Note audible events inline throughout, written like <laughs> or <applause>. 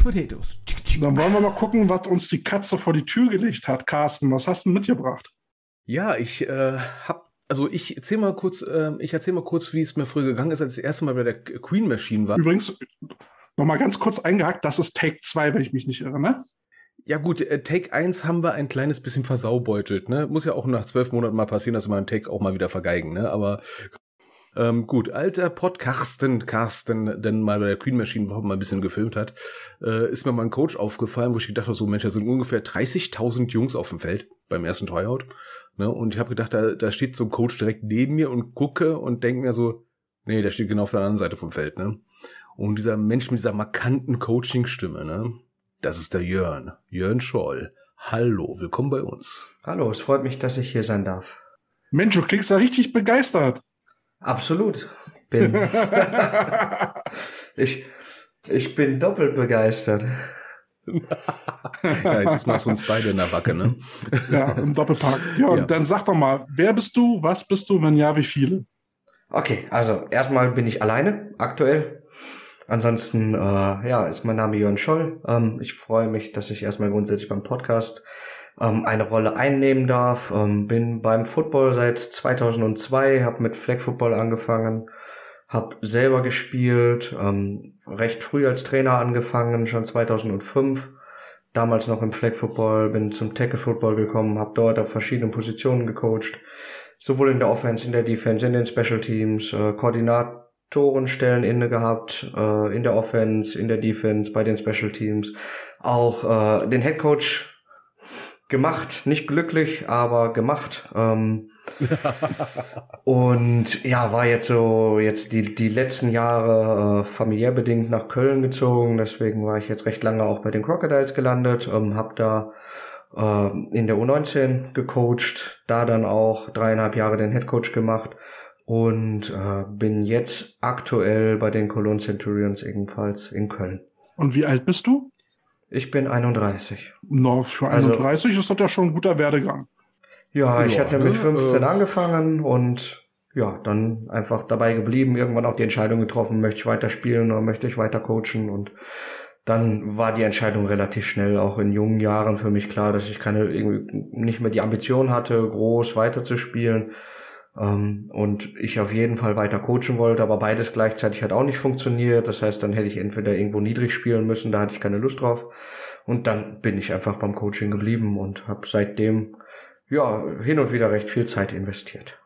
Couch Potatoes. Dann wollen wir mal gucken, was uns die Katze vor die Tür gelegt hat. Carsten, was hast du mitgebracht? Ja, ich äh, hab also ich erzähl mal kurz, äh, ich erzähl mal kurz, wie es mir früher gegangen ist, als ich das erste Mal bei der Queen Machine war. Übrigens, nochmal ganz kurz eingehakt, das ist Take 2, wenn ich mich nicht irre, ne? Ja gut, äh, Take 1 haben wir ein kleines bisschen versaubeutelt, ne? Muss ja auch nach zwölf Monaten mal passieren, dass wir einen Take auch mal wieder vergeigen, ne? Aber ähm, gut, alter Podcasten, Carsten, denn mal bei der Queen Machine überhaupt mal ein bisschen gefilmt hat, äh, ist mir mal ein Coach aufgefallen, wo ich gedacht habe, so Mensch, da sind ungefähr 30.000 Jungs auf dem Feld beim ersten Tryout. Ne? Und ich habe gedacht, da, da steht so ein Coach direkt neben mir und gucke und denke mir so, nee, der steht genau auf der anderen Seite vom Feld. Ne? Und dieser Mensch mit dieser markanten Coaching-Stimme, ne? das ist der Jörn, Jörn Scholl. Hallo, willkommen bei uns. Hallo, es freut mich, dass ich hier sein darf. Mensch, du klingst da richtig begeistert. Absolut. Bin. <laughs> ich, ich bin doppelt begeistert. ja, jetzt machst du uns beide in der Backe, ne? <laughs> ja, im Doppelpark. Ja, und ja. dann sag doch mal, wer bist du, was bist du, wenn ja, wie viele? Okay, also erstmal bin ich alleine aktuell. Ansonsten, äh, ja, ist mein Name Jörn Scholl. Ähm, ich freue mich, dass ich erstmal grundsätzlich beim Podcast ähm, eine Rolle einnehmen darf. Ähm, bin beim Football seit 2002, habe mit Flag Football angefangen, habe selber gespielt, ähm, recht früh als Trainer angefangen, schon 2005. Damals noch im Flag Football, bin zum Tackle Football gekommen, habe dort auf verschiedenen Positionen gecoacht, sowohl in der Offense, in der Defense, in den Special Teams, äh, Koordinatorenstellen inne gehabt, äh, in der Offense, in der Defense, bei den Special Teams, auch äh, den Head Coach gemacht, nicht glücklich, aber gemacht. Ähm, <laughs> und ja, war jetzt so jetzt die die letzten Jahre äh, familiär bedingt nach Köln gezogen, deswegen war ich jetzt recht lange auch bei den Crocodiles gelandet, ähm, habe da äh, in der U19 gecoacht, da dann auch dreieinhalb Jahre den Headcoach gemacht und äh, bin jetzt aktuell bei den Cologne Centurions ebenfalls in Köln. Und wie alt bist du? Ich bin 31. Na, für 31 also, ist das ja schon ein guter Werdegang. Ja, ich ja, hatte mit 15 ne? angefangen und ja, dann einfach dabei geblieben, irgendwann auch die Entscheidung getroffen, möchte ich weiterspielen oder möchte ich weiter coachen und dann war die Entscheidung relativ schnell, auch in jungen Jahren für mich klar, dass ich keine irgendwie nicht mehr die Ambition hatte, groß weiterzuspielen und ich auf jeden Fall weiter coachen wollte, aber beides gleichzeitig hat auch nicht funktioniert. Das heißt, dann hätte ich entweder irgendwo niedrig spielen müssen, da hatte ich keine Lust drauf. Und dann bin ich einfach beim Coaching geblieben und habe seitdem ja hin und wieder recht viel Zeit investiert.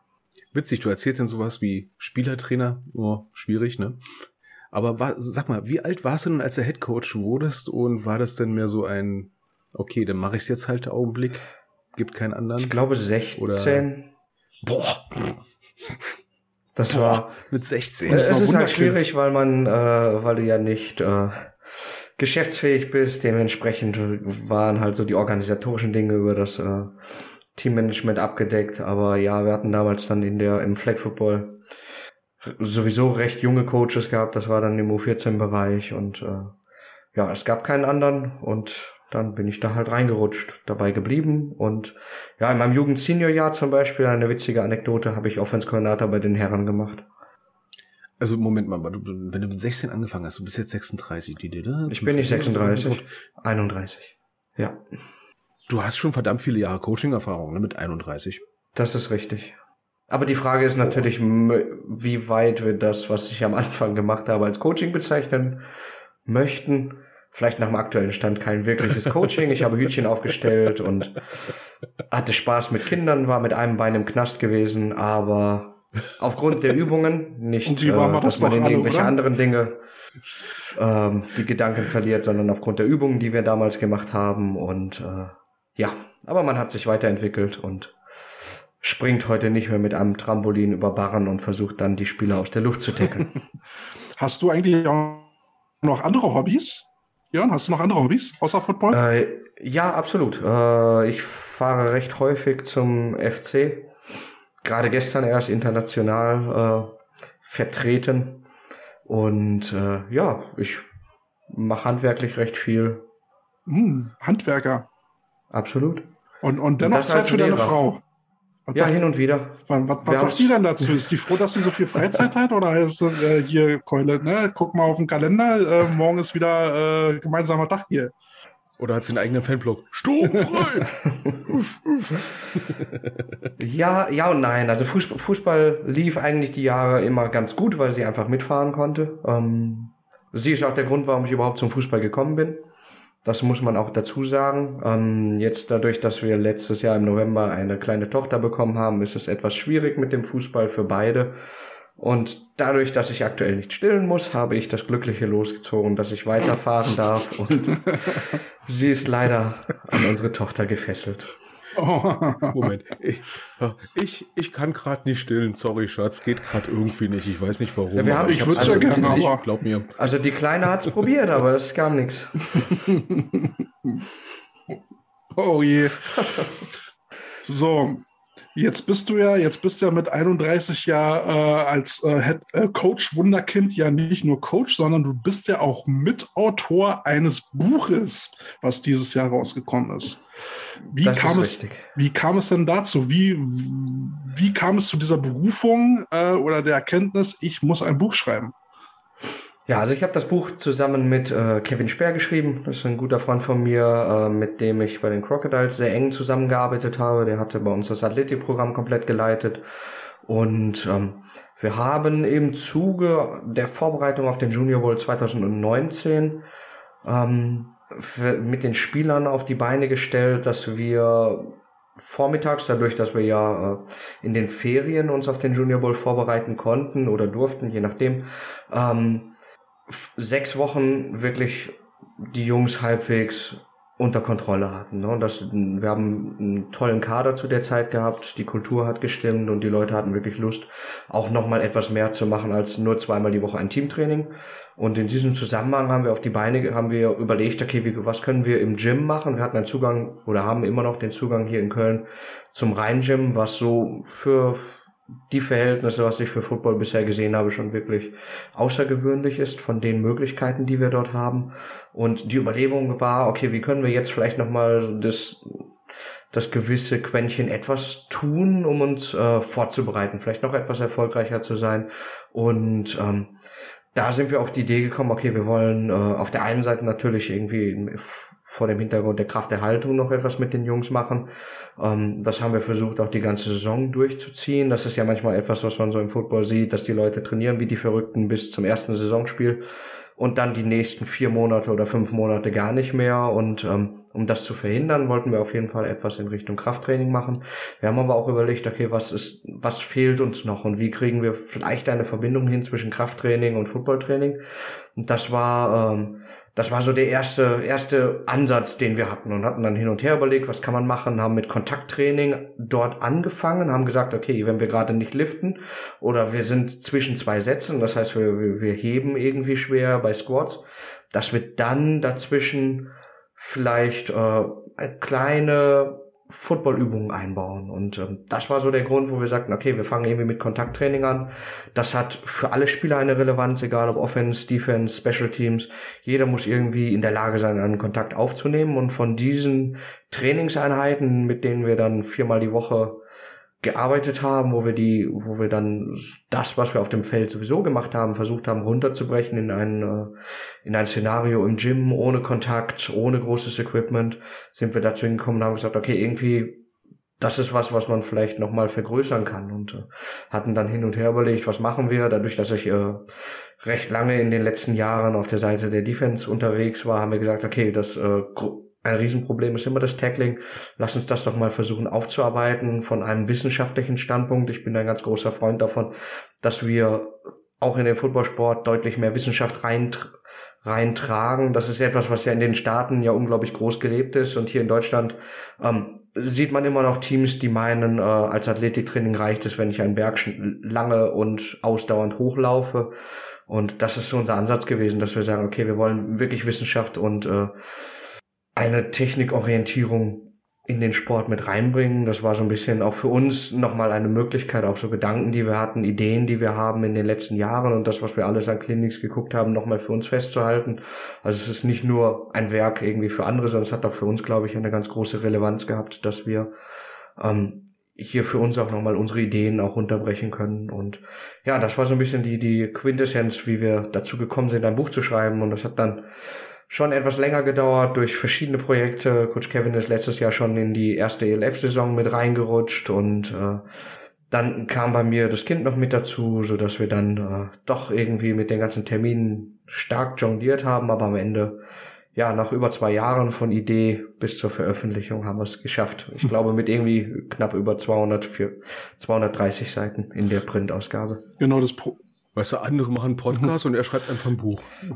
Witzig, du erzählst denn sowas wie Spielertrainer, oh, schwierig, ne? Aber war, sag mal, wie alt warst du denn, als du Head Coach wurdest und war das denn mehr so ein, okay, dann mache ich es jetzt halt der Augenblick, gibt keinen anderen? Ich glaube 16. Oder Boah. Das Boah, war mit 16. Äh, es ist halt schwierig, weil man, äh, weil du ja nicht äh, geschäftsfähig bist. Dementsprechend waren halt so die organisatorischen Dinge über das äh, Teammanagement abgedeckt. Aber ja, wir hatten damals dann in der im Flag Football sowieso recht junge Coaches gehabt. Das war dann im U14-Bereich und äh, ja, es gab keinen anderen und dann bin ich da halt reingerutscht, dabei geblieben und ja, in meinem Jugend-Senior-Jahr zum Beispiel, eine witzige Anekdote, habe ich Offense-Koordinator bei den Herren gemacht. Also Moment mal, wenn du mit 16 angefangen hast, du bist jetzt 36, die oder? Ich bin nicht 36, 31. Ja. Du hast schon verdammt viele Jahre Coaching-Erfahrung ne, mit 31. Das ist richtig. Aber die Frage ist natürlich, wie weit wir das, was ich am Anfang gemacht habe, als Coaching bezeichnen möchten vielleicht nach dem aktuellen Stand kein wirkliches Coaching. Ich habe Hütchen aufgestellt und hatte Spaß mit Kindern, war mit einem Bein im Knast gewesen, aber aufgrund der Übungen, nicht, äh, dass man in irgendwelche alle, anderen Dinge ähm, die Gedanken verliert, sondern aufgrund der Übungen, die wir damals gemacht haben. Und äh, ja, aber man hat sich weiterentwickelt und springt heute nicht mehr mit einem Trampolin über Barren und versucht dann die Spieler aus der Luft zu tackeln. <laughs> Hast du eigentlich auch noch andere Hobbys? Jörn, hast du noch andere Hobbys außer Football? Äh, ja, absolut. Äh, ich fahre recht häufig zum FC. Gerade gestern erst international äh, vertreten. Und äh, ja, ich mache handwerklich recht viel. Hm, Handwerker. Absolut. Und, und dennoch Zeit für deine Frau. Was ja, hin und wieder. Was, was, was sagt die denn dazu? Ist die froh, dass sie so viel Freizeit hat? Oder ist äh, hier, Keule, ne? guck mal auf den Kalender, äh, morgen ist wieder äh, gemeinsamer Tag hier. Oder hat sie einen eigenen Fanblog? Sturmfrei! <laughs> ja, ja und nein. Also Fußball, Fußball, lief eigentlich die Jahre immer ganz gut, weil sie einfach mitfahren konnte. Ähm, sie ist auch der Grund, warum ich überhaupt zum Fußball gekommen bin. Das muss man auch dazu sagen. Ähm, jetzt dadurch, dass wir letztes Jahr im November eine kleine Tochter bekommen haben, ist es etwas schwierig mit dem Fußball für beide. Und dadurch, dass ich aktuell nicht stillen muss, habe ich das glückliche losgezogen, dass ich weiterfahren darf. Und <laughs> sie ist leider an unsere Tochter gefesselt. Oh. Moment. Ich, ich, ich kann gerade nicht stillen. Sorry, Schatz. Geht gerade irgendwie nicht. Ich weiß nicht warum. Ja, wir haben, ich würde es ja gerne, aber. Glaub mir. Also die Kleine hat es probiert, aber es kam nichts. <laughs> Oh je. So, Jetzt bist du ja, jetzt bist du ja mit 31 ja äh, als äh, Head, äh, Coach Wunderkind ja nicht nur Coach, sondern du bist ja auch Mitautor eines Buches, was dieses Jahr rausgekommen ist. Wie, das kam, ist es, wie kam es denn dazu? Wie, wie kam es zu dieser Berufung äh, oder der Erkenntnis, ich muss ein Buch schreiben? Ja, also ich habe das Buch zusammen mit äh, Kevin Speer geschrieben. Das ist ein guter Freund von mir, äh, mit dem ich bei den Crocodiles sehr eng zusammengearbeitet habe. Der hatte bei uns das Athletikprogramm komplett geleitet. Und ähm, wir haben im Zuge der Vorbereitung auf den Junior Bowl 2019 ähm, mit den Spielern auf die Beine gestellt, dass wir vormittags, dadurch, dass wir ja äh, in den Ferien uns auf den Junior Bowl vorbereiten konnten oder durften, je nachdem, ähm, sechs Wochen wirklich die Jungs halbwegs unter Kontrolle hatten. Ne? Das, wir haben einen tollen Kader zu der Zeit gehabt, die Kultur hat gestimmt und die Leute hatten wirklich Lust, auch nochmal etwas mehr zu machen als nur zweimal die Woche ein Teamtraining. Und in diesem Zusammenhang haben wir auf die Beine, haben wir überlegt, okay, wie, was können wir im Gym machen? Wir hatten einen Zugang oder haben immer noch den Zugang hier in Köln zum Rhein-Gym, was so für die Verhältnisse, was ich für Football bisher gesehen habe, schon wirklich außergewöhnlich ist von den Möglichkeiten, die wir dort haben. Und die Überlegung war, okay, wie können wir jetzt vielleicht nochmal das, das gewisse Quäntchen etwas tun, um uns äh, vorzubereiten, vielleicht noch etwas erfolgreicher zu sein. Und ähm, da sind wir auf die Idee gekommen, okay, wir wollen äh, auf der einen Seite natürlich irgendwie vor dem Hintergrund der Krafterhaltung noch etwas mit den Jungs machen. Ähm, das haben wir versucht, auch die ganze Saison durchzuziehen. Das ist ja manchmal etwas, was man so im Football sieht, dass die Leute trainieren wie die Verrückten bis zum ersten Saisonspiel und dann die nächsten vier Monate oder fünf Monate gar nicht mehr. Und ähm, um das zu verhindern, wollten wir auf jeden Fall etwas in Richtung Krafttraining machen. Wir haben aber auch überlegt, okay, was ist, was fehlt uns noch und wie kriegen wir vielleicht eine Verbindung hin zwischen Krafttraining und Footballtraining. Und das war ähm, das war so der erste, erste Ansatz, den wir hatten und hatten dann hin und her überlegt, was kann man machen, haben mit Kontakttraining dort angefangen, haben gesagt, okay, wenn wir gerade nicht liften oder wir sind zwischen zwei Sätzen, das heißt, wir, wir, heben irgendwie schwer bei Squats, dass wir dann dazwischen vielleicht äh, kleine Footballübungen einbauen. Und ähm, das war so der Grund, wo wir sagten, okay, wir fangen irgendwie mit Kontakttraining an. Das hat für alle Spieler eine Relevanz, egal ob Offense, Defense, Special Teams. Jeder muss irgendwie in der Lage sein, einen Kontakt aufzunehmen. Und von diesen Trainingseinheiten, mit denen wir dann viermal die Woche gearbeitet haben, wo wir die, wo wir dann das, was wir auf dem Feld sowieso gemacht haben, versucht haben runterzubrechen in ein, äh, in ein Szenario im Gym, ohne Kontakt, ohne großes Equipment, sind wir dazu hingekommen und haben gesagt, okay, irgendwie, das ist was, was man vielleicht nochmal vergrößern kann und äh, hatten dann hin und her überlegt, was machen wir, dadurch, dass ich äh, recht lange in den letzten Jahren auf der Seite der Defense unterwegs war, haben wir gesagt, okay, das äh, ein Riesenproblem ist immer das Tackling. Lass uns das doch mal versuchen aufzuarbeiten von einem wissenschaftlichen Standpunkt. Ich bin ein ganz großer Freund davon, dass wir auch in den Footballsport deutlich mehr Wissenschaft rein, reintragen. Das ist etwas, was ja in den Staaten ja unglaublich groß gelebt ist und hier in Deutschland ähm, sieht man immer noch Teams, die meinen, äh, als Athletiktraining reicht es, wenn ich einen Berg lange und ausdauernd hochlaufe. Und das ist so unser Ansatz gewesen, dass wir sagen, okay, wir wollen wirklich Wissenschaft und äh, eine Technikorientierung in den Sport mit reinbringen. Das war so ein bisschen auch für uns nochmal eine Möglichkeit, auch so Gedanken, die wir hatten, Ideen, die wir haben in den letzten Jahren und das, was wir alles an Clinics geguckt haben, nochmal für uns festzuhalten. Also es ist nicht nur ein Werk irgendwie für andere, sondern es hat auch für uns, glaube ich, eine ganz große Relevanz gehabt, dass wir ähm, hier für uns auch nochmal unsere Ideen auch runterbrechen können. Und ja, das war so ein bisschen die, die Quintessenz, wie wir dazu gekommen sind, ein Buch zu schreiben. Und das hat dann schon etwas länger gedauert durch verschiedene Projekte. Coach Kevin ist letztes Jahr schon in die erste ELF-Saison mit reingerutscht und äh, dann kam bei mir das Kind noch mit dazu, so dass wir dann äh, doch irgendwie mit den ganzen Terminen stark jongliert haben, aber am Ende ja, nach über zwei Jahren von Idee bis zur Veröffentlichung haben wir es geschafft. Ich glaube mit irgendwie knapp über 200 für 230 Seiten in der Printausgabe. Genau, das Pro Weißt du, andere machen Podcasts und er schreibt einfach ein Buch. <laughs>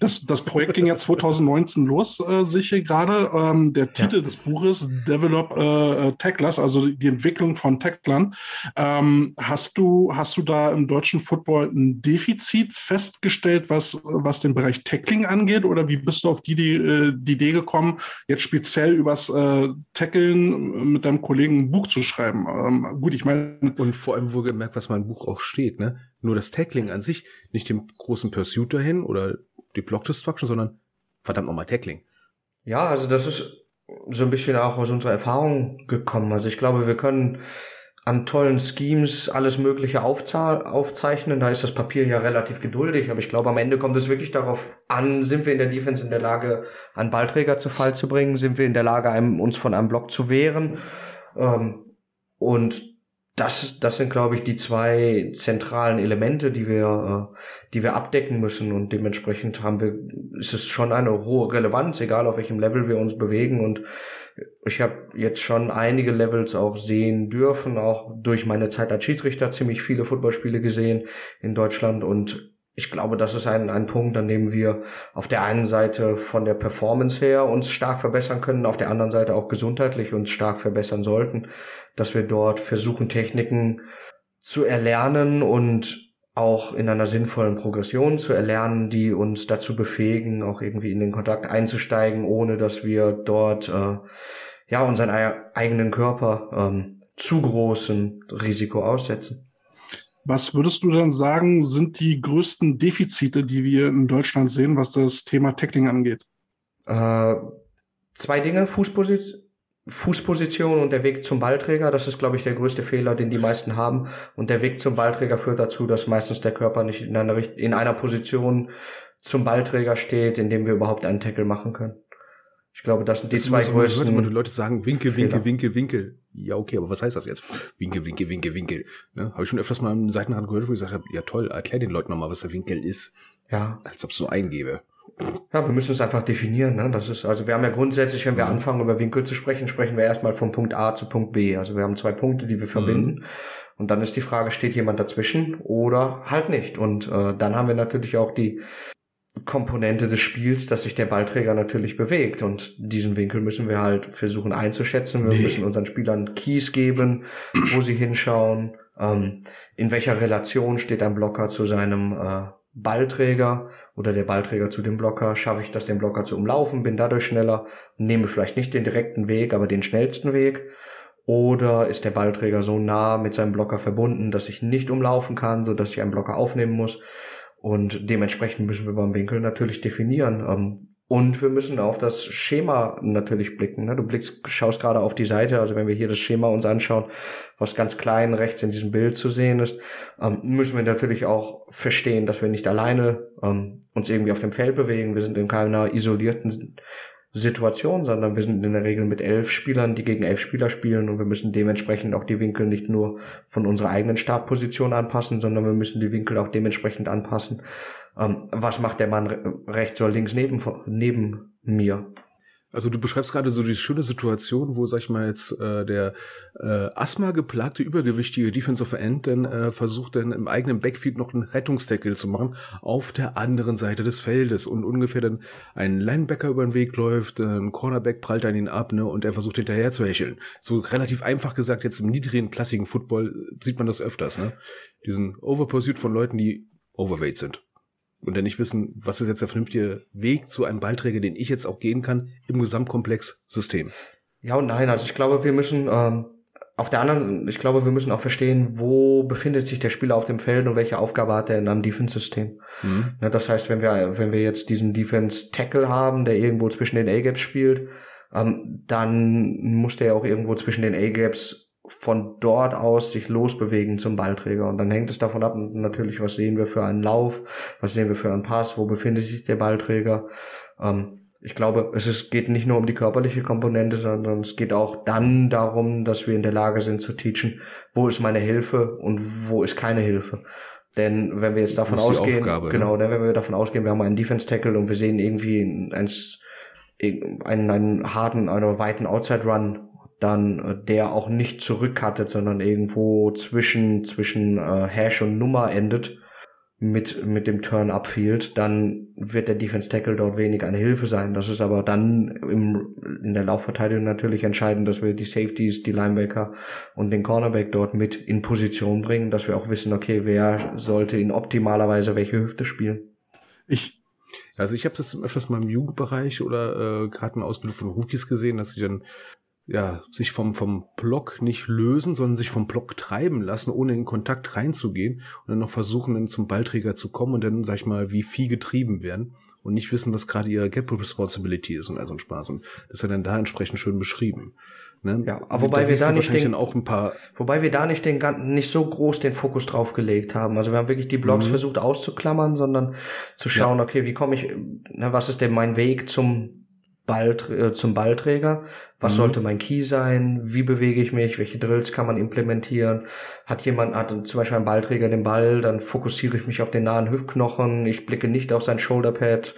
Das, das Projekt ging ja 2019 los, äh, sehe ich hier gerade. Ähm, der Titel ja. des Buches Develop äh, Tacklers, also die Entwicklung von Tacklern. Ähm, hast du, hast du da im deutschen Football ein Defizit festgestellt, was, was den Bereich Tackling angeht? Oder wie bist du auf die, die, äh, die Idee gekommen, jetzt speziell übers äh, Tackeln mit deinem Kollegen ein Buch zu schreiben? Ähm, gut, ich meine. Und vor allem wohlgemerkt, was mein Buch auch steht, ne? Nur das Tackling an sich, nicht dem großen Pursuit dahin oder die Block Destruction, sondern verdammt nochmal Tackling. Ja, also das ist so ein bisschen auch aus unserer Erfahrung gekommen. Also ich glaube, wir können an tollen Schemes alles Mögliche aufzeichnen. Da ist das Papier ja relativ geduldig, aber ich glaube, am Ende kommt es wirklich darauf an, sind wir in der Defense in der Lage, einen Ballträger zu Fall zu bringen? Sind wir in der Lage, einem, uns von einem Block zu wehren? Ähm, und das, das sind, glaube ich, die zwei zentralen Elemente, die wir, äh, die wir abdecken müssen. Und dementsprechend haben wir, ist es schon eine hohe Relevanz, egal auf welchem Level wir uns bewegen. Und ich habe jetzt schon einige Levels auch sehen dürfen, auch durch meine Zeit als Schiedsrichter ziemlich viele Footballspiele gesehen in Deutschland. Und ich glaube, das ist ein, ein Punkt, an dem wir auf der einen Seite von der Performance her uns stark verbessern können, auf der anderen Seite auch gesundheitlich uns stark verbessern sollten, dass wir dort versuchen, Techniken zu erlernen und auch in einer sinnvollen Progression zu erlernen, die uns dazu befähigen, auch irgendwie in den Kontakt einzusteigen, ohne dass wir dort äh, ja unseren eigenen Körper ähm, zu großem Risiko aussetzen. Was würdest du denn sagen, sind die größten Defizite, die wir in Deutschland sehen, was das Thema Tackling angeht? Äh, zwei Dinge, Fußposition, Fußposition und der Weg zum Ballträger, das ist, glaube ich, der größte Fehler, den die meisten haben. Und der Weg zum Ballträger führt dazu, dass meistens der Körper nicht in einer, in einer Position zum Ballträger steht, in dem wir überhaupt einen Tackle machen können. Ich glaube, das sind die das zwei größten. Immer, die Leute sagen Winkel, Winkel, Winkel, Winkel. Ja, okay, aber was heißt das jetzt? Winkel, Winkel, Winkel, Winkel. Ne? Habe ich schon öfters mal am Seitenrand gehört, wo ich gesagt habe, ja toll, erklär den Leuten nochmal, was der Winkel ist. Ja. Als ob es so eingebe. Ja, wir müssen es einfach definieren. Ne? Das ist, also wir haben ja grundsätzlich, wenn wir mhm. anfangen, über Winkel zu sprechen, sprechen wir erstmal von Punkt A zu Punkt B. Also wir haben zwei Punkte, die wir verbinden. Mhm. Und dann ist die Frage, steht jemand dazwischen oder halt nicht? Und äh, dann haben wir natürlich auch die Komponente des Spiels, dass sich der Ballträger natürlich bewegt und diesen Winkel müssen wir halt versuchen einzuschätzen. Wir nee. müssen unseren Spielern Keys geben, wo sie hinschauen, ähm, in welcher Relation steht ein Blocker zu seinem äh, Ballträger oder der Ballträger zu dem Blocker. Schaffe ich das, den Blocker zu umlaufen, bin dadurch schneller, nehme vielleicht nicht den direkten Weg, aber den schnellsten Weg. Oder ist der Ballträger so nah mit seinem Blocker verbunden, dass ich nicht umlaufen kann, so dass ich einen Blocker aufnehmen muss. Und dementsprechend müssen wir beim Winkel natürlich definieren. Ähm, und wir müssen auf das Schema natürlich blicken. Ne? Du blickst, schaust gerade auf die Seite, also wenn wir hier das Schema uns anschauen, was ganz klein rechts in diesem Bild zu sehen ist, ähm, müssen wir natürlich auch verstehen, dass wir nicht alleine ähm, uns irgendwie auf dem Feld bewegen. Wir sind in keiner isolierten Situation, sondern wir sind in der Regel mit elf Spielern, die gegen elf Spieler spielen und wir müssen dementsprechend auch die Winkel nicht nur von unserer eigenen Startposition anpassen, sondern wir müssen die Winkel auch dementsprechend anpassen. Ähm, was macht der Mann rechts oder links neben, neben mir? Also du beschreibst gerade so die schöne Situation, wo, sag ich mal, jetzt äh, der äh, Asthma-geplagte, übergewichtige Defensive End dann äh, versucht dann im eigenen Backfield noch einen Rettungstackle zu machen auf der anderen Seite des Feldes und ungefähr dann ein Linebacker über den Weg läuft, äh, ein Cornerback prallt an ihn ab ne, und er versucht hinterher zu hecheln. So relativ einfach gesagt, jetzt im niedrigen, klassischen Football sieht man das öfters. Ne? Diesen Overpursuit von Leuten, die overweight sind und dann nicht wissen, was ist jetzt der vernünftige Weg zu einem Ballträger, den ich jetzt auch gehen kann im Gesamtkomplex-System. Ja und nein, also ich glaube, wir müssen ähm, auf der anderen, ich glaube, wir müssen auch verstehen, wo befindet sich der Spieler auf dem Feld und welche Aufgabe hat er in einem Defense-System. Mhm. Ja, das heißt, wenn wir, wenn wir jetzt diesen Defense-Tackle haben, der irgendwo zwischen den A-Gaps spielt, ähm, dann muss der auch irgendwo zwischen den A-Gaps von dort aus sich losbewegen zum Ballträger. Und dann hängt es davon ab, natürlich, was sehen wir für einen Lauf, was sehen wir für einen Pass, wo befindet sich der Ballträger. Ähm, ich glaube, es ist, geht nicht nur um die körperliche Komponente, sondern es geht auch dann darum, dass wir in der Lage sind zu teachen, wo ist meine Hilfe und wo ist keine Hilfe. Denn wenn wir jetzt davon ausgehen, Aufgabe, ne? genau, ne? wenn wir davon ausgehen, wir haben einen Defense Tackle und wir sehen irgendwie eins, einen, einen harten, einen weiten Outside Run dann äh, der auch nicht zurückkattet, sondern irgendwo zwischen, zwischen äh, Hash und Nummer endet mit, mit dem Turn-Up-Field, dann wird der Defense Tackle dort wenig eine Hilfe sein. Das ist aber dann im, in der Laufverteidigung natürlich entscheidend, dass wir die Safeties, die Linebacker und den Cornerback dort mit in Position bringen, dass wir auch wissen, okay, wer sollte in optimaler Weise welche Hüfte spielen. Ich also ich habe das öfters mal im Jugendbereich oder äh, gerade in Ausbildung von Rookies gesehen, dass sie dann ja, sich vom, vom Block nicht lösen, sondern sich vom Block treiben lassen, ohne in Kontakt reinzugehen und dann noch versuchen, dann zum Ballträger zu kommen und dann, sag ich mal, wie Vieh getrieben werden und nicht wissen, was gerade ihre Gap Responsibility ist und all so ein Spaß. Und das ist ja dann da entsprechend schön beschrieben. Ne? Ja, aber wobei wir da nicht den, auch ein paar wobei wir da nicht den nicht so groß den Fokus drauf gelegt haben. Also wir haben wirklich die Blogs mhm. versucht auszuklammern, sondern zu schauen, ja. okay, wie komme ich, na, was ist denn mein Weg zum Ball, äh, zum Ballträger. Was mhm. sollte mein Key sein? Wie bewege ich mich? Welche Drills kann man implementieren? Hat jemand, hat zum Beispiel ein Ballträger den Ball, dann fokussiere ich mich auf den nahen Hüftknochen. Ich blicke nicht auf sein Shoulderpad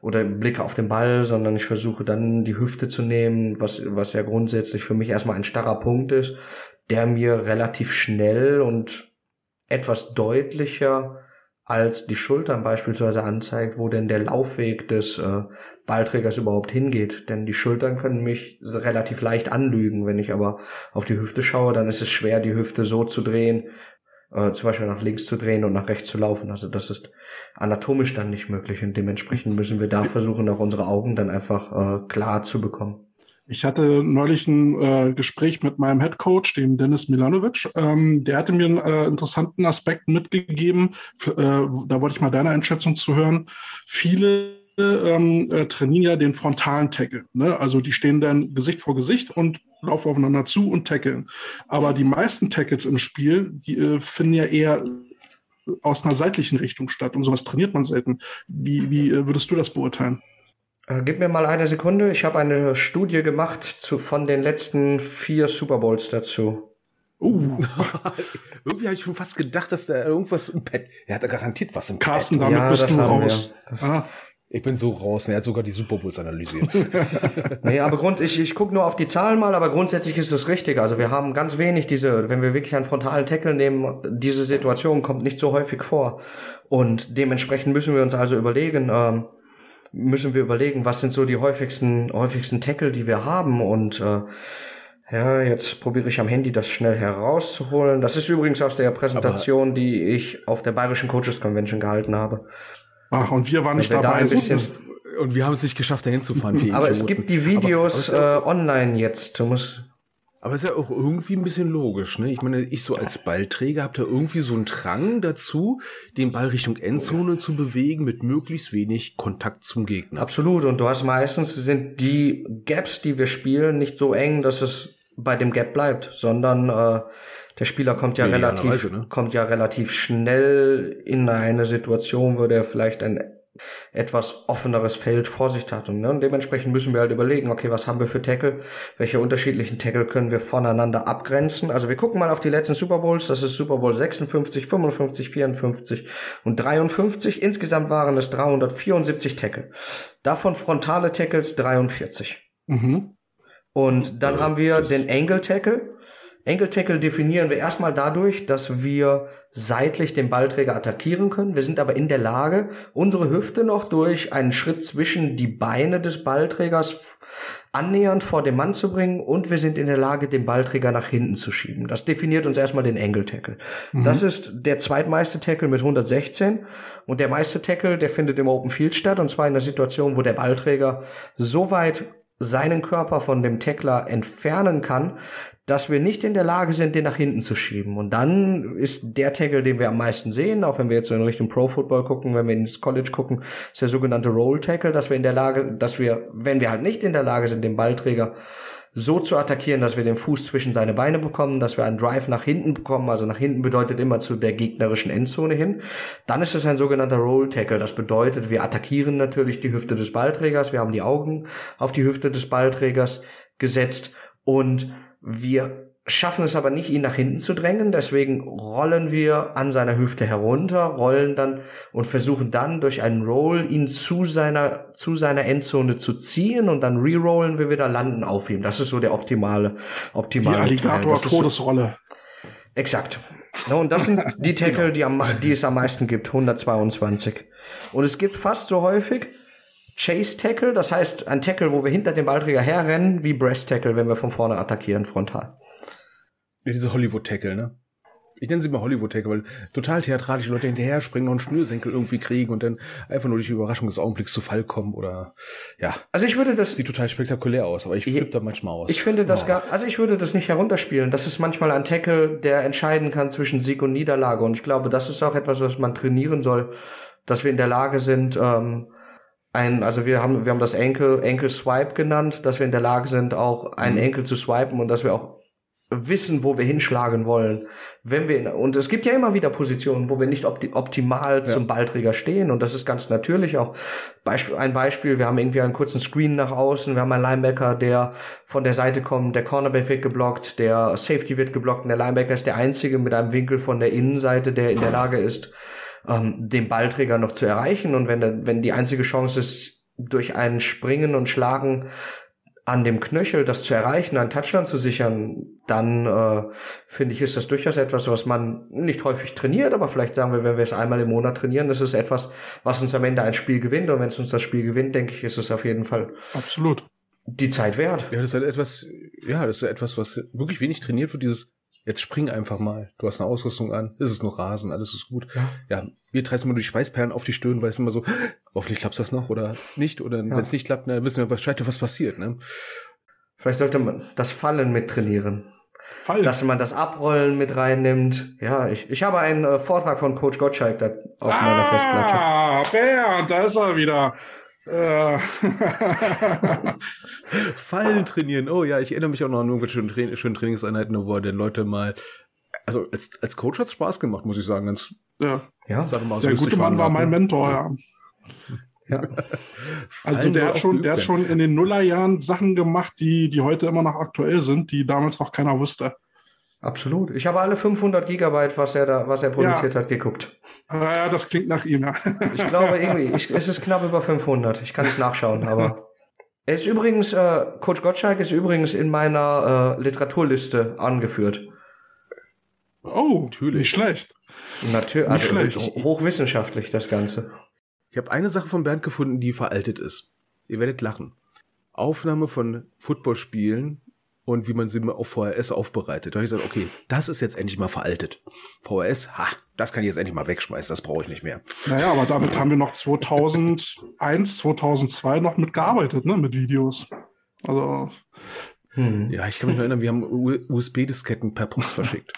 oder blicke auf den Ball, sondern ich versuche dann die Hüfte zu nehmen, was, was ja grundsätzlich für mich erstmal ein starrer Punkt ist, der mir relativ schnell und etwas deutlicher als die Schultern beispielsweise anzeigt, wo denn der Laufweg des äh, Ballträgers überhaupt hingeht. Denn die Schultern können mich relativ leicht anlügen. Wenn ich aber auf die Hüfte schaue, dann ist es schwer, die Hüfte so zu drehen, äh, zum Beispiel nach links zu drehen und nach rechts zu laufen. Also das ist anatomisch dann nicht möglich und dementsprechend müssen wir da versuchen, auch unsere Augen dann einfach äh, klar zu bekommen. Ich hatte neulich ein äh, Gespräch mit meinem Head Coach, dem Dennis Milanovic. Ähm, der hatte mir einen äh, interessanten Aspekt mitgegeben. Für, äh, da wollte ich mal deine Einschätzung zu hören. Viele ähm, äh, trainieren ja den frontalen Tackle. Ne? Also die stehen dann Gesicht vor Gesicht und laufen aufeinander zu und tackeln. Aber die meisten Tackles im Spiel, die äh, finden ja eher aus einer seitlichen Richtung statt. Und sowas trainiert man selten. Wie, wie äh, würdest du das beurteilen? Äh, gib mir mal eine Sekunde. Ich habe eine Studie gemacht zu, von den letzten vier Super Bowls dazu. Uh. <laughs> Irgendwie habe ich schon fast gedacht, dass da irgendwas im Pad. Er hat da garantiert was im Carsten, Pad. damit ja, bist du raus. Ah. Ich bin so raus. Er hat sogar die Super Bowls analysiert. <laughs> nee, aber Grund, ich, ich gucke nur auf die Zahlen mal, aber grundsätzlich ist es richtig. Also wir haben ganz wenig diese, wenn wir wirklich einen frontalen Tackle nehmen, diese Situation kommt nicht so häufig vor. Und dementsprechend müssen wir uns also überlegen, ähm, müssen wir überlegen, was sind so die häufigsten, häufigsten Tackle, die wir haben und äh, ja, jetzt probiere ich am Handy das schnell herauszuholen. Das ist übrigens aus der Präsentation, Aber die ich auf der Bayerischen Coaches Convention gehalten habe. Ach, und wir waren nicht wir dabei. und wir haben es nicht geschafft, dahin zu fahren. Aber es gibt die Videos aber, äh, online jetzt. Du musst aber ist ja auch irgendwie ein bisschen logisch, ne? Ich meine, ich so als Ballträger habe da irgendwie so einen Drang dazu, den Ball Richtung Endzone zu bewegen mit möglichst wenig Kontakt zum Gegner. Absolut. Und du hast meistens sind die Gaps, die wir spielen, nicht so eng, dass es bei dem Gap bleibt, sondern äh, der Spieler kommt ja, relativ, ne? kommt ja relativ schnell in eine Situation, wo der vielleicht ein etwas offeneres Feld vor sich hat. Und, ne, und dementsprechend müssen wir halt überlegen, okay, was haben wir für Tackle? Welche unterschiedlichen Tackle können wir voneinander abgrenzen? Also wir gucken mal auf die letzten Super Bowls. Das ist Super Bowl 56, 55, 54 und 53. Insgesamt waren es 374 Tackle. Davon frontale Tackles 43. Mhm. Und dann ja, haben wir den Angle Tackle. Angle Tackle definieren wir erstmal dadurch, dass wir seitlich den Ballträger attackieren können. Wir sind aber in der Lage, unsere Hüfte noch durch einen Schritt zwischen die Beine des Ballträgers annähernd vor dem Mann zu bringen und wir sind in der Lage, den Ballträger nach hinten zu schieben. Das definiert uns erstmal den Angle Tackle. Mhm. Das ist der zweitmeiste Tackle mit 116 und der meiste Tackle, der findet im Open Field statt und zwar in der Situation, wo der Ballträger so weit seinen Körper von dem Tackler entfernen kann, dass wir nicht in der Lage sind, den nach hinten zu schieben. Und dann ist der Tackle, den wir am meisten sehen, auch wenn wir jetzt so in Richtung Pro Football gucken, wenn wir ins College gucken, ist der sogenannte Roll Tackle, dass wir in der Lage, dass wir, wenn wir halt nicht in der Lage sind, den Ballträger so zu attackieren, dass wir den Fuß zwischen seine Beine bekommen, dass wir einen Drive nach hinten bekommen. Also nach hinten bedeutet immer zu der gegnerischen Endzone hin. Dann ist es ein sogenannter Roll Tackle. Das bedeutet, wir attackieren natürlich die Hüfte des Ballträgers. Wir haben die Augen auf die Hüfte des Ballträgers gesetzt und wir schaffen es aber nicht, ihn nach hinten zu drängen. Deswegen rollen wir an seiner Hüfte herunter, rollen dann und versuchen dann durch einen Roll ihn zu seiner, zu seiner Endzone zu ziehen und dann rerollen wir wieder landen auf ihm. Das ist so der optimale, optimale Die Alligator-Todesrolle. So, exakt. Ja, und das sind <laughs> die Tackle, die, am, die es am meisten gibt, 122. Und es gibt fast so häufig Chase Tackle, das heißt ein Tackle, wo wir hinter dem Ballträger herrennen, wie Breast Tackle, wenn wir von vorne attackieren, frontal. Ja, diese Hollywood-Tackle, ne? Ich nenne sie mal Hollywood-Tackle, weil total theatralische Leute hinterher springen und einen Schnürsenkel irgendwie kriegen und dann einfach nur durch die Überraschung des Augenblicks zu Fall kommen oder, ja. Also ich würde das. Sieht total spektakulär aus, aber ich flippe da manchmal aus. Ich finde das oh. gar, also ich würde das nicht herunterspielen. Das ist manchmal ein Tackle, der entscheiden kann zwischen Sieg und Niederlage und ich glaube, das ist auch etwas, was man trainieren soll, dass wir in der Lage sind, ähm, ein, also wir haben, wir haben das Enkel, Enkel Swipe genannt, dass wir in der Lage sind, auch einen mhm. Enkel zu swipen und dass wir auch wissen, wo wir hinschlagen wollen. Wenn wir in, und es gibt ja immer wieder Positionen, wo wir nicht opti optimal ja. zum Ballträger stehen. Und das ist ganz natürlich auch. Beispiel, ein Beispiel, wir haben irgendwie einen kurzen Screen nach außen, wir haben einen Linebacker, der von der Seite kommt, der Cornerback wird geblockt, der Safety wird geblockt. Und der Linebacker ist der einzige mit einem Winkel von der Innenseite, der in der Lage ist, ähm, den Ballträger noch zu erreichen. Und wenn, der, wenn die einzige Chance ist, durch ein Springen und Schlagen an dem Knöchel das zu erreichen, einen Touchdown zu sichern, dann äh, finde ich, ist das durchaus etwas, was man nicht häufig trainiert, aber vielleicht sagen wir, wenn wir es einmal im Monat trainieren, das ist etwas, was uns am Ende ein Spiel gewinnt. Und wenn es uns das Spiel gewinnt, denke ich, ist es auf jeden Fall absolut die Zeit wert. Ja, das ist halt etwas, ja, das ist etwas, was wirklich wenig trainiert wird, dieses Jetzt spring einfach mal. Du hast eine Ausrüstung an. Es ist nur Rasen, alles ist gut. Ja, ja wir treiben mal durch Schweißperlen auf die Stirn, weil es immer so, hoffentlich klappt das noch oder nicht. Oder ja. wenn es nicht klappt, dann wissen wir Bescheid, was passiert. Ne? Vielleicht sollte man das Fallen mit trainieren. Fallen. Dass man das Abrollen mit reinnimmt. Ja, ich, ich habe einen äh, Vortrag von Coach Gottschalk da auf ah, meiner Festplatte. Ah, Bernd, da ist er wieder. Äh. <laughs> Fallen trainieren. Oh ja, ich erinnere mich auch noch an irgendwelche schönen, Tra schönen Trainingseinheiten, wo er den Leute mal. Also als, als Coach hat es Spaß gemacht, muss ich sagen. Ganz, ja, ja. Mal, der gute Mann war mein Mentor, ja. Ja. <laughs> Also der hat schon, der hat schon in den Nullerjahren Sachen gemacht, die, die heute immer noch aktuell sind, die damals noch keiner wusste. Absolut. Ich habe alle 500 Gigabyte, was er da, was er produziert ja. hat, geguckt. Ja, das klingt nach ihm. Ja. <laughs> Ich glaube irgendwie, ich, es ist knapp über 500. Ich kann es nachschauen, aber <laughs> er ist übrigens, äh, Coach Gottschalk ist übrigens in meiner äh, Literaturliste angeführt. Oh, natürlich. Nicht schlecht. Natürlich, also schlecht. hochwissenschaftlich das Ganze. Ich habe eine Sache von Bernd gefunden, die veraltet ist. Ihr werdet lachen. Aufnahme von Footballspielen und wie man sie auf VHS aufbereitet. Da habe ich gesagt, okay, das ist jetzt endlich mal veraltet. VHS, ha, das kann ich jetzt endlich mal wegschmeißen, das brauche ich nicht mehr. Naja, aber damit haben wir noch 2001, 2002 noch mitgearbeitet, ne, mit Videos. Also. Hm. Ja, ich kann mich noch erinnern, wir haben USB-Disketten per Post verschickt.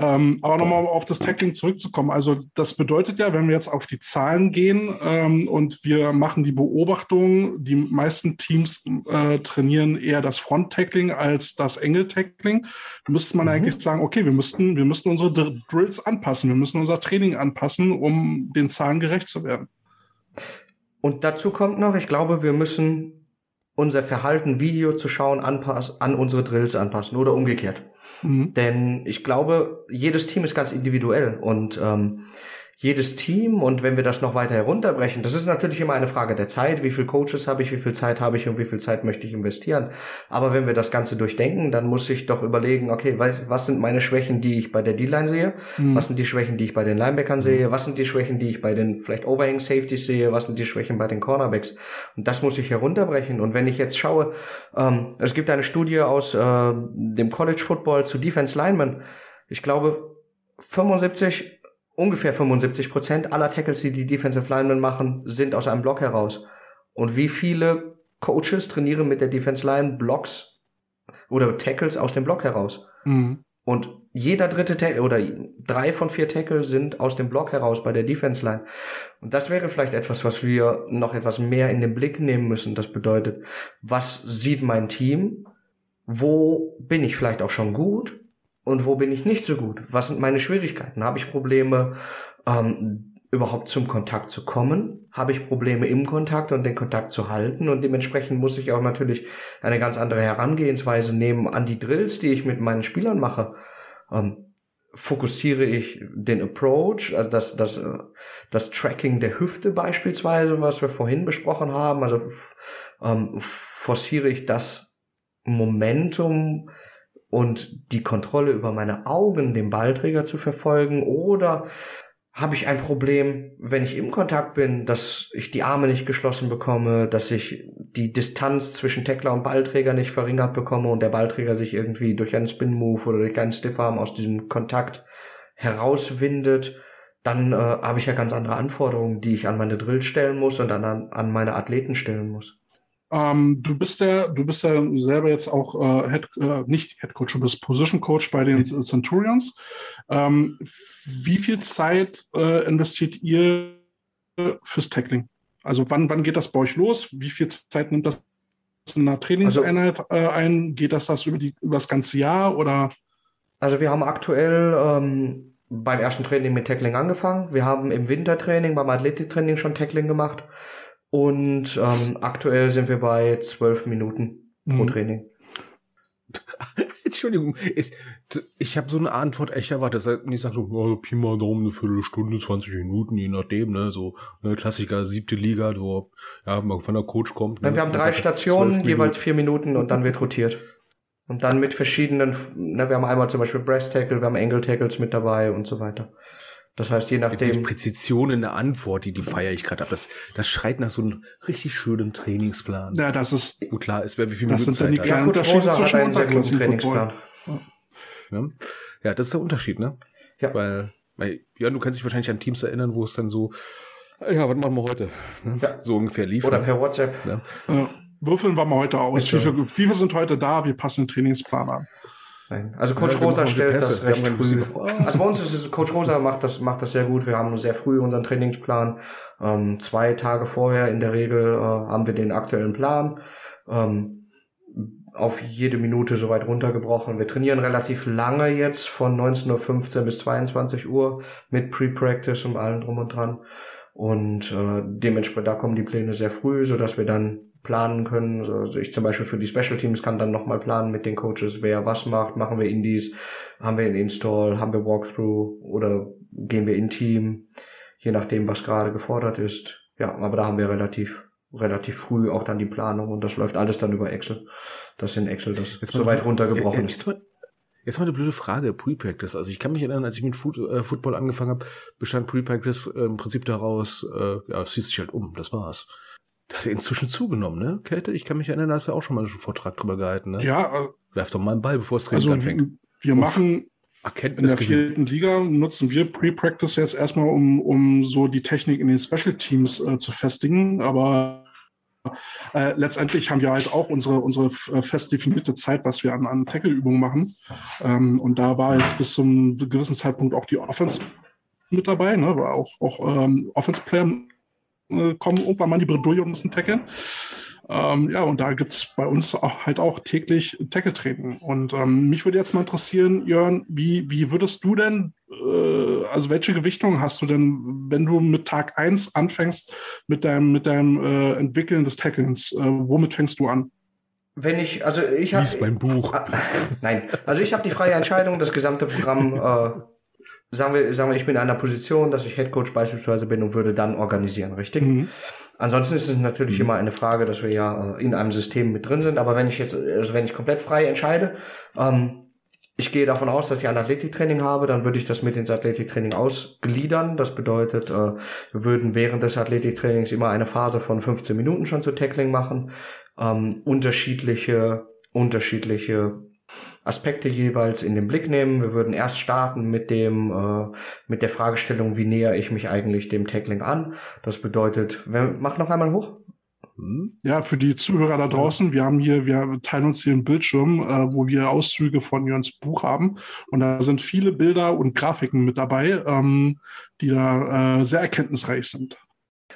Ähm, aber nochmal auf das Tackling zurückzukommen. Also das bedeutet ja, wenn wir jetzt auf die Zahlen gehen ähm, und wir machen die Beobachtung, die meisten Teams äh, trainieren eher das Front-Tackling als das Engel-Tackling, müsste man mhm. eigentlich sagen, okay, wir müssten, wir müssten unsere Drills anpassen, wir müssen unser Training anpassen, um den Zahlen gerecht zu werden. Und dazu kommt noch, ich glaube, wir müssen unser Verhalten, Video zu schauen, anpassen, an unsere Drills anpassen oder umgekehrt. Mhm. Denn ich glaube, jedes Team ist ganz individuell und ähm, jedes Team und wenn wir das noch weiter herunterbrechen, das ist natürlich immer eine Frage der Zeit, wie viel Coaches habe ich, wie viel Zeit habe ich und wie viel Zeit möchte ich investieren. Aber wenn wir das Ganze durchdenken, dann muss ich doch überlegen, okay, was, was sind meine Schwächen, die ich bei der D-Line sehe? Mhm. Was sind die Schwächen, die ich bei den Linebackern sehe? Was sind die Schwächen, die ich bei den vielleicht Overhang Safeties sehe? Was sind die Schwächen bei den Cornerbacks? Und das muss ich herunterbrechen. Und wenn ich jetzt schaue, ähm, es gibt eine Studie aus äh, dem College Football zu Defense Linemen. Ich glaube, 75 ungefähr 75 Prozent aller Tackles, die die Defensive Linemen machen, sind aus einem Block heraus. Und wie viele Coaches trainieren mit der Defense Line Blocks oder Tackles aus dem Block heraus? Mhm. Und jeder dritte Tackle oder drei von vier Tackle sind aus dem Block heraus bei der Defense Line. Und das wäre vielleicht etwas, was wir noch etwas mehr in den Blick nehmen müssen. Das bedeutet, was sieht mein Team? wo bin ich vielleicht auch schon gut und wo bin ich nicht so gut? Was sind meine Schwierigkeiten? Habe ich Probleme, ähm, überhaupt zum Kontakt zu kommen? Habe ich Probleme im Kontakt und den Kontakt zu halten? Und dementsprechend muss ich auch natürlich eine ganz andere Herangehensweise nehmen an die Drills, die ich mit meinen Spielern mache. Ähm, fokussiere ich den Approach, also das, das, äh, das Tracking der Hüfte beispielsweise, was wir vorhin besprochen haben, also ähm, forciere ich das Momentum und die Kontrolle über meine Augen, den Ballträger zu verfolgen oder habe ich ein Problem, wenn ich im Kontakt bin, dass ich die Arme nicht geschlossen bekomme, dass ich die Distanz zwischen Tackler und Ballträger nicht verringert bekomme und der Ballträger sich irgendwie durch einen Spin Move oder durch einen Stiffarm aus diesem Kontakt herauswindet, dann äh, habe ich ja ganz andere Anforderungen, die ich an meine Drills stellen muss und an, an meine Athleten stellen muss. Ähm, du bist ja, du bist ja selber jetzt auch äh, Head, äh, nicht Head Coach, du bist Position Coach bei den Centurions. Ähm, wie viel Zeit äh, investiert ihr fürs Tackling? Also wann, wann geht das bei euch los? Wie viel Zeit nimmt das in einer Trainingseinheit also, ein? Geht das das über, die, über das ganze Jahr oder? Also wir haben aktuell ähm, beim ersten Training mit Tackling angefangen. Wir haben im Wintertraining, beim Athletiktraining schon Tackling gemacht. Und ähm, aktuell sind wir bei zwölf Minuten pro mhm. Training. <laughs> Entschuldigung, ich, ich habe so eine Antwort echt erwartet. Ich sage so, oh, Pi mal Daumen, eine Viertelstunde, 20 Minuten, je nachdem, ne, so, ne, Klassiker, siebte Liga, wo, ja, wenn der Coach kommt. Ne, wir haben drei Stationen, jeweils vier Minuten und dann wird rotiert. Und dann mit verschiedenen, ne, wir haben einmal zum Beispiel Breast Tackle, wir haben Angle Tackles mit dabei und so weiter. Das heißt, je nachdem. Die Präzision in der Antwort, die, die feiere ich gerade ab. Das, das schreit nach so einem richtig schönen Trainingsplan. Ja, das ist. Gut, klar, es wäre wie viel das Minuten sind dann die kleinen Unterschiede zwischen einen sehr guten Trainingsplan. Ja. ja, das ist der Unterschied, ne? Ja. Weil, weil, ja, du kannst dich wahrscheinlich an Teams erinnern, wo es dann so, ja, was machen wir heute? Ne? Ja. So ungefähr lief. Oder ne? per WhatsApp. Ja. Ja. Würfeln wir mal heute aus. Wie viele, wie viele sind heute da? Wir passen den Trainingsplan an. Nein. Also Coach ja, Rosa stellt Pässe. das recht früh. Also bei uns ist es, Coach Rosa macht das, macht das sehr gut. Wir haben sehr früh unseren Trainingsplan. Ähm, zwei Tage vorher in der Regel äh, haben wir den aktuellen Plan. Ähm, auf jede Minute so weit runtergebrochen. Wir trainieren relativ lange jetzt von 19.15 Uhr bis 22 Uhr mit Pre-Practice und allem drum und dran. Und äh, dementsprechend, da kommen die Pläne sehr früh, so dass wir dann planen können. Also ich zum Beispiel für die Special Teams kann dann nochmal planen mit den Coaches, wer was macht. Machen wir Indies, haben wir einen Install, haben wir Walkthrough oder gehen wir in Team, je nachdem, was gerade gefordert ist. Ja, aber da haben wir relativ relativ früh auch dann die Planung und das läuft alles dann über Excel. Das in Excel das jetzt so weit runtergebrochen ist. Jetzt mal eine blöde Frage, Pre-Practice. Also ich kann mich erinnern, als ich mit Foot, äh, Football angefangen habe, bestand Pre-Practice äh, im Prinzip daraus, äh, ja, es sich halt um, das war's. Das hat inzwischen zugenommen, ne? Kälte, ich kann mich erinnern, da hast du auch schon mal einen Vortrag drüber gehalten, ne? Ja. Äh, Werf doch mal einen Ball, bevor es Training also, anfängt. Wir machen in der vierten Liga nutzen wir Pre-Practice jetzt erstmal, um, um so die Technik in den Special Teams äh, zu festigen. Aber äh, letztendlich haben wir halt auch unsere, unsere äh, fest definierte Zeit, was wir an, an Tackle-Übungen machen. Ähm, und da war jetzt bis zum gewissen Zeitpunkt auch die Offense mit dabei, ne? War auch, auch ähm, Offense-Player äh, kommen irgendwann mal in die Bredouille und müssen tackeln. Ähm, ja, und da gibt es bei uns auch, halt auch täglich Tackle-Training. Und ähm, mich würde jetzt mal interessieren, Jörn, wie, wie würdest du denn, äh, also welche Gewichtung hast du denn, wenn du mit Tag 1 anfängst mit deinem, mit deinem äh, Entwickeln des Tacklings? Äh, womit fängst du an? Wenn ich, also ich habe. mein Buch. Ah, <laughs> nein, also ich habe die freie Entscheidung, das gesamte Programm äh, sagen wir, sagen wir, ich bin in einer Position, dass ich Headcoach beispielsweise bin und würde dann organisieren, richtig? Mhm. Ansonsten ist es natürlich mhm. immer eine Frage, dass wir ja äh, in einem System mit drin sind. Aber wenn ich jetzt, also wenn ich komplett frei entscheide, ähm, ich gehe davon aus, dass ich ein Athletiktraining habe, dann würde ich das mit ins Athletiktraining ausgliedern. Das bedeutet, äh, wir würden während des Athletiktrainings immer eine Phase von 15 Minuten schon zu Tackling machen. Ähm, unterschiedliche, unterschiedliche Aspekte jeweils in den Blick nehmen. Wir würden erst starten mit dem äh, mit der Fragestellung, wie näher ich mich eigentlich dem Tackling an. Das bedeutet, wer, mach noch einmal hoch. Hm? Ja, für die Zuhörer da draußen, wir haben hier, wir teilen uns hier einen Bildschirm, äh, wo wir Auszüge von Jörns Buch haben. Und da sind viele Bilder und Grafiken mit dabei, ähm, die da äh, sehr erkenntnisreich sind.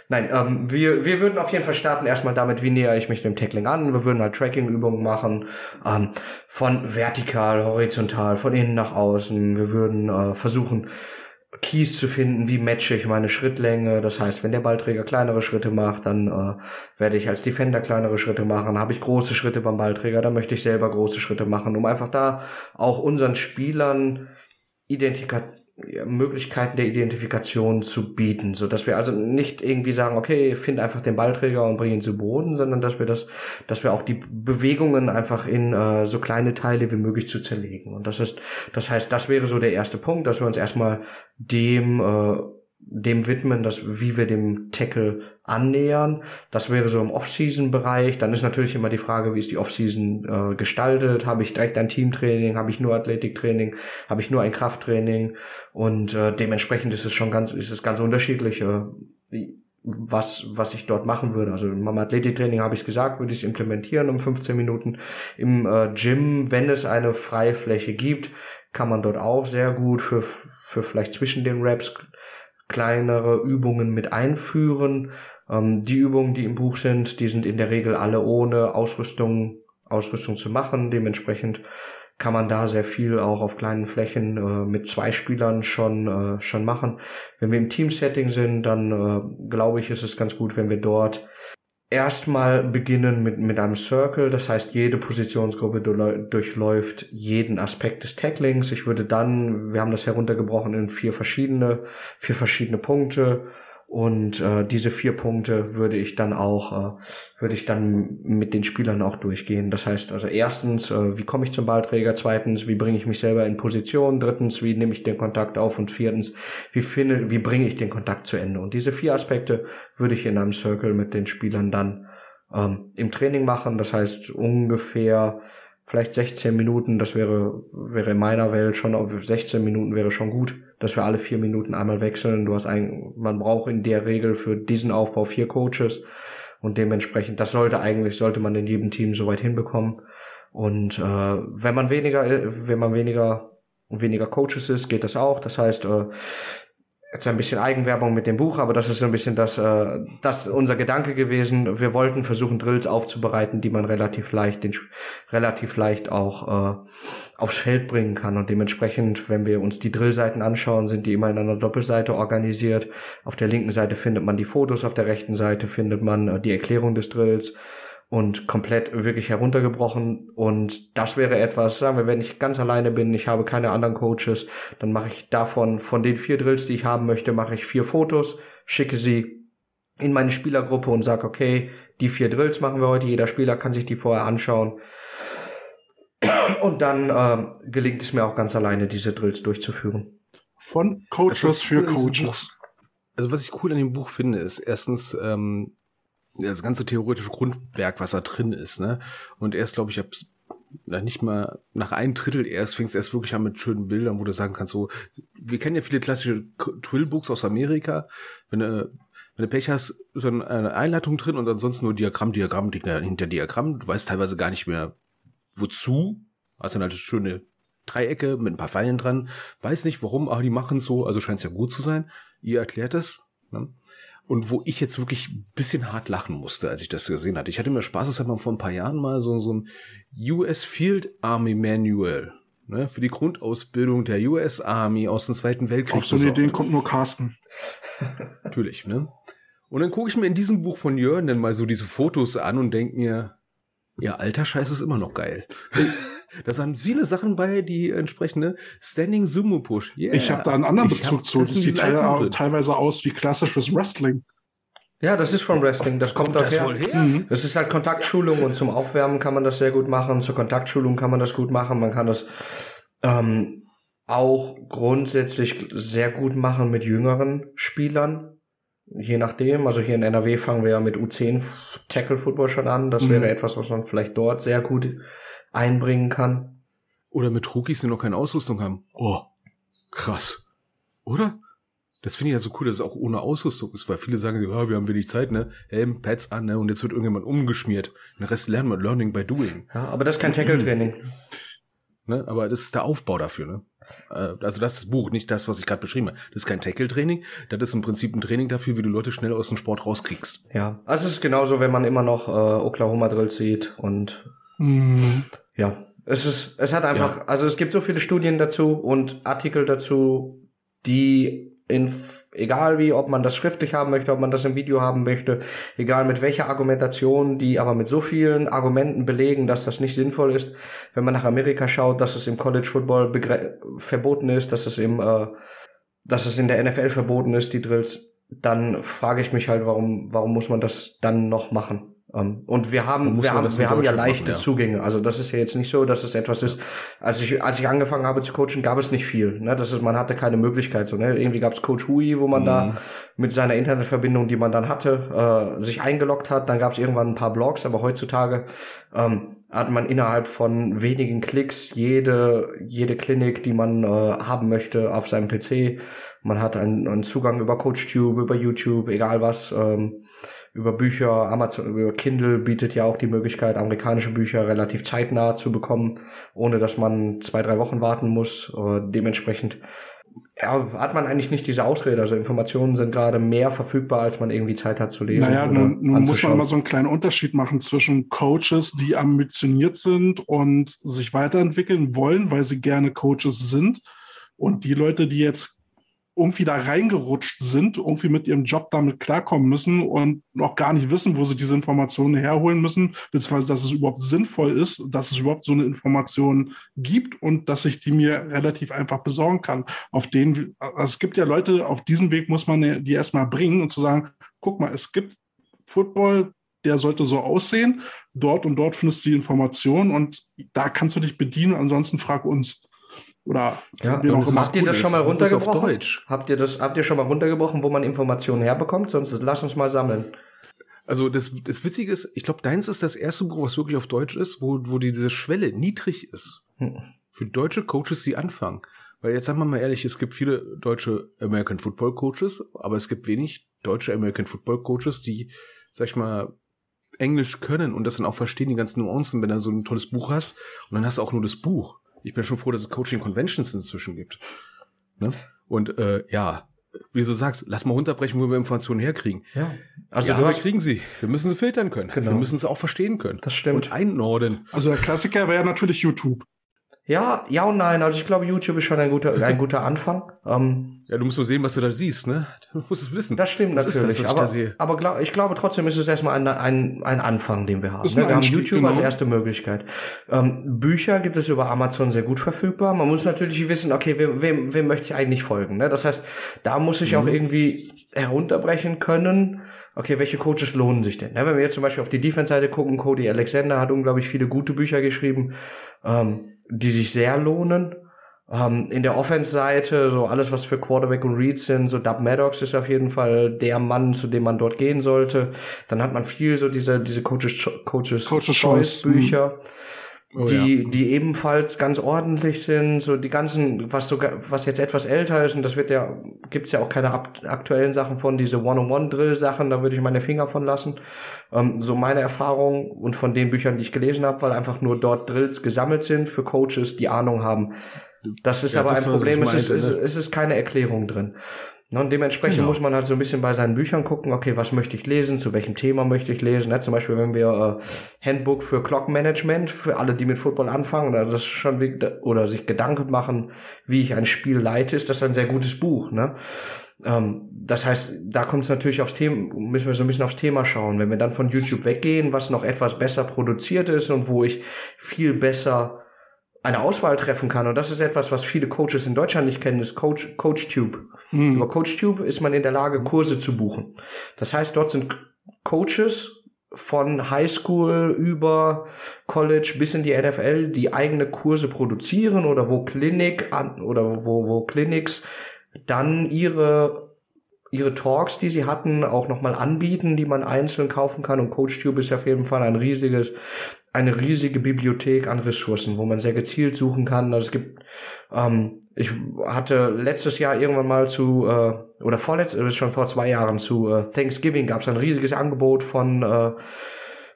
Nein, ähm, wir, wir würden auf jeden Fall starten erstmal damit, wie näher ich mich dem Tackling an. Wir würden halt Tracking-Übungen machen, ähm, von vertikal, horizontal, von innen nach außen. Wir würden äh, versuchen, Keys zu finden, wie matche ich meine Schrittlänge. Das heißt, wenn der Ballträger kleinere Schritte macht, dann äh, werde ich als Defender kleinere Schritte machen. Habe ich große Schritte beim Ballträger, dann möchte ich selber große Schritte machen, um einfach da auch unseren Spielern Identifikation Möglichkeiten der Identifikation zu bieten, so dass wir also nicht irgendwie sagen, okay, find einfach den Ballträger und bring ihn zu Boden, sondern dass wir das, dass wir auch die Bewegungen einfach in äh, so kleine Teile wie möglich zu zerlegen. Und das ist, das heißt, das wäre so der erste Punkt, dass wir uns erstmal dem äh, dem widmen, dass wie wir dem Tackle annähern. Das wäre so im Off-Season-Bereich. Dann ist natürlich immer die Frage, wie ist die Off-Season äh, gestaltet? Habe ich direkt ein Teamtraining? Habe ich nur Athletiktraining? Habe ich nur ein Krafttraining? Und äh, dementsprechend ist es schon ganz, ist es ganz unterschiedlich, äh, was, was ich dort machen würde. Also im Athletiktraining habe ich gesagt, würde ich es implementieren um 15 Minuten. Im äh, Gym, wenn es eine freie Fläche gibt, kann man dort auch sehr gut für, für vielleicht zwischen den Raps kleinere Übungen mit einführen. Ähm, die Übungen, die im Buch sind, die sind in der Regel alle ohne Ausrüstung, Ausrüstung zu machen. Dementsprechend kann man da sehr viel auch auf kleinen Flächen äh, mit zwei Spielern schon äh, schon machen. Wenn wir im Team-Setting sind, dann äh, glaube ich, ist es ganz gut, wenn wir dort erstmal beginnen mit, mit einem Circle, das heißt, jede Positionsgruppe durchläuft jeden Aspekt des Tacklings. Ich würde dann, wir haben das heruntergebrochen in vier verschiedene, vier verschiedene Punkte und äh, diese vier Punkte würde ich dann auch, äh, würde ich dann mit den Spielern auch durchgehen. Das heißt also erstens, äh, wie komme ich zum Ballträger? Zweitens, wie bringe ich mich selber in Position? Drittens, wie nehme ich den Kontakt auf? Und viertens, wie finde, wie bringe ich den Kontakt zu Ende? Und diese vier Aspekte würde ich in einem Circle mit den Spielern dann ähm, im Training machen. Das heißt ungefähr vielleicht 16 Minuten, das wäre, wäre in meiner Welt schon auf 16 Minuten wäre schon gut, dass wir alle vier Minuten einmal wechseln. Du hast ein, man braucht in der Regel für diesen Aufbau vier Coaches und dementsprechend, das sollte eigentlich, sollte man in jedem Team soweit hinbekommen. Und äh, wenn man weniger, wenn man weniger weniger Coaches ist, geht das auch. Das heißt, äh, jetzt ein bisschen Eigenwerbung mit dem Buch, aber das ist so ein bisschen das, äh, das unser Gedanke gewesen. Wir wollten versuchen, Drills aufzubereiten, die man relativ leicht, den, relativ leicht auch äh, aufs Feld bringen kann. Und dementsprechend, wenn wir uns die Drillseiten anschauen, sind die immer in einer Doppelseite organisiert. Auf der linken Seite findet man die Fotos, auf der rechten Seite findet man äh, die Erklärung des Drills und komplett wirklich heruntergebrochen. Und das wäre etwas, sagen wir, wenn ich ganz alleine bin, ich habe keine anderen Coaches, dann mache ich davon, von den vier Drills, die ich haben möchte, mache ich vier Fotos, schicke sie in meine Spielergruppe und sage, okay, die vier Drills machen wir heute, jeder Spieler kann sich die vorher anschauen. Und dann äh, gelingt es mir auch ganz alleine, diese Drills durchzuführen. Von Coaches für Coaches. Also was ich cool an dem Buch finde, ist erstens, ähm, das ganze theoretische Grundwerk, was da drin ist, ne? Und erst, glaube ich, ab nicht mal nach ein Drittel erst fängst erst wirklich an mit schönen Bildern, wo du sagen kannst, so, wir kennen ja viele klassische Twill-Books aus Amerika. Wenn du, wenn du Pech hast, ist dann eine Einleitung drin und ansonsten nur Diagramm, Diagramm, hinter Diagramm. Du weißt teilweise gar nicht mehr, wozu. Dann halt schöne Dreiecke mit ein paar Pfeilen dran. Weiß nicht warum, aber die machen so, also scheint es ja gut zu sein. Ihr erklärt es. Ne? Und wo ich jetzt wirklich ein bisschen hart lachen musste, als ich das gesehen hatte. Ich hatte mir Spaß, das hat man vor ein paar Jahren mal so, so ein US Field Army Manual ne, für die Grundausbildung der US Army aus dem Zweiten Weltkrieg. Auf so eine Idee kommt nur Carsten. <laughs> <laughs> Natürlich, ne? Und dann gucke ich mir in diesem Buch von Jörn dann mal so diese Fotos an und denke mir, ja, alter Scheiß ist immer noch geil. <laughs> Da sind viele Sachen bei, die entsprechende Standing Sumo Push. Yeah. Ich habe da einen anderen Bezug zu. Das, das sieht teil teilweise aus wie klassisches Wrestling. Ja, das ist vom Wrestling. Das kommt, kommt das her. wohl her. Mhm. Das ist halt Kontaktschulung und zum Aufwärmen kann man das sehr gut machen. Zur Kontaktschulung kann man das gut machen. Man kann das ähm, auch grundsätzlich sehr gut machen mit jüngeren Spielern. Je nachdem. Also hier in NRW fangen wir ja mit U10 Tackle Football schon an. Das mhm. wäre etwas, was man vielleicht dort sehr gut einbringen kann. Oder mit Rookies, die noch keine Ausrüstung haben. Oh, krass. Oder? Das finde ich ja so cool, dass es auch ohne Ausrüstung ist, weil viele sagen, oh, wir haben wenig Zeit, ne? Helm, Pads an, ne? Und jetzt wird irgendjemand umgeschmiert. Den Rest lernen wir Learning by Doing. Ja, aber das ist kein Tackle-Training. <clears throat> Ne? Aber das ist der Aufbau dafür. Ne? Äh, also das ist das Buch, nicht das, was ich gerade beschrieben habe. Das ist kein Tackle-Training, das ist im Prinzip ein Training dafür, wie du Leute schnell aus dem Sport rauskriegst. Ja, also es ist genauso, wenn man immer noch äh, Oklahoma Drills sieht und mhm. ja, es ist, es hat einfach, ja. also es gibt so viele Studien dazu und Artikel dazu, die in egal wie, ob man das schriftlich haben möchte, ob man das im Video haben möchte, egal mit welcher Argumentation, die aber mit so vielen Argumenten belegen, dass das nicht sinnvoll ist, wenn man nach Amerika schaut, dass es im College Football verboten ist, dass es im, äh, dass es in der NFL verboten ist, die Drills, dann frage ich mich halt, warum, warum muss man das dann noch machen? Ähm, und wir haben, wir haben, wir haben ja leichte machen, ja. Zugänge. Also das ist ja jetzt nicht so, dass es etwas ist. Als ich, als ich angefangen habe zu coachen, gab es nicht viel. Ne? Das ist, man hatte keine Möglichkeit. So, ne? Irgendwie gab es Coach Hui, wo man mhm. da mit seiner Internetverbindung, die man dann hatte, äh, sich eingeloggt hat. Dann gab es irgendwann ein paar Blogs, aber heutzutage ähm, hat man innerhalb von wenigen Klicks jede, jede Klinik, die man äh, haben möchte, auf seinem PC. Man hat einen, einen Zugang über CoachTube, über YouTube, egal was. Ähm, über Bücher, Amazon, über Kindle bietet ja auch die Möglichkeit, amerikanische Bücher relativ zeitnah zu bekommen, ohne dass man zwei, drei Wochen warten muss. Äh, dementsprechend ja, hat man eigentlich nicht diese Ausrede. Also Informationen sind gerade mehr verfügbar, als man irgendwie Zeit hat zu lesen. Naja, nun, nun muss man mal so einen kleinen Unterschied machen zwischen Coaches, die ambitioniert sind und sich weiterentwickeln wollen, weil sie gerne Coaches sind, und die Leute, die jetzt irgendwie da reingerutscht sind, irgendwie mit ihrem Job damit klarkommen müssen und noch gar nicht wissen, wo sie diese Informationen herholen müssen, beziehungsweise dass es überhaupt sinnvoll ist, dass es überhaupt so eine Information gibt und dass ich die mir relativ einfach besorgen kann. Auf den, also es gibt ja Leute, auf diesem Weg muss man die erstmal bringen und zu sagen, guck mal, es gibt Football, der sollte so aussehen. Dort und dort findest du die Informationen und da kannst du dich bedienen. Ansonsten frag uns. Oder ja, habt ihr das schon mal runtergebrochen? Auf Deutsch. Habt ihr das, habt ihr schon mal runtergebrochen, wo man Informationen herbekommt? Sonst lass uns mal sammeln. Also das, das Witzige ist, ich glaube, deins ist das erste Buch, was wirklich auf Deutsch ist, wo, wo diese Schwelle niedrig ist. Hm. Für deutsche Coaches, die anfangen. Weil jetzt sagen wir mal ehrlich, es gibt viele deutsche American Football Coaches, aber es gibt wenig deutsche American Football Coaches, die, sag ich mal, Englisch können und das dann auch verstehen, die ganzen Nuancen, wenn du so ein tolles Buch hast und dann hast du auch nur das Buch. Ich bin schon froh, dass es Coaching Conventions inzwischen gibt. Ne? Und äh, ja, wie du sagst, lass mal runterbrechen, wo wir Informationen herkriegen. Ja. Also ja, wir kriegen sie. Wir müssen sie filtern können. Genau. Wir müssen sie auch verstehen können. Das stimmt. Und einordnen. Also der Klassiker wäre ja natürlich YouTube. Ja, ja und nein. Also ich glaube, YouTube ist schon ein guter, ein guter Anfang. Ähm, ja, du musst nur sehen, was du da siehst, ne? <laughs> Du musst es wissen. Das stimmt was natürlich. Das, aber ich aber glaub, ich glaube trotzdem ist es erstmal ein, ein, ein Anfang, den wir haben. Ne? Wir haben YouTube genau. als erste Möglichkeit. Ähm, Bücher gibt es über Amazon sehr gut verfügbar. Man muss natürlich wissen, okay, wem, wem, wem möchte ich eigentlich folgen? Ne? Das heißt, da muss ich mhm. auch irgendwie herunterbrechen können okay, welche Coaches lohnen sich denn? Ne? Wenn wir jetzt zum Beispiel auf die Defense-Seite gucken, Cody Alexander hat unglaublich viele gute Bücher geschrieben. Ähm, die sich sehr lohnen. Ähm, in der Offense-Seite, so alles, was für Quarterback und Reads sind, so Dub Maddox ist auf jeden Fall der Mann, zu dem man dort gehen sollte. Dann hat man viel so diese, diese Coaches, Coaches, Coaches Choice Bücher. Mhm Oh, die, ja. die ebenfalls ganz ordentlich sind, so die ganzen, was sogar, was jetzt etwas älter ist, und das wird ja, gibt's ja auch keine aktuellen Sachen von, diese One-on-One-Drill-Sachen, da würde ich meine Finger von lassen. Ähm, so meine Erfahrung und von den Büchern, die ich gelesen habe, weil einfach nur dort Drills gesammelt sind für Coaches, die Ahnung haben. Das ist ja, aber das ein Problem, es, ist, es, es ist keine Erklärung drin. Ne, und dementsprechend genau. muss man halt so ein bisschen bei seinen Büchern gucken, okay, was möchte ich lesen, zu welchem Thema möchte ich lesen. Ne? Zum Beispiel, wenn wir äh, Handbook für Clock Management, für alle, die mit Football anfangen, also das schon oder sich Gedanken machen, wie ich ein Spiel leite, ist das ein sehr gutes Buch. Ne? Ähm, das heißt, da kommt es natürlich aufs Thema, müssen wir so ein bisschen aufs Thema schauen. Wenn wir dann von YouTube weggehen, was noch etwas besser produziert ist und wo ich viel besser eine Auswahl treffen kann. Und das ist etwas, was viele Coaches in Deutschland nicht kennen, ist Coach, CoachTube. Mhm. Über CoachTube ist man in der Lage, Kurse zu buchen. Das heißt, dort sind Coaches von Highschool über College bis in die NFL, die eigene Kurse produzieren oder wo Klinik an, oder wo, wo Clinics dann ihre ihre Talks, die sie hatten, auch nochmal anbieten, die man einzeln kaufen kann. Und CoachTube ist auf jeden Fall ein riesiges eine riesige Bibliothek an Ressourcen, wo man sehr gezielt suchen kann. Also es gibt, ähm, ich hatte letztes Jahr irgendwann mal zu, äh, oder vorletzt, äh, schon vor zwei Jahren zu äh, Thanksgiving gab es ein riesiges Angebot von äh,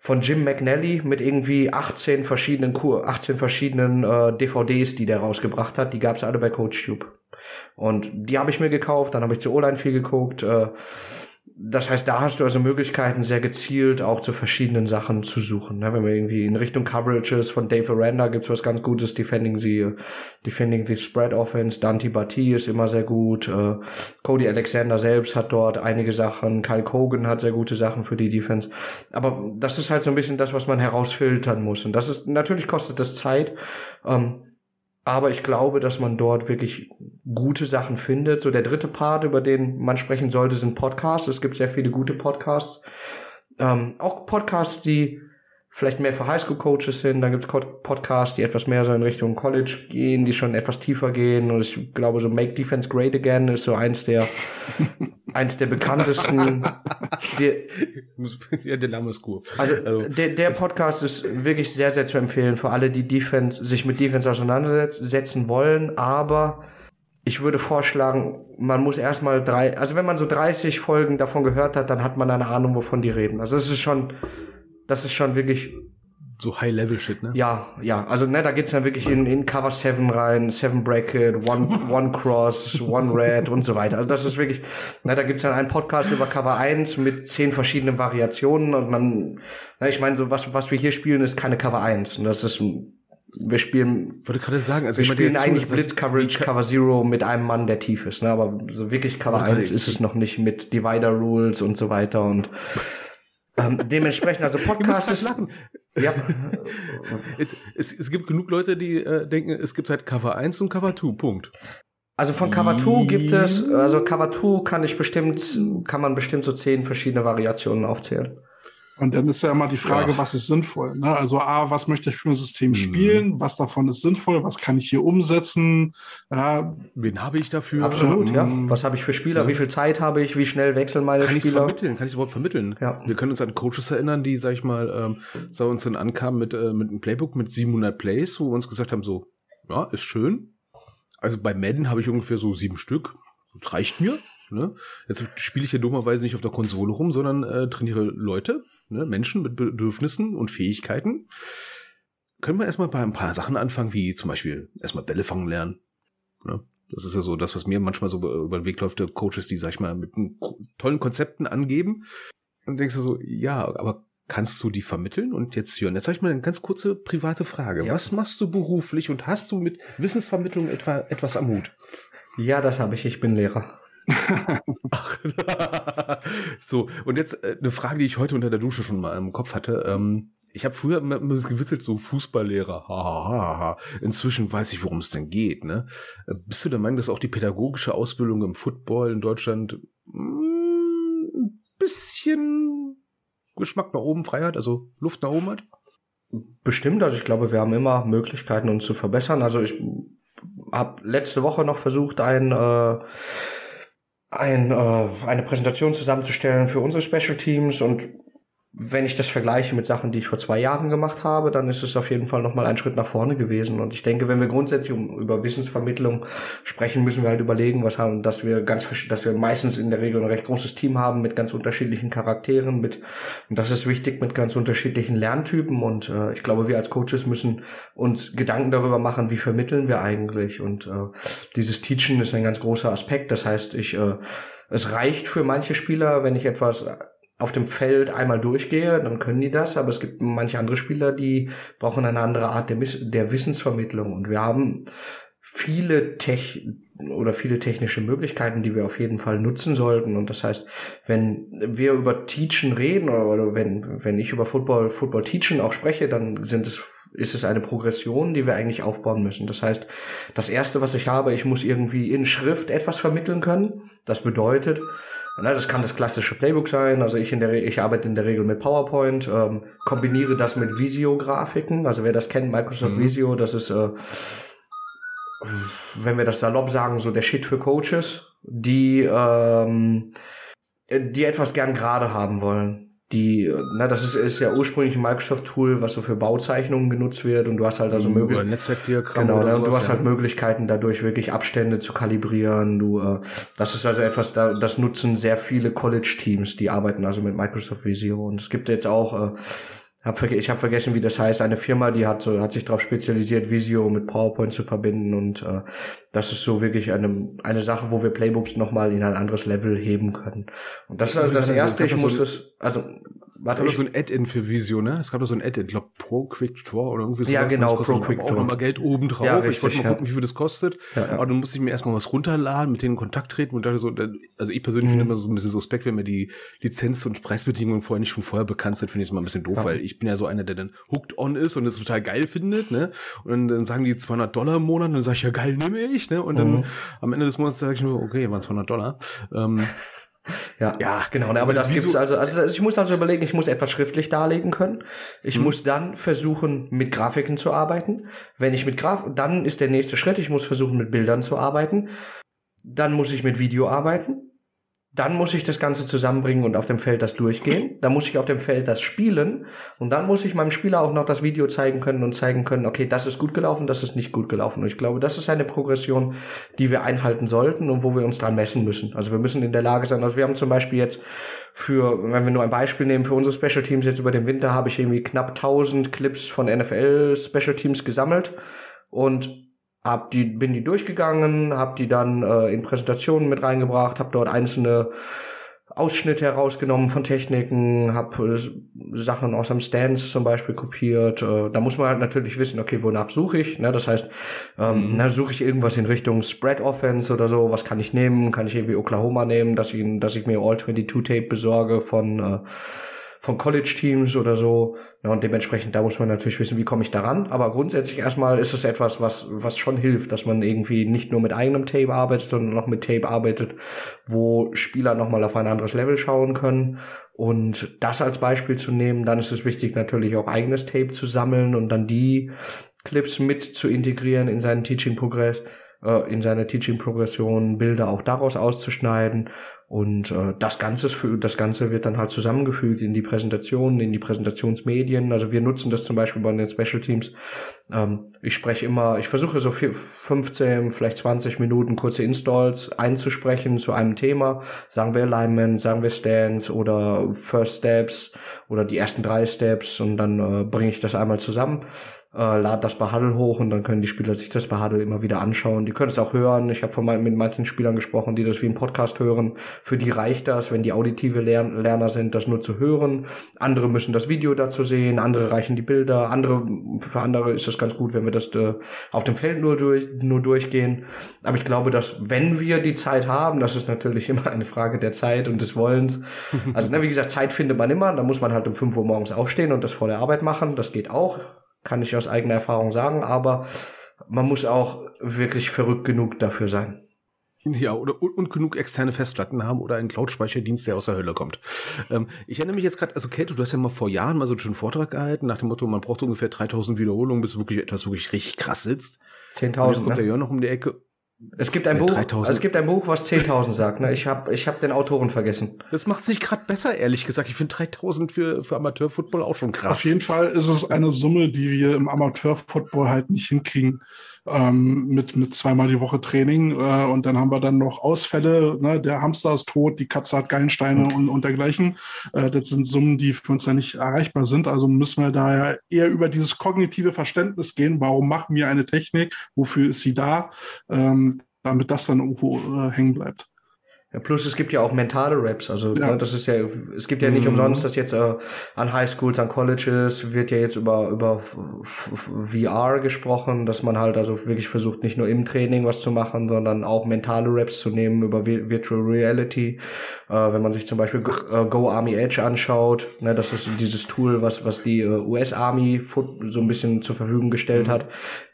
von Jim McNally mit irgendwie 18 verschiedenen Kur 18 verschiedenen äh, DVDs, die der rausgebracht hat. Die gab's alle bei CoachTube. Und die habe ich mir gekauft, dann habe ich zu O-Line viel geguckt. Äh, das heißt, da hast du also Möglichkeiten, sehr gezielt auch zu verschiedenen Sachen zu suchen. Ne? Wenn wir irgendwie in Richtung Coverages von Dave Aranda gibt's was ganz Gutes, Defending the, Defending the Spread Offense, Dante Bati ist immer sehr gut, äh, Cody Alexander selbst hat dort einige Sachen, Kyle Kogan hat sehr gute Sachen für die Defense. Aber das ist halt so ein bisschen das, was man herausfiltern muss. Und das ist, natürlich kostet das Zeit. Ähm, aber ich glaube, dass man dort wirklich gute Sachen findet. So der dritte Part, über den man sprechen sollte, sind Podcasts. Es gibt sehr viele gute Podcasts. Ähm, auch Podcasts, die vielleicht mehr für Highschool-Coaches sind. Dann gibt es Podcasts, die etwas mehr so in Richtung College gehen, die schon etwas tiefer gehen. Und ich glaube, so Make Defense Great Again ist so eins der, <laughs> eins der bekanntesten. der, ja, der Name ist cool. Also, also, der, der Podcast ist wirklich sehr, sehr zu empfehlen für alle, die Defense, sich mit Defense auseinandersetzen wollen. Aber ich würde vorschlagen, man muss erstmal drei, also wenn man so 30 Folgen davon gehört hat, dann hat man eine Ahnung, wovon die reden. Also es ist schon, das ist schon wirklich so High-Level-Shit, ne? Ja, ja. Also, ne, da geht's dann wirklich in, in Cover 7 rein, 7 Bracket, One, <laughs> One Cross, One Red und so weiter. Also, das ist wirklich, ne, da gibt's dann einen Podcast über Cover 1 mit zehn verschiedenen Variationen und dann, ne, ich meine, so was, was wir hier spielen, ist keine Cover 1. Und das ist, wir spielen, wollte gerade sagen, also wir spielen eigentlich Blitz Coverage Cover Zero mit einem Mann, der tief ist, ne, aber so wirklich Cover 1 ist es noch nicht mit Divider Rules und so weiter und, ähm, dementsprechend, also <laughs> Podcast ist. Ja. <laughs> es, es, es, gibt genug Leute, die äh, denken, es gibt halt Cover 1 und Cover 2, Punkt. Also von Cover 2 gibt es, also Cover 2 kann ich bestimmt, kann man bestimmt so zehn verschiedene Variationen aufzählen. Und dann ist ja immer die Frage, ja. was ist sinnvoll? Ne? Also A, was möchte ich für ein System mhm. spielen? Was davon ist sinnvoll? Was kann ich hier umsetzen? Ja. Wen habe ich dafür? Absolut, ähm, ja. Was habe ich für Spieler? Ja. Wie viel Zeit habe ich? Wie schnell wechseln meine kann Spieler? Kann ich vermitteln? Kann ich überhaupt vermitteln? Ja. Wir können uns an Coaches erinnern, die, sag ich mal, ähm, so uns dann ankamen mit, äh, mit einem Playbook mit 700 Plays, wo wir uns gesagt haben, so, ja, ist schön. Also bei Madden habe ich ungefähr so sieben Stück. Das reicht mir. Ne? Jetzt spiele ich ja dummerweise nicht auf der Konsole rum, sondern äh, trainiere Leute, ne? Menschen mit Bedürfnissen und Fähigkeiten. Können wir erstmal bei ein paar Sachen anfangen, wie zum Beispiel erstmal Bälle fangen lernen. Ne? Das ist ja so das, was mir manchmal so über den Weg läuft, der Coaches, die, sag ich mal, mit tollen Konzepten angeben. Und denkst du so, ja, aber kannst du die vermitteln? Und jetzt, Jörn, jetzt habe ich mal eine ganz kurze private Frage. Ja. Was machst du beruflich und hast du mit Wissensvermittlung etwa etwas am Hut? Ja, das habe ich. Ich bin Lehrer. <laughs> So, und jetzt äh, eine Frage, die ich heute unter der Dusche schon mal im Kopf hatte. Ähm, ich habe früher immer, gewitzelt, so Fußballlehrer. Inzwischen weiß ich, worum es denn geht. Ne? Äh, bist du der Meinung, dass auch die pädagogische Ausbildung im Football in Deutschland mm, ein bisschen Geschmack nach oben frei hat, also Luft nach oben hat? Bestimmt, also ich glaube, wir haben immer Möglichkeiten, uns zu verbessern. Also ich habe letzte Woche noch versucht, ein äh, ein, äh, eine Präsentation zusammenzustellen für unsere Special Teams und wenn ich das vergleiche mit Sachen, die ich vor zwei Jahren gemacht habe, dann ist es auf jeden Fall nochmal ein Schritt nach vorne gewesen. Und ich denke, wenn wir grundsätzlich um, über Wissensvermittlung sprechen, müssen wir halt überlegen, was haben, dass wir ganz, dass wir meistens in der Regel ein recht großes Team haben mit ganz unterschiedlichen Charakteren, mit, und das ist wichtig, mit ganz unterschiedlichen Lerntypen. Und äh, ich glaube, wir als Coaches müssen uns Gedanken darüber machen, wie vermitteln wir eigentlich. Und äh, dieses Teachen ist ein ganz großer Aspekt. Das heißt, ich, äh, es reicht für manche Spieler, wenn ich etwas auf dem Feld einmal durchgehe, dann können die das, aber es gibt manche andere Spieler, die brauchen eine andere Art der, der Wissensvermittlung und wir haben viele Tech oder viele technische Möglichkeiten, die wir auf jeden Fall nutzen sollten. Und das heißt, wenn wir über Teachen reden oder wenn, wenn ich über Football, Football Teachen auch spreche, dann sind es, ist es eine Progression, die wir eigentlich aufbauen müssen. Das heißt, das erste, was ich habe, ich muss irgendwie in Schrift etwas vermitteln können. Das bedeutet, das kann das klassische Playbook sein. Also ich in der ich arbeite in der Regel mit PowerPoint, ähm, kombiniere das mit Visio-Grafiken. Also wer das kennt, Microsoft mhm. Visio, das ist, äh, wenn wir das salopp sagen, so der Shit für Coaches, die ähm, die etwas gern gerade haben wollen die, na, das ist, ist ja ursprünglich ein Microsoft-Tool, was so für Bauzeichnungen genutzt wird und du hast halt also Möglichkeiten. Netzwerkdiagramm. Genau, oder sowas, du hast ja. halt Möglichkeiten, dadurch wirklich Abstände zu kalibrieren. Du, äh, das ist also etwas, da, das nutzen sehr viele College-Teams, die arbeiten also mit Microsoft Visio. Und es gibt jetzt auch, äh, hab, ich habe vergessen, wie das heißt. Eine Firma, die hat so hat sich darauf spezialisiert, Visio mit PowerPoint zu verbinden und äh, das ist so wirklich eine eine Sache, wo wir Playbooks nochmal in ein anderes Level heben können. Und das ist also das erste. Ich muss es also Warte, doch so ein Add-in für Visio, ne? Es gab doch so ein Add-in, ich glaube Pro Quick Draw oder irgendwie so. Ja, genau, Pro Quick Draw. Auch nochmal Geld oben drauf. Ja, ich wollte mal gucken, ja. wie viel das kostet. Ja, ja. Aber dann musste ich mir erstmal was runterladen, mit denen in Kontakt treten und dachte so, also ich persönlich mhm. finde immer so ein bisschen suspekt, wenn mir die Lizenz- und Preisbedingungen vorher nicht schon vorher bekannt sind, finde ich es immer ein bisschen doof, weil ich bin ja so einer, der dann hooked on ist und es total geil findet, ne? Und dann sagen die 200 Dollar im Monat und dann sage ich, ja geil, nehme ich, ne? Und dann mhm. am Ende des Monats sage ich nur, okay, waren 200 Dollar. Ähm, <laughs> ja, ja, genau. Aber das gibt's also, also ich muss also überlegen, ich muss etwas schriftlich darlegen können. Ich hm. muss dann versuchen, mit Grafiken zu arbeiten. Wenn ich mit Graf, dann ist der nächste Schritt, ich muss versuchen, mit Bildern zu arbeiten. Dann muss ich mit Video arbeiten. Dann muss ich das Ganze zusammenbringen und auf dem Feld das durchgehen. Dann muss ich auf dem Feld das spielen. Und dann muss ich meinem Spieler auch noch das Video zeigen können und zeigen können, okay, das ist gut gelaufen, das ist nicht gut gelaufen. Und ich glaube, das ist eine Progression, die wir einhalten sollten und wo wir uns dran messen müssen. Also wir müssen in der Lage sein, also wir haben zum Beispiel jetzt für, wenn wir nur ein Beispiel nehmen, für unsere Special Teams jetzt über den Winter habe ich irgendwie knapp 1000 Clips von NFL Special Teams gesammelt. Und hab die, bin die durchgegangen, habe die dann äh, in Präsentationen mit reingebracht, habe dort einzelne Ausschnitte herausgenommen von Techniken, habe äh, Sachen aus einem Stance zum Beispiel kopiert. Äh, da muss man halt natürlich wissen, okay, wonach suche ich? Ne? Das heißt, ähm, mhm. suche ich irgendwas in Richtung Spread Offense oder so, was kann ich nehmen? Kann ich irgendwie Oklahoma nehmen, dass ich, dass ich mir All-22-Tape besorge von äh, von College-Teams oder so. Ja, und dementsprechend, da muss man natürlich wissen, wie komme ich daran. Aber grundsätzlich erstmal ist es etwas, was, was schon hilft, dass man irgendwie nicht nur mit eigenem Tape arbeitet, sondern noch mit Tape arbeitet, wo Spieler nochmal auf ein anderes Level schauen können. Und das als Beispiel zu nehmen, dann ist es wichtig, natürlich auch eigenes Tape zu sammeln und dann die Clips mit zu integrieren in seinen Teaching-Progress, äh, in seine Teaching-Progression, Bilder auch daraus auszuschneiden und äh, das Ganze für das Ganze wird dann halt zusammengefügt in die Präsentationen, in die Präsentationsmedien. Also wir nutzen das zum Beispiel bei den Special Teams. Ähm, ich spreche immer, ich versuche so 15, vielleicht 20 Minuten kurze Installs einzusprechen zu einem Thema. Sagen wir Alignment, sagen wir Stance oder First Steps oder die ersten drei Steps und dann äh, bringe ich das einmal zusammen äh, lad das bei hoch und dann können die Spieler sich das bei immer wieder anschauen. Die können es auch hören. Ich habe von mit manchen Spielern gesprochen, die das wie ein Podcast hören. Für die reicht das, wenn die auditive Lern Lerner sind, das nur zu hören. Andere müssen das Video dazu sehen, andere reichen die Bilder, andere für andere ist das ganz gut, wenn wir das äh, auf dem Feld nur durch nur durchgehen. Aber ich glaube, dass wenn wir die Zeit haben, das ist natürlich immer eine Frage der Zeit und des Wollens. Also ne, wie gesagt, Zeit findet man immer. Da muss man halt um 5 Uhr morgens aufstehen und das vor der Arbeit machen. Das geht auch kann ich aus eigener Erfahrung sagen, aber man muss auch wirklich verrückt genug dafür sein. Ja, oder und genug externe Festplatten haben oder einen Cloud-Speicherdienst, der aus der Hölle kommt. Ähm, ich erinnere mich jetzt gerade, also Kate, du hast ja mal vor Jahren mal so einen schönen Vortrag gehalten, nach dem Motto, man braucht ungefähr 3000 Wiederholungen, bis wirklich etwas wirklich richtig krass sitzt. 10.000. Jetzt kommt ne? der Jörn noch um die Ecke es gibt ein Buch, also es gibt ein Buch, was 10.000 sagt. Ne? Ich habe ich hab den Autoren vergessen. Das macht sich gerade besser, ehrlich gesagt. Ich finde 3.000 für, für Amateurfootball auch schon krass. Auf jeden Fall ist es eine Summe, die wir im Amateurfootball halt nicht hinkriegen ähm, mit, mit zweimal die Woche Training. Äh, und dann haben wir dann noch Ausfälle. Ne? Der Hamster ist tot, die Katze hat Gallensteine und, und dergleichen. Äh, das sind Summen, die für uns ja nicht erreichbar sind. Also müssen wir da eher über dieses kognitive Verständnis gehen. Warum machen wir eine Technik? Wofür ist sie da? Ähm, damit das dann irgendwo äh, hängen bleibt. Ja, plus es gibt ja auch mentale Raps, also ja. ne, das ist ja, es gibt ja nicht mhm. umsonst, dass jetzt äh, an Highschools, an Colleges wird ja jetzt über über VR gesprochen, dass man halt also wirklich versucht, nicht nur im Training was zu machen, sondern auch mentale Raps zu nehmen über Virtual Reality. Äh, wenn man sich zum Beispiel Go, äh, Go Army Edge anschaut, ne, das ist dieses Tool, was was die äh, US Army so ein bisschen zur Verfügung gestellt mhm. hat.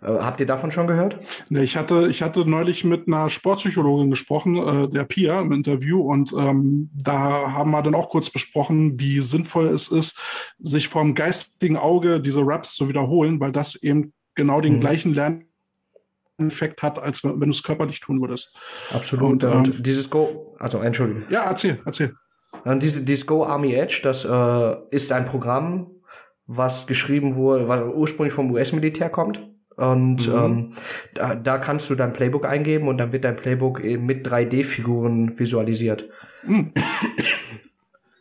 Äh, habt ihr davon schon gehört? Ne, ich hatte ich hatte neulich mit einer Sportpsychologin gesprochen, äh, der Pia Interview und ähm, da haben wir dann auch kurz besprochen, wie sinnvoll es ist, sich vom geistigen Auge diese Raps zu wiederholen, weil das eben genau den mhm. gleichen Lerneffekt hat, als wenn, du es körperlich tun würdest. Absolut. Und, und ähm, dieses Go, also Entschuldigung. Ja, erzähl, erzähl. Und diese, dieses Go Army Edge, das äh, ist ein Programm, was geschrieben wurde, was ursprünglich vom US-Militär kommt und mhm. ähm, da, da kannst du dein Playbook eingeben und dann wird dein Playbook eben mit 3D-Figuren visualisiert. Mhm.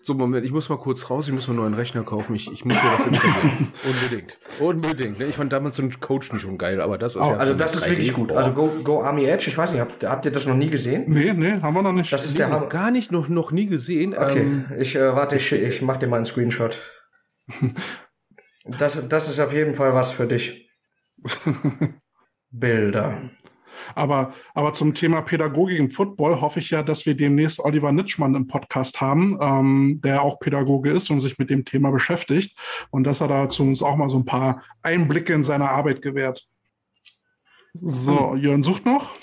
So, Moment, ich muss mal kurz raus, ich muss mal nur einen Rechner kaufen. Ich, ich muss hier was installieren. <laughs> Unbedingt. Unbedingt. Ne? Ich fand damals so ein Coachen schon geil, aber das ist Oh, ja. also so das ist 3D. wirklich gut. Also Go, Go Army Edge, ich weiß nicht, habt, habt ihr das noch nie gesehen? Nee, nee, haben wir noch nicht. Das ist Nee, der noch gar nicht, noch, noch nie gesehen. Okay, Ähm, ich äh, warte, ich, ich mach dir mal einen Screenshot. <laughs> Das, das ist auf jeden Fall was für dich. Bilder. Aber, aber zum Thema Pädagogik im Football hoffe ich ja, dass wir demnächst Oliver Nitschmann im Podcast haben, ähm, der auch Pädagoge ist und sich mit dem Thema beschäftigt und dass er dazu uns auch mal so ein paar Einblicke in seine Arbeit gewährt. So, Jörn sucht noch.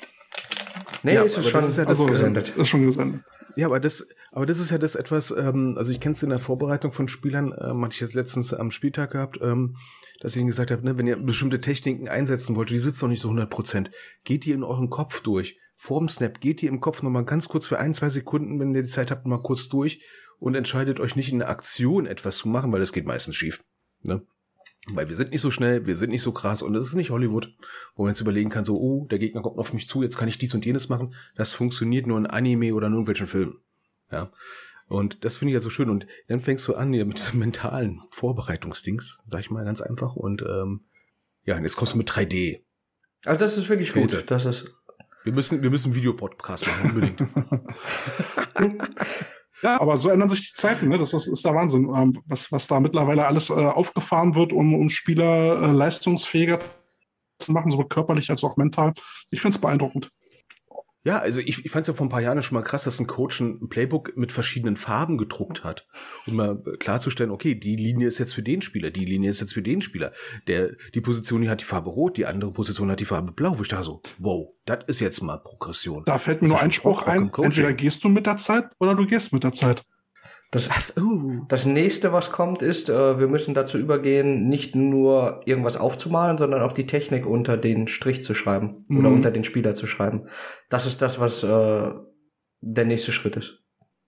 Nee, Ja, ist schon das ist ja das, Also, gesendet. ist schon gesendet. Ja, aber das, aber das ist ja das etwas, ähm, also ich kenne es in der Vorbereitung von Spielern, ähm, hatte ich jetzt letztens am Spieltag gehabt, ähm, dass ich ihnen gesagt habe, ne, wenn ihr bestimmte Techniken einsetzen wollt, die sitzen noch nicht so 100 Prozent, geht die in euren Kopf durch. Vorm Snap geht die im Kopf nochmal ganz kurz für ein, zwei Sekunden, wenn ihr die Zeit habt, mal kurz durch und entscheidet euch nicht in der Aktion etwas zu machen, weil das geht meistens schief. Ne? Weil wir sind nicht so schnell, wir sind nicht so krass und es ist nicht Hollywood, wo man jetzt überlegen kann, so, oh, der Gegner kommt auf mich zu, jetzt kann ich dies und jenes machen. Das funktioniert nur in Anime oder in irgendwelchen Filmen. Ja. Und das finde ich ja so schön. Und dann fängst du an hier mit diesem mentalen Vorbereitungsdings, sag ich mal ganz einfach. Und ähm, ja, und jetzt kommst du mit 3D. Also das ist wirklich Bitte. gut. Das ist. Wir müssen, wir müssen Videopodcast machen, unbedingt. <laughs> <laughs> Ja, aber so ändern sich die Zeiten, ne? Das ist, ist der Wahnsinn, ähm, was, was da mittlerweile alles äh, aufgefahren wird, um, um Spieler äh, leistungsfähiger zu machen, sowohl körperlich als auch mental. Ich finde es beeindruckend. Ja, also ich, ich fand es ja vor ein paar Jahren schon mal krass, dass ein Coach ein Playbook mit verschiedenen Farben gedruckt hat, um mal klarzustellen, okay, die Linie ist jetzt für den Spieler, die Linie ist jetzt für den Spieler. Der, die Position, die hat die Farbe rot, die andere Position hat die Farbe blau. Wo ich da so, wow, das ist jetzt mal Progression. Da fällt mir Das nur ein Spruch ein, entweder gehst du mit der Zeit oder du gehst mit der Zeit. Das, Uh. das nächste, was kommt, ist, äh, wir müssen dazu übergehen, nicht nur irgendwas aufzumalen, sondern auch die Technik unter den Strich zu schreiben oder Mhm. unter den Spieler zu schreiben. Das ist das, was äh, der nächste Schritt ist.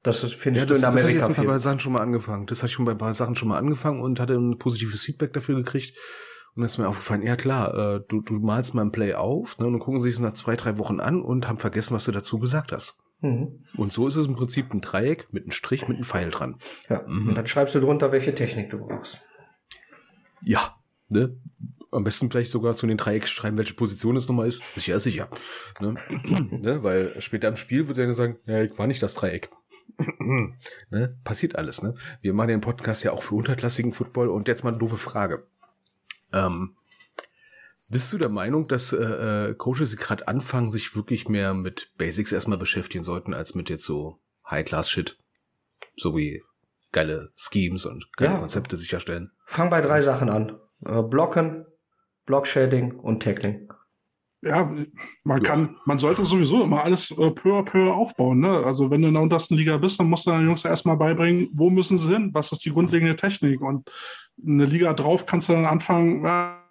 Das ist, findest Ja, du das, in das hatte ich jetzt Amerika viel. Sachen schon mal angefangen. Das hatte ich schon bei ein paar Sachen schon mal angefangen und hatte ein positives Feedback dafür gekriegt. Und dann ist mir aufgefallen, ja klar, äh, du, du malst mal ein Play auf ne, und dann gucken sie es nach zwei, drei Wochen an und haben vergessen, was du dazu gesagt hast. Mhm. Und so ist es im Prinzip ein Dreieck mit einem Strich, mit einem Pfeil dran. Ja. Mhm. Und dann schreibst du drunter, welche Technik du brauchst. Ja, ne? Am besten vielleicht sogar zu den Dreieck schreiben, welche Position es nochmal ist. Sicher, sicher. Ne? <clears throat> ne? Weil später im Spiel wird er sagen, ja, ich war nicht das Dreieck. <clears throat> ne? Passiert alles, ne? Wir machen den Podcast ja auch für unterklassigen Football und jetzt mal eine doofe Frage. Ähm, bist du der Meinung, dass äh, äh, Coaches gerade anfangen, sich wirklich mehr mit Basics erstmal beschäftigen sollten, als mit jetzt so High-Class-Shit? So wie geile Schemes und geile Ja. Konzepte sicherstellen. Fang bei drei Sachen an. Äh, Blocken, Blockshading und Tackling. Ja, man Ja. kann, man sollte sowieso immer alles äh, peu à peu aufbauen. Ne? Also wenn du in der untersten Liga bist, dann musst du deinen Jungs erstmal beibringen, wo müssen sie hin, was ist die grundlegende Technik. Und eine Liga drauf kannst du dann anfangen, ja,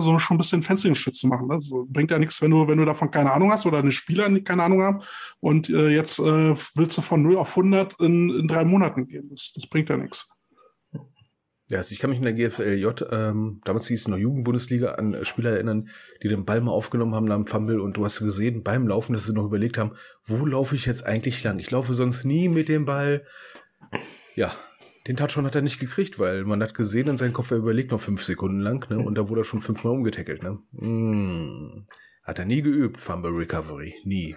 so schon ein bisschen Fencing-Shit zu machen. Ne? So, bringt ja nichts, wenn du, wenn du davon keine Ahnung hast oder eine Spieler keine Ahnung haben und äh, jetzt äh, willst du von 0 auf 100 in, in drei Monaten gehen. Das, das bringt ja nichts. Ja, also ich kann mich in der GFLJ, ähm, damals hieß es noch Jugendbundesliga, an Spieler erinnern, die den Ball mal aufgenommen haben nach dem Fumble und du hast gesehen beim Laufen, dass sie noch überlegt haben, wo laufe ich jetzt eigentlich lang? Ich laufe sonst nie mit dem Ball. Ja, den Touchdown hat er nicht gekriegt, weil man hat gesehen in seinem Kopf, er überlegt noch fünf Sekunden lang, ne? Und da wurde er schon fünfmal umgetackelt, ne? Mm. Hat er nie geübt, Fumble Recovery. Nie.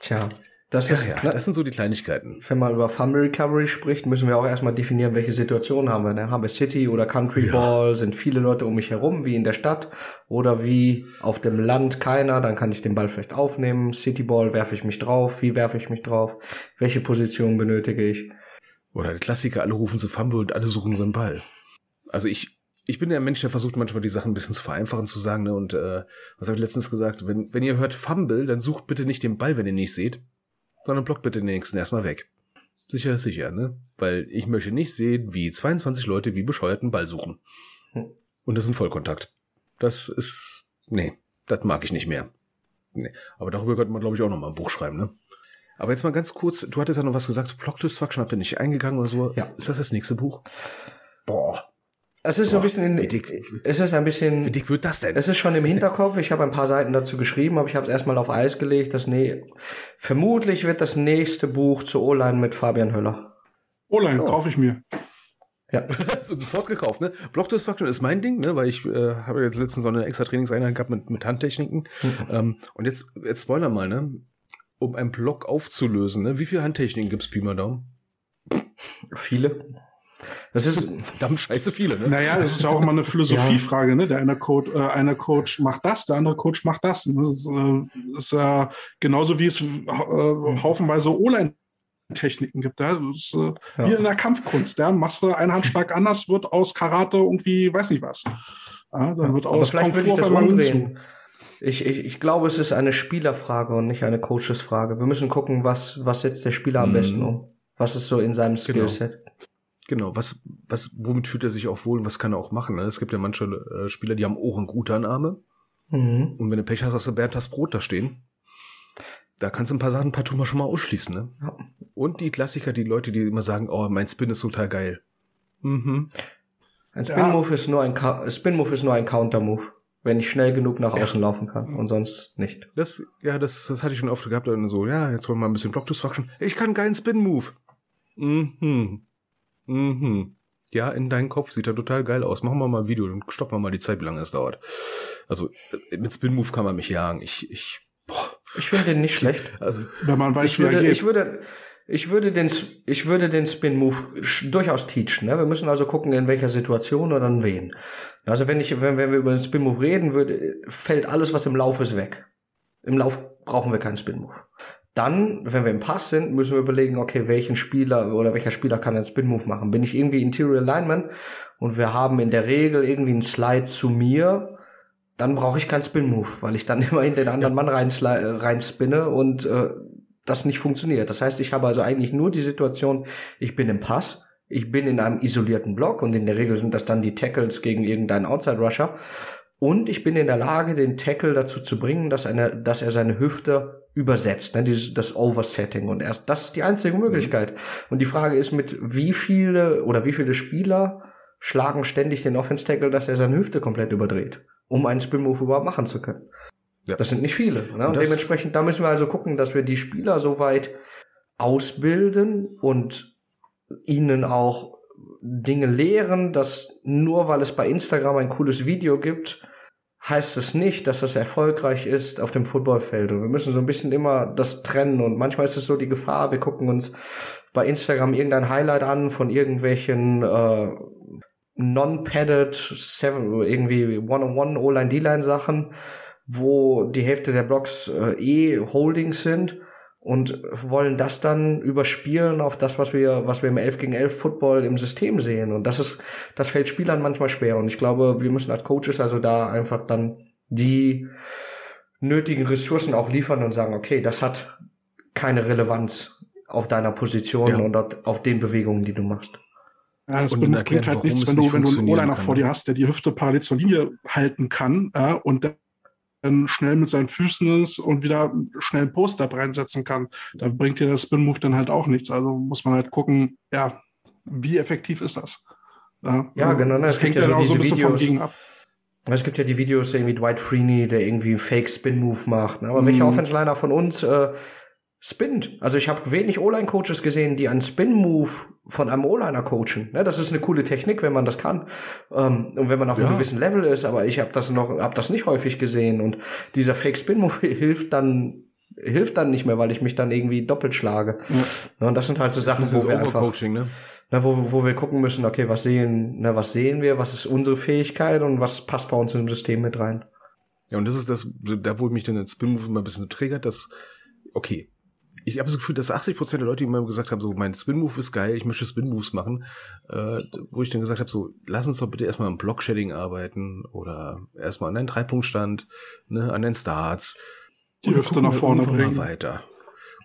Tja, das Ja, ist, ja, das sind so die Kleinigkeiten. wenn man über Fumble Recovery spricht, müssen wir auch erstmal definieren, welche Situation haben wir. Ne? Haben wir City oder Country Ja. Ball? Sind viele Leute um mich herum, wie in der Stadt? Oder wie auf dem Land keiner? Dann kann ich den Ball vielleicht aufnehmen. City Ball werfe ich mich drauf. Wie werfe ich mich drauf? Welche Position benötige ich? Oder der Klassiker, alle rufen sie Fumble und alle suchen so einen Ball. Also ich, ich bin der Mensch, der versucht manchmal die Sachen ein bisschen zu vereinfachen zu sagen, ne? Und äh, was habe ich letztens gesagt? Wenn, wenn ihr hört Fumble, dann sucht bitte nicht den Ball, wenn ihr nicht seht, sondern blockt bitte den nächsten erstmal weg. Sicher ist sicher, ne? Weil ich möchte nicht sehen, wie 22 Leute wie bescheuerten Ball suchen. Hm. Und das ist ein Vollkontakt. Das ist. Nee, das mag ich nicht mehr. Nee. Aber darüber könnte man, glaube ich, auch noch mal ein Buch schreiben, ne? Aber jetzt mal ganz kurz, du hattest ja noch was gesagt, Plot Destruction habt ihr nicht eingegangen oder so. Ja. Ist das das nächste Buch? Boah, Es ist so ein Boah, bisschen, wie in, dick- es ist ein bisschen, wie dick wird das denn? Es ist schon im Hinterkopf. Ich habe ein paar Seiten dazu geschrieben, aber ich habe es erstmal auf Eis gelegt. Das nee, vermutlich wird das nächste Buch zur O-Line mit Fabian Höller. O-Line oh. kaufe ich mir. Ja, <laughs> hast du sofort gekauft, ne? Block Destruction ist mein Ding, ne? Weil ich äh, habe jetzt letztens so eine extra Trainingseinheit gehabt mit, mit Handtechniken. Mhm. Ähm, und jetzt, jetzt spoiler mal, ne? Um einen Block aufzulösen, ne? Wie viele Handtechniken gibt's Pi mal Daumen? Viele. Das ist verdammt scheiße viele, ne? Naja, das ist ja auch immer eine <laughs> Philosophiefrage, ne? Der eine Coach, äh, einer Coach macht das, der andere Coach macht das. Das ist, äh, ist äh, genauso wie es äh, haufenweise O-Line Techniken gibt. Ja? Das ist äh, ja. wie in der Kampfkunst. Ja? Machst du einen Handschlag anders, wird aus Karate irgendwie, weiß nicht was. Ja, dann wird aus Kung Fu auf einmal umdrehen. Ich, ich, ich glaube, es ist eine Spielerfrage und nicht eine Coachesfrage. Wir müssen gucken, was, was setzt der Spieler am mhm. besten um. Was ist so in seinem genau. Skillset. Genau, was, was, womit fühlt er sich auch wohl und was kann er auch machen? Ne? Es gibt ja manche äh, Spieler, die haben Ohren-Gutanarme. Mhm. Und wenn du Pech hast, hast du Bernd das Brot da stehen. Da kannst du ein paar Sachen partout mal schon mal ausschließen, ne? Ja. Und die Klassiker, die Leute, die immer sagen, oh, mein Spin ist total geil. Mhm. Ein Spin-Move ja. ist nur ein, Spin-Move ist nur ein Counter-Move. Wenn ich schnell genug nach außen ja. laufen kann und sonst nicht. Das, ja, das, das hatte ich schon oft gehabt, dann so, ja, jetzt wollen wir mal ein bisschen Block Destruction. Ich kann keinen Spin-Move. Mhm. Mhm. Ja, in deinem Kopf sieht er total geil aus. Machen wir mal ein Video und stoppen wir mal die Zeit, wie lange es dauert. Also, mit Spin-Move kann man mich jagen. Ich, ich ich finde den nicht schlecht. Also, wenn man weiß, ich würde, ich würde, ich würde den, ich würde den Spin Move durchaus teachen. Ne? Wir müssen also gucken, in welcher Situation oder an wen. Also wenn ich, wenn, wenn wir über den Spin Move reden, würde, fällt alles, was im Lauf ist, weg. Im Lauf brauchen wir keinen Spin Move. Dann, wenn wir im Pass sind, müssen wir überlegen, okay, welchen Spieler oder welcher Spieler kann einen Spin Move machen? Bin ich irgendwie Interior Alignment und wir haben in der Regel irgendwie einen Slide zu mir, dann brauche ich keinen Spin-Move, weil ich dann <laughs> immer in den anderen ja. Mann rein, rein spinne und äh, das nicht funktioniert. Das heißt, ich habe also eigentlich nur die Situation, ich bin im Pass, ich bin in einem isolierten Block und in der Regel sind das dann die Tackles gegen irgendeinen Outside-Rusher und ich bin in der Lage, den Tackle dazu zu bringen, dass, eine, dass er seine Hüfte übersetzt, ne, dieses, das Oversetting. Und erst das ist die einzige mhm. Möglichkeit. Und die Frage ist, mit wie viele oder wie viele Spieler schlagen ständig den Offense Tackle, dass er seine Hüfte komplett überdreht um einen Spin-Move überhaupt machen zu können. Ja. Das sind nicht viele. Ne? Und, und dementsprechend, da müssen wir also gucken, dass wir die Spieler soweit ausbilden und ihnen auch Dinge lehren, dass nur weil es bei Instagram ein cooles Video gibt, heißt es nicht, dass das erfolgreich ist auf dem Footballfeld. Und wir müssen so ein bisschen immer das trennen. Und manchmal ist es so die Gefahr, wir gucken uns bei Instagram irgendein Highlight an von irgendwelchen äh, non-padded, irgendwie One-on-One, O-Line, D-Line Sachen, wo die Hälfte der Blocks äh, eh Holdings sind und wollen das dann überspielen auf das, was wir, was wir im 11 gegen 11 Football im System sehen. Und das ist, das fällt Spielern manchmal schwer. Und ich glaube, wir müssen als Coaches also da einfach dann die nötigen Ressourcen auch liefern und sagen, okay, das hat keine Relevanz auf deiner Position ja. und auf den Bewegungen, die du machst. Ja, das bringt, halt nichts, wenn du, wenn du einen O-Liner vor dir hast, der die Hüfte parallel zur Linie halten kann ja, und dann schnell mit seinen Füßen ist und wieder schnell einen Poster reinsetzen kann. Da bringt dir das Spin-Move dann halt auch nichts. Also muss man halt gucken, ja, wie effektiv ist das? Ja, ja genau. Ne, das hängt ja so, so ein bisschen Videos. vom Gegen ab. Es gibt ja die Videos irgendwie Dwight Freeney, der irgendwie einen Fake-Spin-Move macht. Ne? Aber mm. welcher Offense-Liner von uns äh, spinnt. Also ich habe wenig O-Line-Coaches gesehen, die einen Spin-Move von einem O-Liner coachen. Ne, das ist eine coole Technik, wenn man das kann ähm, und wenn man auf ja. einem gewissen Level ist. Aber ich habe das noch, habe das nicht häufig gesehen und dieser Fake-Spin-Move <laughs> hilft dann hilft dann nicht mehr, weil ich mich dann irgendwie doppelt schlage. Ja. Und das sind halt so Sachen, wo wir einfach, ne? Na, wo, wo wir gucken müssen, okay, was sehen, na, was sehen wir, was ist unsere Fähigkeit und was passt bei uns im System mit rein. Ja, und das ist das, da wo mich dann der Spin-Move immer ein bisschen triggert, dass, okay, ich habe das Gefühl, dass 80 Prozent der Leute, die mir gesagt haben, so mein Spin-Move ist geil, ich möchte Spin-Moves machen, äh, wo ich dann gesagt habe, so lass uns doch bitte erstmal am Block-Shedding arbeiten oder erstmal an deinen Dreipunktstand, ne, an den Starts. Die Hüfte nach vorne bringen. weiter.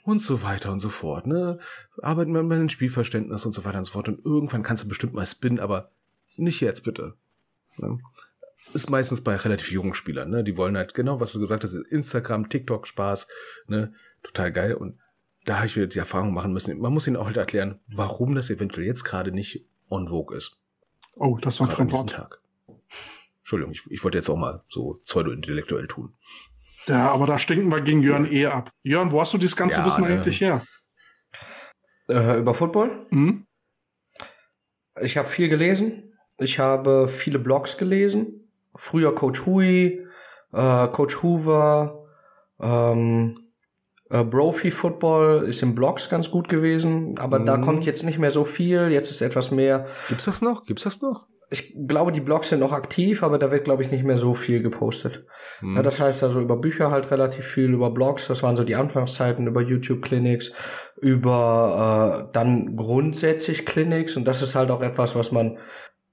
Und so weiter und so fort, ne. Arbeiten wir mit dem Spielverständnis und so weiter und so fort. Und irgendwann kannst du bestimmt mal spinnen, aber nicht jetzt bitte. Ne? Ist meistens bei relativ jungen Spielern, ne? Die wollen halt genau, was du gesagt hast, Instagram, TikTok, Spaß, ne? Total geil. Und da habe ich wieder die Erfahrung machen müssen. Man muss ihnen auch halt erklären, warum das eventuell jetzt gerade nicht on vogue ist. Oh, das war ein Tag. Entschuldigung, ich, ich wollte jetzt auch mal so pseudo-intellektuell tun. Ja, aber da stinken wir gegen Jörn eh ab. Jörn, wo hast du dieses ganze ja, Wissen ne. eigentlich her? Äh, über Football? Mhm. Ich habe viel gelesen. Ich habe viele Blogs gelesen. Früher Coach Hui, äh, Coach Hoover, ähm, äh, Brophy Football ist im Blogs ganz gut gewesen, aber mhm. da kommt jetzt nicht mehr so viel. Jetzt ist etwas mehr. Gibt's das noch? Gibt's das noch? Ich glaube, die Blogs sind noch aktiv, aber da wird, glaube ich, nicht mehr so viel gepostet. Mhm. Ja, das heißt also über Bücher halt relativ viel, über Blogs, das waren so die Anfangszeiten, über YouTube-Clinics, über äh, dann grundsätzlich Clinics und das ist halt auch etwas, was man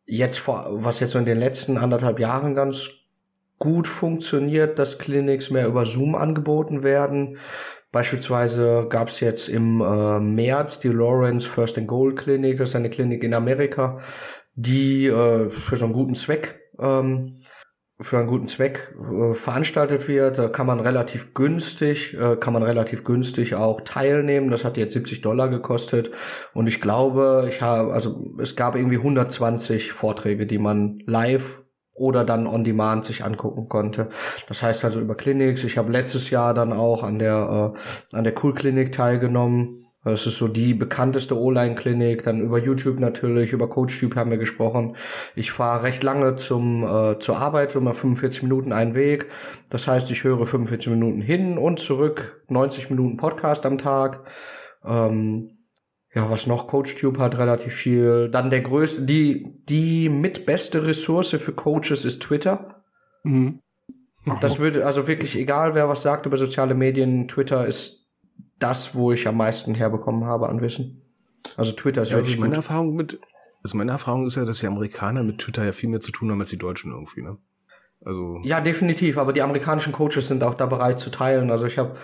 jetzt vor, was jetzt so in den letzten anderthalb Jahren ganz gut funktioniert, dass Clinics mehr über Zoom angeboten werden. Beispielsweise gab es jetzt im äh, März die Lawrence First and Goal Clinic, das ist eine Klinik in Amerika, die äh, für so einen guten Zweck ähm, für einen guten Zweck äh, veranstaltet wird, da kann man relativ günstig, äh, kann man relativ günstig auch teilnehmen. Das hat jetzt 70 Dollar gekostet und ich glaube, ich habe, also es gab irgendwie 120 Vorträge, die man live oder dann on demand sich angucken konnte. Das heißt also über Clinics. Ich habe letztes Jahr dann auch an der äh, an der Cool Clinic teilgenommen das ist so die bekannteste O-Line-Klinik. Dann über YouTube natürlich, über CoachTube haben wir gesprochen. Ich fahre recht lange zum äh, zur Arbeit, immer 45 Minuten einen Weg. Das heißt, ich höre 45 Minuten hin und zurück, 90 Minuten Podcast am Tag. Ähm, ja, was noch? CoachTube hat relativ viel. Dann der größte, die die mitbeste Ressource für Coaches ist Twitter. Mhm. Das würde also wirklich egal, wer was sagt über soziale Medien. Twitter ist das, wo ich am meisten herbekommen habe an Wissen. Also Twitter ist ja, also meine Erfahrung mit, also meine Erfahrung ist ja, dass die Amerikaner mit Twitter ja viel mehr zu tun haben als die Deutschen irgendwie, ne? Also ja, definitiv. Aber die amerikanischen Coaches sind auch da bereit zu teilen. Also ich habe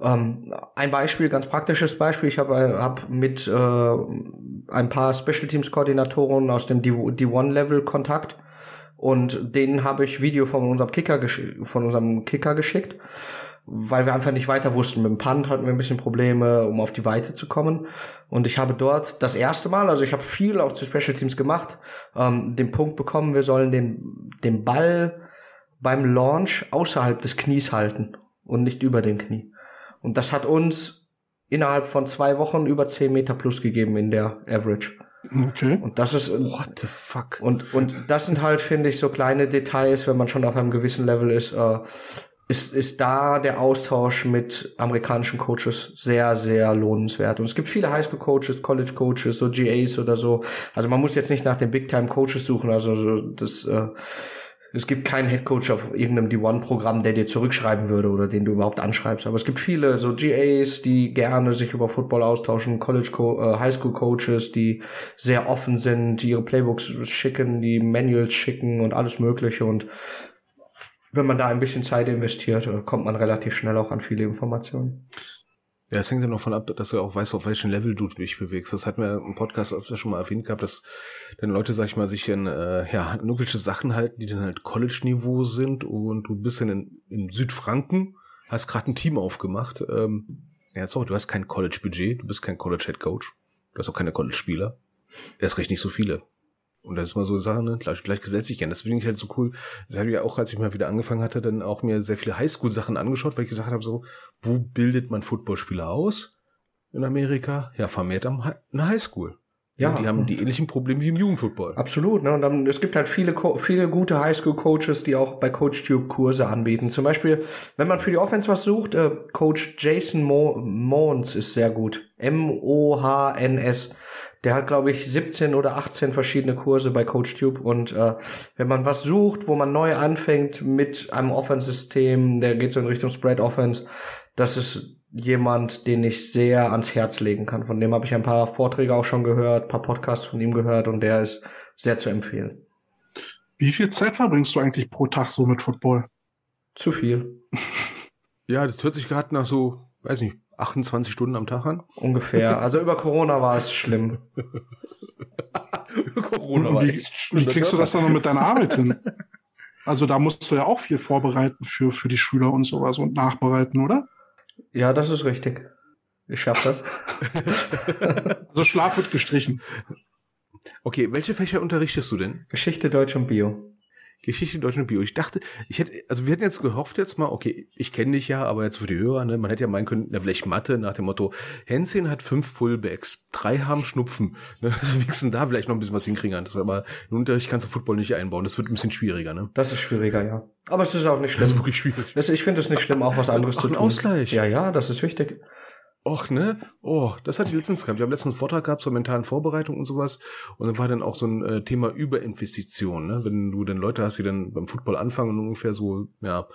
ähm, ein Beispiel, ganz praktisches Beispiel. Ich habe äh, hab mit äh, ein paar Special Teams Koordinatoren aus dem D1 Level Kontakt und denen habe ich Video von unserem Kicker von unserem Kicker geschickt weil wir einfach nicht weiter wussten. Mit dem Punt hatten wir ein bisschen Probleme, um auf die Weite zu kommen. Und ich habe dort das erste Mal, also ich habe viel auch zu Special Teams gemacht, ähm, den Punkt bekommen, wir sollen den, den Ball beim Launch außerhalb des Knies halten und nicht über dem Knie. Und das hat uns innerhalb von zwei Wochen über zehn Meter plus gegeben in der Average. Okay. Und das ist What the fuck? Und und das sind halt finde ich so kleine Details, wenn man schon auf einem gewissen Level ist, äh, ist, ist da der Austausch mit amerikanischen Coaches sehr, sehr lohnenswert. Und es gibt viele Highschool-Coaches, College-Coaches, so GAs oder so. Also man muss jetzt nicht nach den Big-Time-Coaches suchen. Also das, äh, es gibt keinen Head-Coach auf irgendeinem D1-Programm, der dir zurückschreiben würde oder den du überhaupt anschreibst. Aber es gibt viele so GAs, die gerne sich über Football austauschen, College, äh, Highschool-Coaches, die sehr offen sind, die ihre Playbooks schicken, die Manuals schicken und alles Mögliche. Und wenn man da ein bisschen Zeit investiert, äh, kommt man relativ schnell auch an viele Informationen. Ja, es hängt ja noch von ab, dass du auch weißt, auf welchem Level du dich bewegst. Das hat mir im Podcast öfter schon mal erwähnt gehabt, dass dann Leute, sag ich mal, sich in äh, ja, irgendwelche Sachen halten, die dann halt College-Niveau sind und du bist dann in, in Südfranken, hast gerade ein Team aufgemacht. Ähm, ja, sorry, du hast kein College-Budget, du bist kein College-Head-Coach, du hast auch keine College-Spieler. Erst recht nicht so viele. Und das ist mal so Sachen, ne? Gleich, gleich gesetzt sich gern. Das finde ich halt so cool. Das habe ich ja auch, als ich mal wieder angefangen hatte, dann auch mir sehr viele Highschool-Sachen angeschaut, weil ich gedacht habe, so, wo bildet man Footballspieler aus in Amerika? Ja, vermehrt am Hi eine Highschool. Ja, ja, die haben die ähnlichen Probleme wie im Jugendfootball. Absolut, ne? Und dann, es gibt halt viele, viele gute Highschool-Coaches, die auch bei CoachTube Kurse anbieten. Zum Beispiel, wenn man für die Offense was sucht, äh, Coach Jason Mo Mons ist sehr gut. M-O-H-N-S. Der hat, glaube ich, 17 oder 18 verschiedene Kurse bei CoachTube. Und äh, wenn man was sucht, wo man neu anfängt mit einem Offense-System, der geht so in Richtung Spread Offense, das ist jemand, den ich sehr ans Herz legen kann. Von dem habe ich ein paar Vorträge auch schon gehört, paar Podcasts von ihm gehört und der ist sehr zu empfehlen. Wie viel Zeit verbringst du eigentlich pro Tag so mit Football? Zu viel. <laughs> ja, das hört sich gerade nach so, weiß nicht, 28 Stunden am Tag an? Ungefähr. <laughs> Also über Corona war es schlimm. Corona war wie, echt schlimm. Wie kriegst du das dann noch mit deiner Arbeit hin? Also da musst du ja auch viel vorbereiten für, für die Schüler und sowas und nachbereiten, oder? Ja, das ist richtig. Ich schaff das. <laughs> also Schlaf wird gestrichen. Okay, welche Fächer unterrichtest du denn? Geschichte, Deutsch und Bio. Geschichte Deutschland Bio. Ich dachte, ich hätte, also wir hätten jetzt gehofft jetzt mal, okay, ich kenne dich ja, aber jetzt für die Hörer, ne, man hätte ja meinen können, na, vielleicht Mathe nach dem Motto, Hänschen hat fünf Pullbacks, drei haben Schnupfen. <laughs> Ne, also müssen da vielleicht noch ein bisschen was hinkriegen. Das aber im Unterricht kannst du Football nicht einbauen. Das wird ein bisschen schwieriger, ne? Das ist schwieriger, ja. Aber es ist auch nicht schlimm. Das ist wirklich schwierig. Das, ich finde es nicht schlimm, auch was anderes Ach, zu ein tun. Ausgleich. Ja, ja, das ist wichtig. Och, ne? Oh, das hatte ich letztens gehabt. Wir haben letztens einen Vortrag gehabt zur mentalen Vorbereitung und sowas. Und dann war dann auch so ein äh, Thema Überinvestition, ne? Wenn du dann Leute hast, die dann beim Football anfangen und ungefähr so, ja,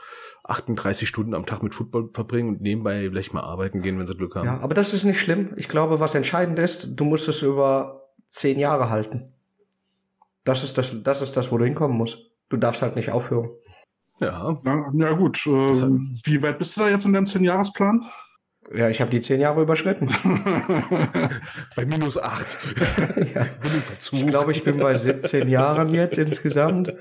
38 Stunden am Tag mit Football verbringen und nebenbei vielleicht mal arbeiten gehen, wenn sie Glück haben. Ja, aber das ist nicht schlimm. Ich glaube, was entscheidend ist, du musst es über zehn Jahre halten. Das ist das, das ist das, wo du hinkommen musst. Du darfst halt nicht aufhören. Ja. Ja, ja gut. Äh, wie weit bist du da jetzt in deinem 10-Jahres-Plan? Ja, ich habe die zehn Jahre überschritten. <laughs> Bei minus acht. <laughs> ja. Ich glaube, ich bin bei 17 Jahren jetzt insgesamt.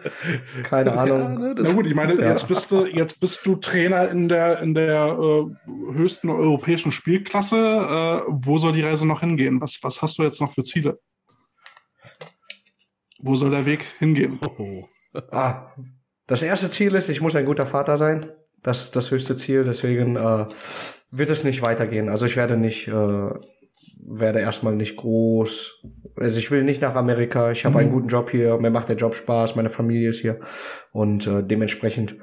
Keine Ahnung. Ja, ne, Na gut, ich meine, Ja. jetzt bist du jetzt bist du Trainer in der in der äh, höchsten europäischen Spielklasse. Äh, wo soll die Reise noch hingehen? Was was hast du jetzt noch für Ziele? Wo soll der Weg hingehen? oh. Ah, das erste Ziel ist, ich muss ein guter Vater sein. Das ist das höchste Ziel. Deswegen äh, wird es nicht weitergehen. Also ich werde nicht, äh, werde erstmal nicht groß. Also ich will nicht nach Amerika. Ich habe Mhm. einen guten Job hier. Mir macht der Job Spaß. Meine Familie ist hier und äh, dementsprechend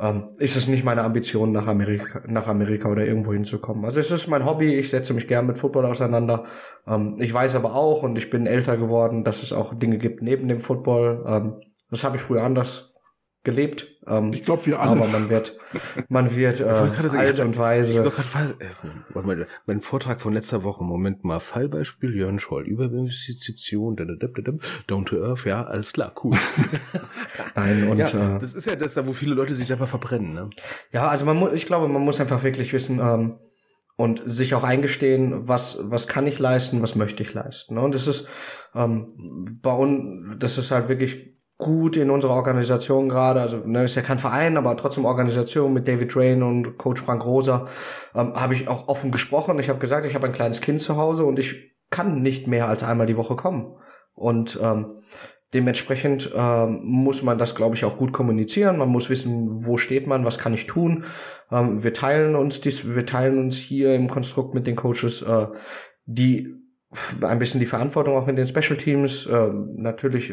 ähm, ist es nicht meine Ambition, nach Amerika, nach Amerika oder irgendwo hinzukommen. Also es ist mein Hobby. Ich setze mich gern mit Football auseinander. Ähm, ich weiß aber auch und ich bin älter geworden, dass es auch Dinge gibt neben dem Football. Ähm, das habe ich früher anders gelebt. Ähm, Ich glaube, wir alle. aber man wird, man wird <laughs> äh, Ich sagen, alt ich- und Ich weise. doch grad, äh, warte mal, mein Vortrag von letzter Woche, Moment mal, Fallbeispiel, Jörn Scholl, Überinvestition, da, da, da, da, da, down to earth, ja, alles klar, cool. <laughs> Nein, und ja, äh, das ist ja das, da wo viele Leute sich selber verbrennen, ne? Ja, also man muss, ich glaube, man muss einfach wirklich wissen ähm, und sich auch eingestehen, was was kann ich leisten, was möchte ich leisten. Ne? Und das ist ähm, bei uns, das ist halt wirklich gut in unserer Organisation gerade. Also ne, ist ja kein Verein, aber trotzdem Organisation mit David Drain und Coach Frank Rosa ähm, habe ich auch offen gesprochen. Ich habe gesagt, ich habe ein kleines Kind zu Hause und ich kann nicht mehr als einmal die Woche kommen. Und ähm, Dementsprechend ähm, muss man das, glaube ich, auch gut kommunizieren. Man muss wissen, wo steht man, was kann ich tun. Ähm, wir teilen uns dies, wir teilen uns hier im Konstrukt mit den Coaches äh, die ein bisschen die Verantwortung auch in den Special Teams. Ähm, natürlich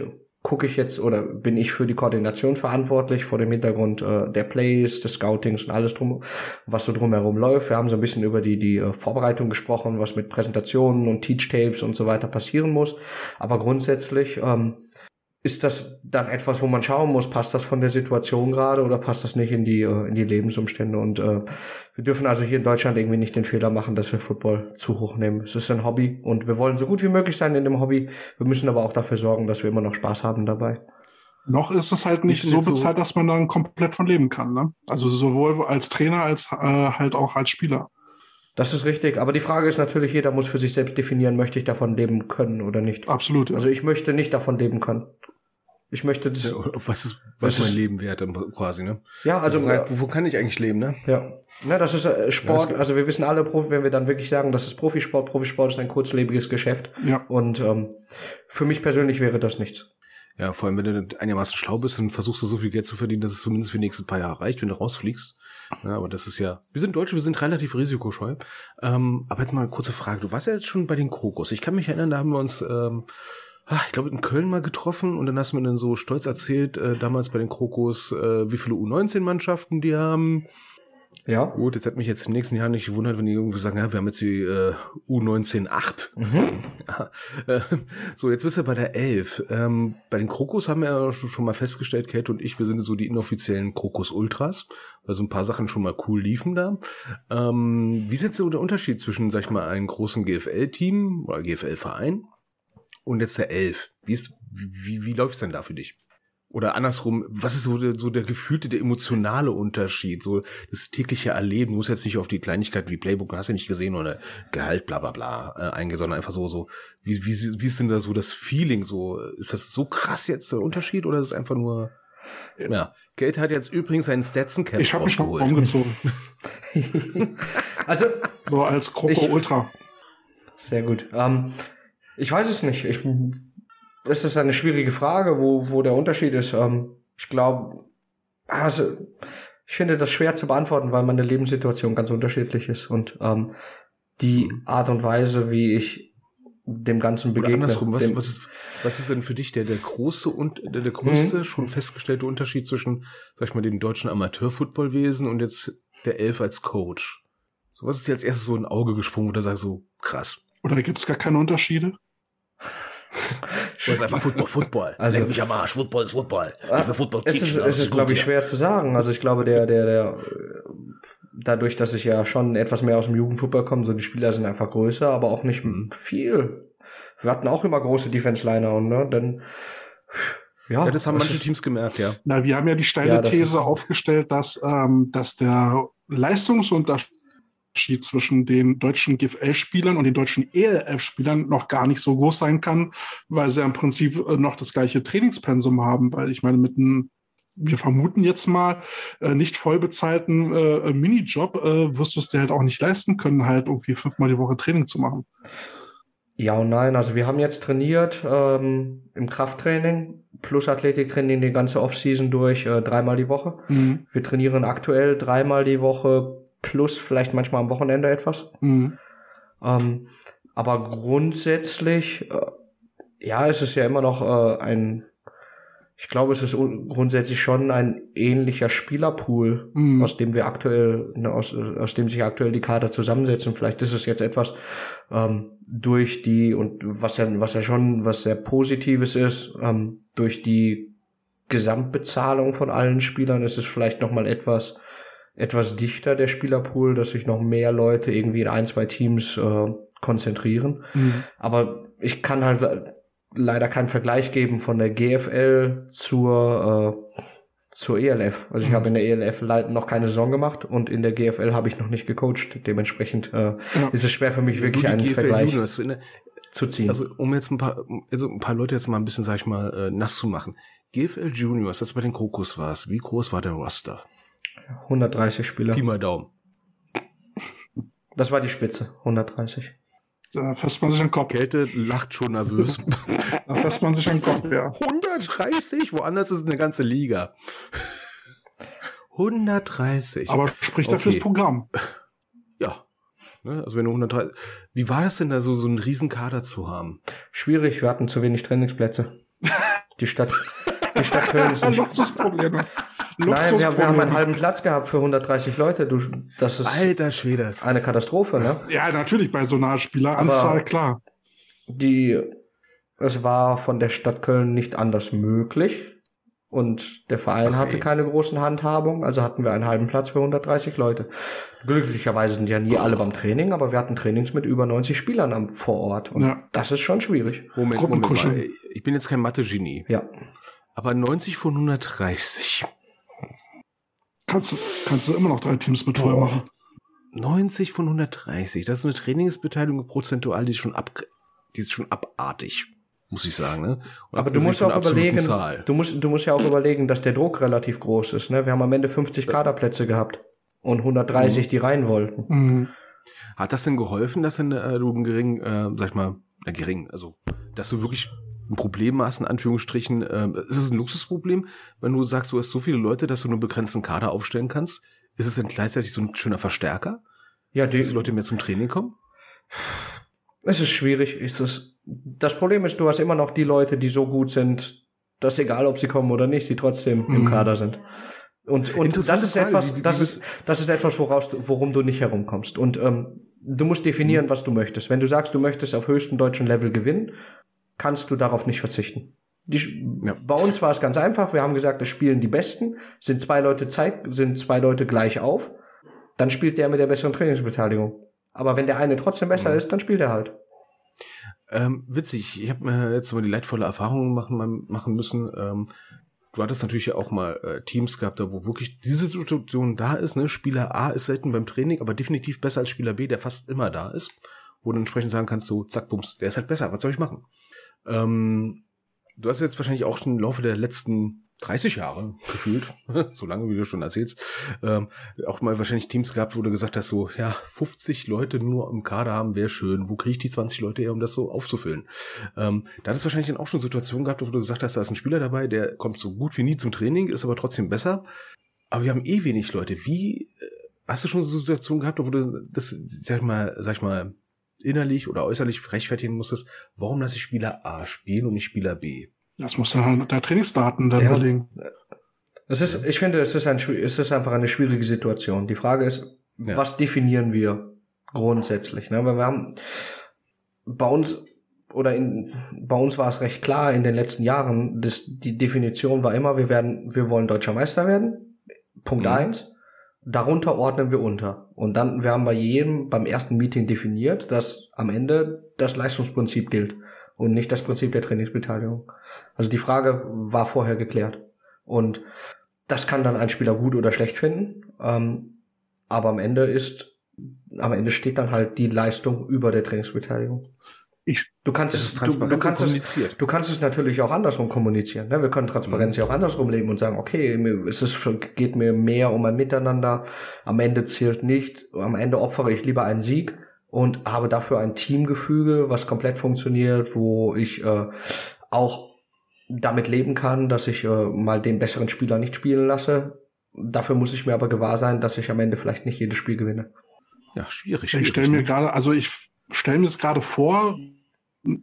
gucke ich jetzt oder bin ich für die Koordination verantwortlich vor dem Hintergrund äh, der Plays, des Scoutings und alles drum, was so drumherum läuft. Wir haben so ein bisschen über die die äh, Vorbereitung gesprochen, was mit Präsentationen und Teach Tapes und so weiter passieren muss. Aber grundsätzlich ähm, ist das dann etwas, wo man schauen muss, passt das von der Situation gerade oder passt das nicht in die äh, in die Lebensumstände? Und äh, wir dürfen also hier in Deutschland irgendwie nicht den Fehler machen, dass wir Football zu hoch nehmen. Es ist ein Hobby und wir wollen so gut wie möglich sein in dem Hobby. Wir müssen aber auch dafür sorgen, dass wir immer noch Spaß haben dabei. Noch ist es halt nicht so- bezahlt, dass man dann komplett von leben kann. Ne? Also sowohl als Trainer als äh, halt auch als Spieler. Das ist richtig. Aber die Frage ist natürlich, jeder muss für sich selbst definieren, möchte ich davon leben können oder nicht. Absolut. Ja. Also ich möchte nicht davon leben können. Ich möchte das. Ja, Was ist, was ist mein Leben wert, quasi, ne? Ja, also wo, wo kann ich eigentlich leben, ne? Ja, ne, das ist äh, Sport. Ja, also wir wissen alle, wenn wir dann wirklich sagen, das ist Profisport. Profisport ist ein kurzlebiges Geschäft. ja. Und ähm, für mich persönlich wäre das nichts. Ja, vor allem, wenn du einigermaßen schlau bist, dann versuchst du so viel Geld zu verdienen, dass es zumindest für die nächsten paar Jahre reicht, wenn du rausfliegst. Ja, aber das ist ja, wir sind Deutsche, wir sind relativ risikoscheu. Ähm, aber jetzt mal eine kurze Frage. Du warst ja jetzt schon bei den Krokus. Ich kann mich erinnern, da haben wir uns, ähm, ah, ich glaube, in Köln mal getroffen und dann hast du mir dann so stolz erzählt, äh, damals bei den Krokus, äh, wie viele U19-Mannschaften die haben. Ja. Gut, jetzt hat mich jetzt im nächsten Jahr nicht gewundert, wenn die irgendwie sagen, ja, wir haben jetzt die äh, U19-8. Mhm. <laughs> Ja, äh, so, jetzt bist du bei der 11. Ähm, bei den Krokus haben wir ja schon schon mal festgestellt, Kate und ich, wir sind so die inoffiziellen Krokus-Ultras, weil so ein paar Sachen schon mal cool liefen da. Ähm, wie ist jetzt so der Unterschied zwischen, sag ich mal, einem großen GFL-Team oder GFL-Verein und jetzt der 11? Wie, ist, wie, wie läuft's denn da für dich? Oder andersrum, was ist so der, so der gefühlte, der emotionale Unterschied, so das tägliche Erleben, du musst jetzt nicht auf die Kleinigkeiten wie Playbook, hast du nicht gesehen, oder Gehalt, bla bla bla, äh, eingehen, sondern einfach so, so, wie, wie, wie ist denn da so das Feeling, so, ist das so krass jetzt der Unterschied, oder ist es einfach nur, ja, Kate hat jetzt übrigens seinen Stetson-Cap Ich habe mich noch umgezogen. <laughs> Also So als Ich- Ultra. Sehr gut. Ähm, ich weiß es nicht. Ich, das ist eine schwierige Frage, wo, wo der Unterschied ist. Ähm, ich glaube, also ich finde das schwer zu beantworten, weil meine Lebenssituation ganz unterschiedlich ist und ähm, die Art und Weise, wie ich dem Ganzen begegne. Oder andersrum, was, dem, was, ist, was ist denn für dich der, der große und der, der größte, Mhm. schon festgestellte Unterschied zwischen, sag ich mal, dem deutschen Amateurfootballwesen und jetzt der Elf als Coach? So, was ist dir als erstes so in Auge gesprungen, wo du sagst, so krass. Oder gibt es gar keine Unterschiede? Du ist einfach Football, Football. Also- Leck mich am Arsch, Football ist Football. Ah, Ich will Football es ist, es ist glaube ich, hier. schwer zu sagen. Also ich glaube, der, der, der, dadurch, dass ich ja schon etwas mehr aus dem Jugendfußball komme, so die Spieler sind einfach größer, aber auch nicht Mhm. viel. Wir hatten auch immer große Defense-Liner und ne, dann, ja. Ja, das haben manche Teams gemerkt, ja. Na, wir haben ja die steile Ja, These aufgestellt, dass, ähm, dass der Leistungsunterschied zwischen den deutschen GFL-Spielern und den deutschen ELF-Spielern noch gar nicht so groß sein kann, weil sie ja im Prinzip äh, noch das gleiche Trainingspensum haben. Weil ich meine, mit einem, wir vermuten jetzt mal, äh, nicht voll bezahlten äh, Minijob äh, wirst du es dir halt auch nicht leisten können, halt irgendwie fünfmal die Woche Training zu machen. Ja und nein. Also wir haben jetzt trainiert ähm, im Krafttraining plus Athletiktraining die ganze Offseason durch, äh, dreimal die Woche. Mhm. Wir trainieren aktuell dreimal die Woche plus vielleicht manchmal am Wochenende etwas. Mhm. Ähm, aber grundsätzlich, äh, ja, es ist ja immer noch äh, ein, ich glaube, es ist un- grundsätzlich schon ein ähnlicher Spielerpool, Mhm. aus dem wir aktuell, ne, aus, aus dem sich aktuell die Kader zusammensetzen. Vielleicht ist es jetzt etwas ähm, durch die, und was ja, was ja schon was sehr Positives ist, ähm, durch die Gesamtbezahlung von allen Spielern ist es vielleicht nochmal etwas, etwas dichter, der Spielerpool, dass sich noch mehr Leute irgendwie in ein, zwei Teams äh, konzentrieren. Mhm. Aber ich kann halt le- leider keinen Vergleich geben von der GFL zur, äh, zur ELF. Also ich Mhm. habe in der ELF noch keine Saison gemacht und in der GFL habe ich noch nicht gecoacht. Dementsprechend äh, Ja. ist es schwer für mich wirklich einen GFL Vergleich Juniors, ne? zu ziehen. Also, um jetzt ein paar, also ein paar Leute jetzt mal ein bisschen, sag ich mal, äh, nass zu machen. GFL Juniors, das bei den Krokus war wie groß war der Roster? 130 Spieler. Pi mal Daumen. Das war die Spitze. 130. Da fasst man sich an den Kopf. Kälte lacht schon nervös. <laughs> Da fasst man sich an den Kopf, ja. 130? Woanders ist eine ganze Liga. 130. Aber spricht dafür Okay. das Programm. ja. Ne, Also wenn du 130. Wie war das denn da so, so einen riesen Kader zu haben? Schwierig, wir hatten zu wenig Trainingsplätze. Die Stadt, die Stadt Köln ist nicht. <laughs> Luxusprobleme. Nein, wir, wir haben einen halben Platz gehabt für 130 Leute. Du, das ist Alter Schwede. eine Katastrophe, ne? Ja, natürlich bei so einer Spieleranzahl, Aber- klar. Die, es war von der Stadt Köln nicht anders möglich. Und der Verein Okay. hatte keine großen Handhabung, also hatten wir einen halben Platz für 130 Leute. Glücklicherweise sind ja nie alle beim Training, aber wir hatten Trainings mit über 90 Spielern am, vor Ort. Und Ja. das ist schon schwierig. Moment, Moment Gruppenkuscheln. mal. Ich bin jetzt kein Mathe-Genie. Ja. Aber 90 von 130. Kannst, du- kannst du immer noch drei Teams mit voll machen. 90 von 130. Das ist eine Trainingsbeteiligung prozentual, die ist schon ab, die ist schon abartig, muss ich sagen. Ne? Aber du musst auch überlegen, Zahl. du musst, du musst ja auch überlegen, dass der Druck relativ groß ist. Ne? Wir haben am Ende 50 Kaderplätze gehabt und 130, die rein wollten. Mhm. Hat das denn geholfen, dass denn, äh, du einen geringen, äh, sag ich mal, äh, gering, also, dass du wirklich ein Problem hast, in Anführungsstrichen, äh, ist es ein Luxusproblem, wenn du sagst, du hast so viele Leute, dass du nur einen begrenzten Kader aufstellen kannst? Ist es denn gleichzeitig so ein schöner Verstärker, Ja, die, dass die Leute mehr zum Training kommen? es ist schwierig. Ist es, das Problem ist, du hast immer noch die Leute, die so gut sind, dass egal, ob sie kommen oder nicht, sie trotzdem im Mhm. Kader sind. Und, und das ist Frage, etwas, das ist, das ist etwas, woraus, worum du nicht herumkommst. Und ähm, du musst definieren, Mhm. was du möchtest. Wenn du sagst, du möchtest auf höchstem deutschen Level gewinnen, kannst du darauf nicht verzichten. Die, Ja. Bei uns war es ganz einfach. Wir haben gesagt, es spielen die Besten, sind zwei Leute Zeit, sind zwei Leute gleich auf. Dann spielt der mit der besseren Trainingsbeteiligung. Aber wenn der eine trotzdem besser Mhm. ist, dann spielt er halt. Ähm, witzig, ich habe mir jetzt mal die leidvolle Erfahrung machen, machen müssen. Ähm, du hattest natürlich auch mal äh, Teams gehabt, da wo wirklich diese Situation da ist. Ne? Spieler A ist selten beim Training, aber definitiv besser als Spieler B, der fast immer da ist. Wo du entsprechend sagen kannst, so zack, bums, der ist halt besser, was soll ich machen? Ähm, du hast jetzt wahrscheinlich auch schon im Laufe der letzten 30 Jahre gefühlt, <laughs> so lange wie du schon erzählst, ähm, auch mal wahrscheinlich Teams gehabt, wo du gesagt hast, so, ja, 50 Leute nur im Kader haben, wäre schön. Wo kriege ich die 20 Leute her, um das so aufzufüllen? Ähm, da hat es wahrscheinlich dann auch schon Situationen gehabt, wo du gesagt hast, da ist ein Spieler dabei, der kommt so gut wie nie zum Training, ist aber trotzdem besser. Aber wir haben eh wenig Leute. Wie, äh, hast du schon so Situationen gehabt, wo du das, sag ich mal, sag ich mal, innerlich oder äußerlich rechtfertigen musstest, warum lasse ich Spieler A spielen und nicht Spieler B? Das muss dann der Trainingsdaten dann Ja. überlegen. Es ist, ich finde, es ist, ein, es ist einfach eine schwierige Situation. Die Frage ist, Ja. was definieren wir grundsätzlich? Ne? Weil wir haben bei uns oder in, bei uns war es recht klar in den letzten Jahren, das, die Definition war immer, wir werden, wir wollen deutscher Meister werden. Punkt Mhm. eins. Darunter ordnen wir unter. Und dann, wir haben bei jedem beim ersten Meeting definiert, dass am Ende das Leistungsprinzip gilt und nicht das Prinzip der Trainingsbeteiligung. Also die Frage war vorher geklärt. Und das kann dann ein Spieler gut oder schlecht finden. Ähm, aber am Ende ist, am Ende steht dann halt die Leistung über der Trainingsbeteiligung. Ich- du kannst Das es, ist du, transparent du kannst es, du kannst es natürlich auch andersrum kommunizieren. Ne? Wir können Transparenz ja auch andersrum leben und sagen, okay, mir ist es schon- geht mir mehr um ein Miteinander. Am Ende zählt nicht. Am Ende opfere ich lieber einen Sieg und habe dafür ein Teamgefüge, was komplett funktioniert, wo ich äh, auch damit leben kann, dass ich äh, mal den besseren Spieler nicht spielen lasse. Dafür muss ich mir aber gewahr sein, dass ich am Ende vielleicht nicht jedes Spiel gewinne. Ja, schwierig. Ich schwierig stelle mir ne? gerade, also ich stelle mir es gerade vor,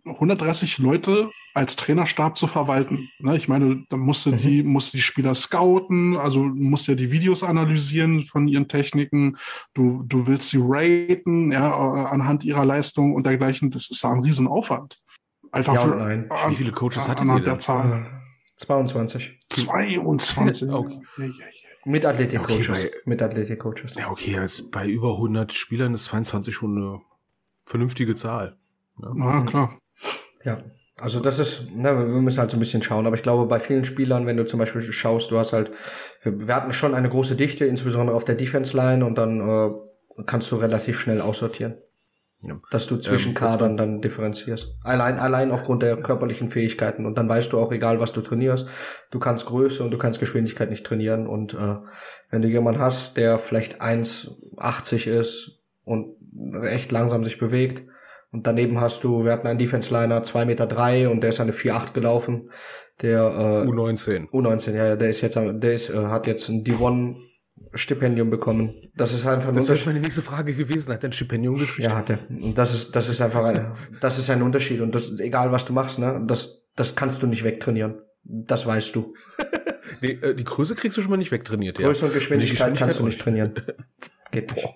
130 Leute als Trainerstab zu verwalten. Ne, ich meine, da musste Mhm. die, musste die Spieler scouten, also musst ja die Videos analysieren von ihren Techniken. Du, du willst sie raten, ja, äh, anhand ihrer Leistung und dergleichen. Das ist ein Riesenaufwand. Einfach Ja für, nein. an- Wie viele Coaches hattet anhand ihr der denn? Zahl. 22. 22. Okay. Ja, ja, ja. Mit Athletik-Coaches. Okay, mit Athletik-Coaches. Ja, okay, jetzt bei über 100 Spielern ist 22 schon eine vernünftige Zahl. Ja. Na klar. Ja, also das ist, ne, wir müssen halt so ein bisschen schauen. Aber ich glaube, bei vielen Spielern, wenn du zum Beispiel schaust, du hast halt, wir, wir hatten schon eine große Dichte, insbesondere auf der Defense-Line und dann äh, kannst du relativ schnell aussortieren. Ja. Dass du zwischen Ähm, Kadern dann differenzierst. Allein, allein aufgrund der körperlichen Fähigkeiten. Und dann weißt du auch, egal was du trainierst, du kannst Größe und du kannst Geschwindigkeit nicht trainieren. Und äh, wenn du jemanden hast, der vielleicht 1,80 ist und echt langsam sich bewegt, und daneben hast du, wir hatten einen Defense-Liner, 2,3 Meter drei und der ist eine 4,8 gelaufen. Der äh, U19. U19, ja, ja, der ist jetzt, der ist, äh, hat jetzt ein D1-Stipendium bekommen. Das ist einfach ein Das wäre meine nächste Frage gewesen. Hat er ein Stipendium gekriegt? Ja, hat er. Und das ist, das ist einfach, ein, das ist ein Unterschied. Und das, egal was du machst, ne, das, das kannst du nicht wegtrainieren. Das weißt du. <laughs> Nee, äh, die Größe kriegst du schon mal nicht wegtrainiert, ja. Größe und Geschwindigkeit, kannst du nicht trainieren. <laughs> Geht nicht.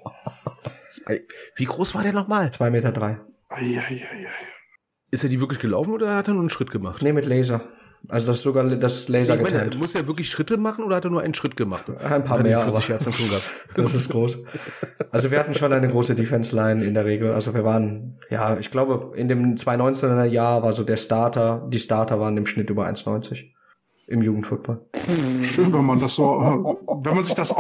Wie groß war der nochmal? 2,3 Meter. Drei. Ei, ei, ei, ei. Ist er die wirklich gelaufen oder hat er nur einen Schritt gemacht? Nee, mit Laser. Also das ist sogar das Laser ich meine, muss er wirklich Schritte machen oder hat er nur einen Schritt gemacht? Ein paar Hat mehr, die 40 aber gehabt? <laughs> das ist groß. Also wir hatten schon eine große Defense-Line in der Regel. Also wir waren, ja, ich glaube, in dem 2019er Jahr war so der Starter, die Starter waren im Schnitt über 1,90 im Jugendfootball. Schön, wenn man das so, wenn man sich das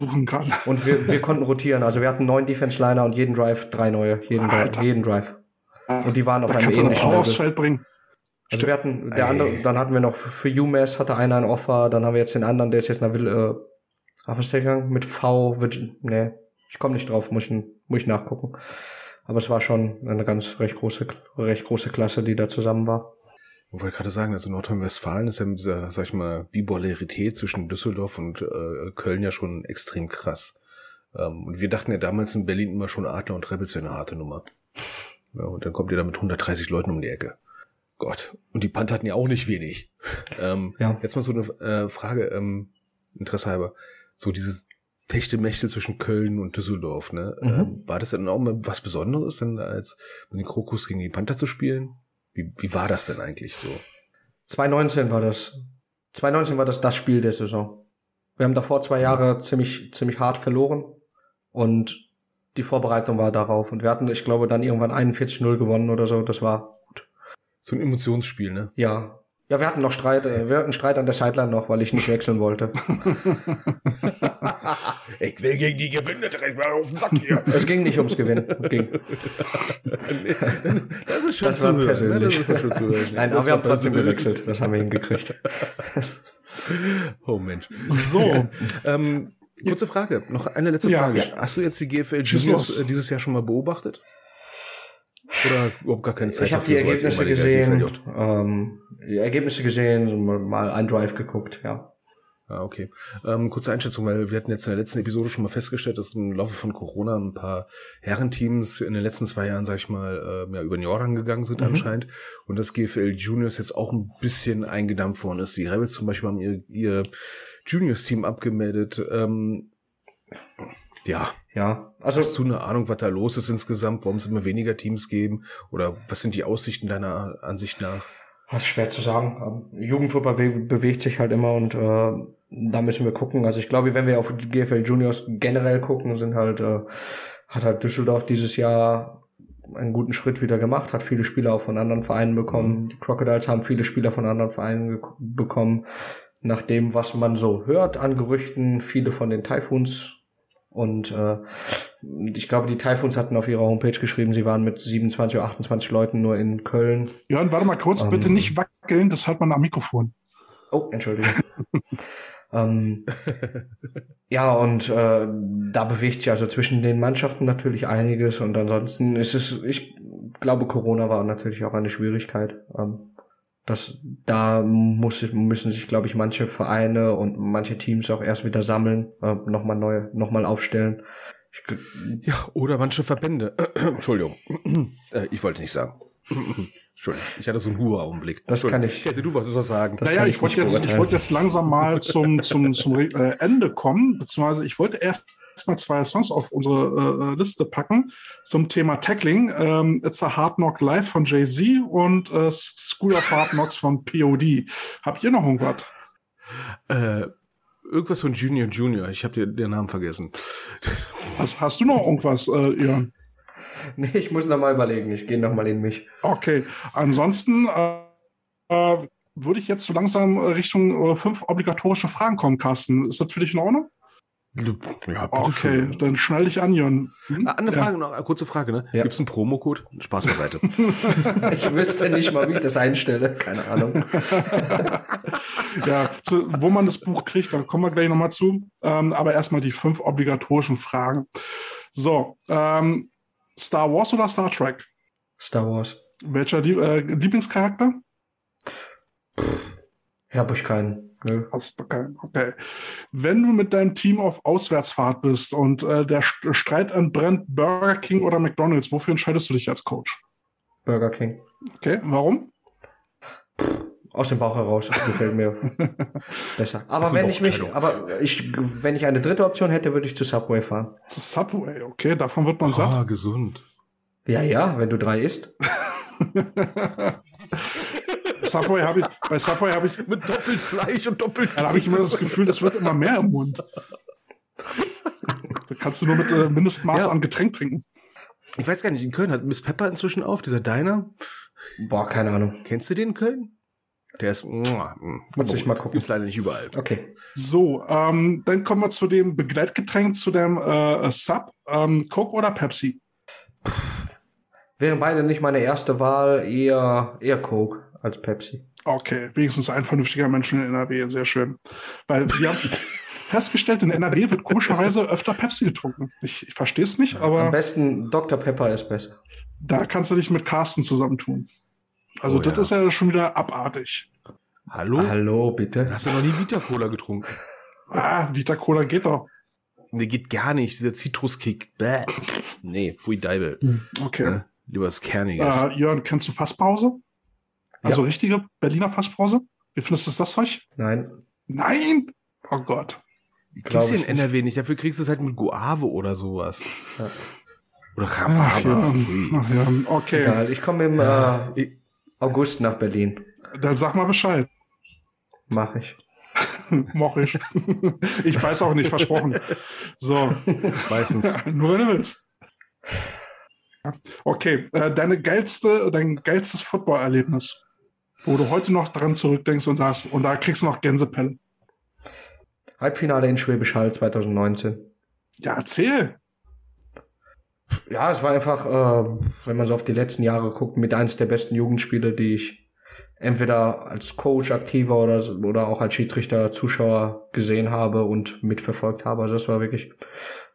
aussuchen kann. Und wir, wir <laughs> konnten rotieren. Also wir hatten neun Defense-Liner und jeden Drive drei neue. Jeden, Alter. jeden Drive. Und die waren auf einem ähnlichen auch aufs Level. Feld bringen. Also wir hatten, der Ey. andere, dann hatten wir noch für UMass hatte einer ein Offer, dann haben wir jetzt den anderen, der ist jetzt nach Will, äh, ach, was ist der gegangen? Mit V, Virgin, nee, ich komme nicht drauf, muss ich, muss ich nachgucken. Aber es war schon eine ganz recht große, recht große Klasse, die da zusammen war. Ich wollte gerade sagen, also Nordrhein-Westfalen ist ja mit dieser, sag ich mal, Bipolarität zwischen Düsseldorf und äh, Köln ja schon extrem krass. Ähm, und wir dachten ja damals in Berlin immer schon Adler und Rebels wäre eine harte Nummer. Ja, und dann kommt ihr da mit 130 Leuten um die Ecke. Gott. Und die Panther hatten ja auch nicht wenig. <laughs> Ähm, Ja. Jetzt mal so eine äh, Frage, ähm, Interesse halber. So dieses Techtelmechtel zwischen Köln und Düsseldorf, ne? Mhm. Ähm, war das denn auch mal was Besonderes, denn als mit den Krokus gegen die Panther zu spielen? Wie, wie war das denn eigentlich so? 2019 war das, 2019 war das das Spiel der Saison. Wir haben davor zwei Jahre ziemlich, ziemlich hart verloren und die Vorbereitung war darauf. Und wir hatten, ich glaube, dann irgendwann 41-0 gewonnen oder so. Das war So ein Emotionsspiel, ne? Ja, Ja, wir hatten noch Streit, äh, wir hatten Streit an der Sideline noch, weil ich nicht wechseln wollte. <laughs> ich will gegen die gewinnen, direkt mal auf den Sack hier. Es ging nicht ums Gewinnen. Ging. Das ist schön Das zu war hören. persönlich. Ja, das ist schön zu hören. Nein, Das aber wir haben trotzdem gewechselt. Das haben wir hingekriegt. Oh Mensch. So, Ähm, kurze Frage, noch eine letzte Ja. Frage. Hast du jetzt die GFL Juniors äh, dieses Jahr schon mal beobachtet? Oder überhaupt gar keine Zeit Ich habe die so Ergebnisse ehemaliger gesehen, ähm, die Ergebnisse gesehen, mal- mal ein Drive geguckt, ja. Ah, okay. Ähm, kurze Einschätzung, weil wir hatten jetzt in der letzten Episode schon mal festgestellt, dass im Laufe von Corona ein paar Herrenteams in den letzten zwei Jahren, sag ich mal, äh, ja, über den Jordan gegangen sind Mhm. anscheinend und das GFL Juniors jetzt auch ein bisschen eingedampft worden ist. Die Rebels zum Beispiel haben ihr, ihr Juniors-Team abgemeldet. Ähm, ja, Ja, also hast du eine Ahnung, was da los ist insgesamt, warum es immer weniger Teams geben oder was sind die Aussichten deiner Ansicht nach? Das ist schwer zu sagen. Ähm, Jugendfußball be bewegt sich halt immer und äh, da müssen wir gucken. Also ich glaube, wenn wir auf die GFL Juniors generell gucken, sind halt, äh, hat halt Düsseldorf dieses Jahr einen guten Schritt wieder gemacht, hat viele Spieler auch von anderen Vereinen bekommen. Die Crocodiles haben viele Spieler von anderen Vereinen bekommen. Nach dem, was man so hört an Gerüchten, viele von den Typhoons. Und äh, ich glaube, die Typhoons hatten auf ihrer Homepage geschrieben, sie waren mit 27 oder 28 Leuten nur in Köln Jörn, warte mal kurz, Ähm. bitte nicht wackeln, das hört man am Mikrofon. Oh, Entschuldigung. <laughs> ähm, ja, und äh, da bewegt sich also zwischen den Mannschaften natürlich einiges und ansonsten ist es, ich glaube, Corona war natürlich auch eine Schwierigkeit. Ähm, das, da muss, müssen sich, glaube ich, manche Vereine und manche Teams auch erst wieder sammeln, äh, nochmal neu, nochmal aufstellen. Ich, Ja, oder manche Verbände. <clears throat> Entschuldigung. <clears throat> äh, ich wollte nicht sagen. <clears throat> Entschuldigung, ich hatte so einen Huber-Augenblick. Das kann ich- Hätte du was, was sagen? Das naja, ich, ich wollte jetzt, ich wollte jetzt langsam mal zum, zum, zum äh, Ende kommen, beziehungsweise ich wollte erst mal zwei Songs auf unsere äh, Liste packen zum Thema Tackling. Ähm, It's a Hard Knock Live von Jay-Z und äh, School of Hard Knocks von POD. Habt ihr noch irgendwas? Äh, irgendwas von Junior Junior. Ich habe den, den Namen vergessen. Hast, hast du noch irgendwas, äh, Jörn? <laughs> nee, ich muss nochmal überlegen, ich gehe nochmal in mich. Okay, ansonsten äh, äh, würde ich jetzt so langsam äh, Richtung äh, fünf obligatorische Fragen kommen, Carsten. Ist das für dich in Ordnung? Ja, Okay, dann schnell dich an, Jörn. Hm? Ah, eine Ja. Frage noch, eine kurze Frage, ne? Ja. Gibt's einen Promocode? Spaß beiseite. <laughs> Ich wüsste nicht mal, wie ich das einstelle, keine Ahnung. <laughs> ja, zu, wo man das Buch kriegt, da kommen wir gleich nochmal zu. Ähm, aber erstmal die fünf obligatorischen Fragen. So, ähm, Star Wars oder Star Trek? Star Wars. Welcher äh, Lieblingscharakter? Habe ich keinen. Nö. Hast du keinen. Okay. Wenn du mit deinem Team auf Auswärtsfahrt bist und äh, der St Streit entbrennt Burger King oder McDonalds, wofür entscheidest du dich als Coach? Burger King. Okay, warum? Aus dem Bauch heraus. Das gefällt mir <laughs> besser. Aber wenn ich mich, aber ich, wenn ich eine dritte Option hätte, würde ich zu Subway fahren. Zu Subway, okay, davon wird man satt. Ah, gesund. Ja, ja, wenn du drei isst. <laughs> Subway habe ich, bei Subway habe ich, <laughs> Mit doppelt Fleisch und doppelt da habe ich immer das Gefühl, das wird immer mehr im Mund. Da kannst du nur mit äh, Mindestmaß Ja. an Getränk trinken. Ich weiß gar nicht, in Köln hat Miss Pepper inzwischen auf, dieser Diner. Boah, keine Ahnung. Kennst du den in Köln? Der ist. Mua, mm, Muss ich mal gucken. Gibt's leider nicht überall. Okay. So, ähm, dann kommen wir zu dem Begleitgetränk, zu dem äh, Sub. Ähm, Coke oder Pepsi? Wären beide nicht meine erste Wahl, eher, eher Coke als Pepsi. Okay, wenigstens ein vernünftiger Mensch in NRW, sehr schön. Weil wir haben festgestellt, in NRW wird komischerweise öfter Pepsi getrunken. Ich, ich verstehe es nicht, Am aber besten Dr. Pepper ist besser. da kannst du dich mit Carsten zusammentun. Also Oh, das ja. ist ja schon wieder abartig. Hallo? Hallo, bitte. Hast du noch nie Vita Cola getrunken? Ah, Vita Cola geht doch. Nee, geht gar nicht. Dieser Zitruskick. Bäh. Nee, pfui Deibel. Okay. Ne? Lieber was Kerniges. Äh, Jörn, kennst du Fasspause? Also richtige Berliner Fasspause? Wie findest du das Zeug? Nein. Nein! Oh Gott. Gibt's hier in ich NRW nicht. Dafür kriegst du es halt mit Guave oder sowas. Ja. Oder Ach Rhabarber. ja, ach ja. okay. Egal, ich komme im äh, August nach Berlin. Dann sag mal Bescheid. Mach ich. <laughs> Moch ich. ich weiß auch nicht, versprochen. So, Meistens. <laughs> nur wenn du willst. Okay, äh, deine geilste, dein geilstes Footballerlebnis. Wo du heute noch dran zurückdenkst und, das, und da kriegst du noch Gänsepelle. Halbfinale in Schwäbisch Hall 2019. Ja, erzähl. Ja, es war einfach, äh, wenn man so auf die letzten Jahre guckt, mit eins der besten Jugendspiele, die ich entweder als Coach aktiver oder, oder auch als Schiedsrichter Zuschauer gesehen habe und mitverfolgt habe. Also das war wirklich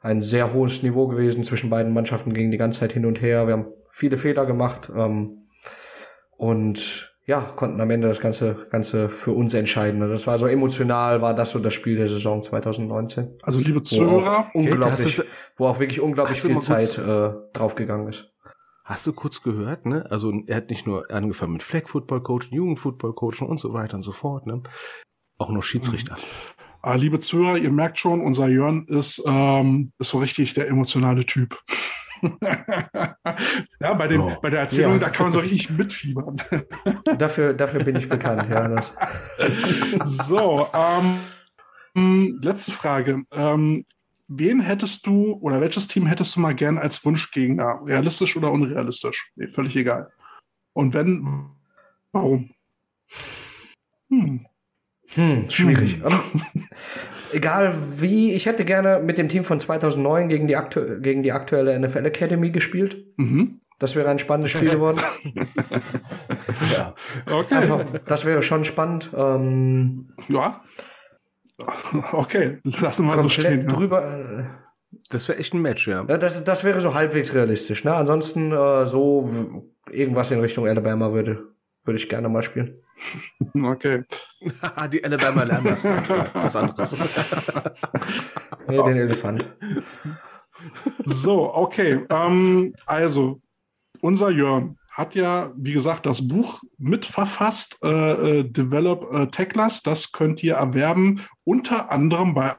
ein sehr hohes Niveau gewesen zwischen beiden Mannschaften, ging die ganze Zeit hin und her. Wir haben viele Fehler gemacht ähm, und ja, konnten am Ende das Ganze, Ganze für uns entscheiden. Also das war so emotional, war das so das Spiel der Saison 2019. Also liebe Zuhörer, wo auch, unglaublich, wo auch wirklich unglaublich viel Zeit äh, draufgegangen ist. Hast du kurz gehört, ne? Also er hat nicht nur angefangen mit Flag Football Coaching, Jugendfootball Coaching und so weiter und so fort, ne? Auch noch Schiedsrichter. Mhm. Ah, liebe Zuhörer, ihr merkt schon, unser Jörn ist, ähm, ist so richtig der emotionale Typ. <laughs> ja, bei, den, oh. bei der Erzählung, ja. da kann man so richtig mitfiebern. <laughs> dafür, dafür bin ich bekannt, ja. <laughs> so, ähm, letzte Frage. Ähm, wen hättest du oder welches Team hättest du mal gern als Wunschgegner? Realistisch oder unrealistisch? Nee, völlig egal. Und wenn, warum? Hm. Hm, schwierig. Hm. Egal wie, ich hätte gerne mit dem Team von 2009 gegen die, aktu gegen die aktuelle NFL Academy gespielt. Mhm. Das wäre ein spannendes Spiel <laughs> geworden. ja. Okay. Einfach, das wäre schon spannend. Ähm, ja. Okay, lassen wir mal so stehen. Drüber, ja. Äh, das wäre echt ein Match, ja. ja das, das wäre so halbwegs realistisch. Ne? Ansonsten äh, so irgendwas in Richtung Alabama würde, würde ich gerne mal spielen. <laughs> Okay. <laughs> die Alabama Lambers. <laughs> was anderes. nee, den Elefant. So, okay. Ähm, also, unser Jörn hat ja, wie gesagt, das Buch mitverfasst, äh, äh, Develop äh, Techless. Das könnt ihr erwerben, unter anderem bei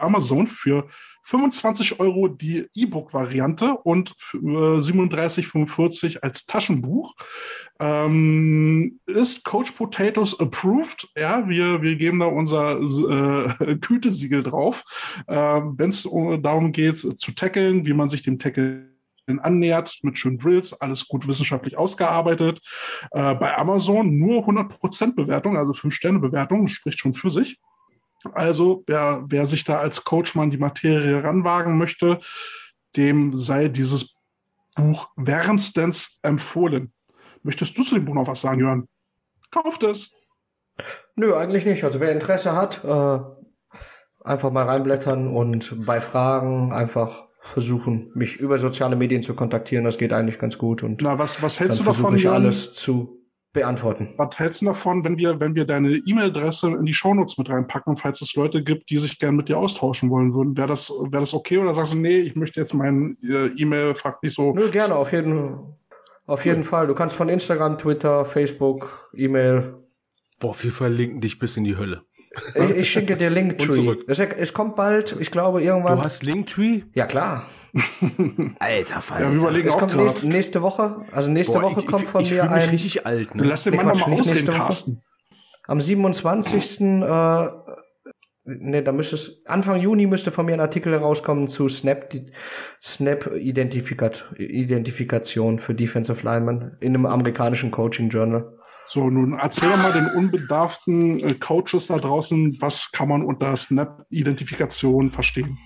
Amazon für 25 Euro die E-Book-Variante und äh, 37,45 als Taschenbuch. Ähm, ist Coach Potatoes approved? Ja, wir, wir geben da unser äh, <laughs> Gütesiegel drauf. Äh, Wenn es darum geht, zu tackeln, wie man sich dem Tackle annähert mit schönen Drills, alles gut wissenschaftlich ausgearbeitet. Äh, bei Amazon nur 100% Bewertung, also 5-Sterne-Bewertung, spricht schon für sich. Also wer, wer sich da als Coach mal an die Materie ranwagen möchte, dem sei dieses Buch wärmstens empfohlen. Möchtest du zu dem Buch noch was sagen, Jörn? Kauft es! Nö, eigentlich nicht. Also wer Interesse hat, äh, einfach mal reinblättern und bei Fragen einfach versuchen, mich über soziale Medien zu kontaktieren. Das geht eigentlich ganz gut. Und Na, was, was hältst du davon, ich alles zu beantworten. Was hältst du davon, wenn wir, wenn wir deine E-Mail-Adresse in die Shownotes mit reinpacken, falls es Leute gibt, die sich gerne mit dir austauschen wollen würden? Wäre das, wäre das okay oder sagst du, nee, ich möchte jetzt meinen äh, E-Mail-Fakt nicht so. Nö, gerne, auf jeden, auf jeden Fall. Du kannst von Instagram, Twitter, Facebook, E-Mail. Boah, wir verlinken dich bis in die Hölle. Ich, ich schicke dir <laughs> Linktree. Es, es kommt bald, ich glaube, irgendwann. Du hast Linktree? Ja, klar. Alter Falter. Ja, wir überlegen es auch kommt nächste, nächste, Woche, also nächste Boah, Woche ich, kommt von ich, mir ich ein. richtig alt, ne? Lass den Mann mal ausreden, Carsten. Am 27. Äh, ne, da müsste es, Anfang Juni müsste von mir ein Artikel herauskommen zu Snap, Snap Identifikat, Identifikation für Defensive Linemen in einem amerikanischen Coaching Journal. So, nun erzähl mal den unbedarften äh, Coaches da draußen, was kann man unter Snap-Identifikation verstehen?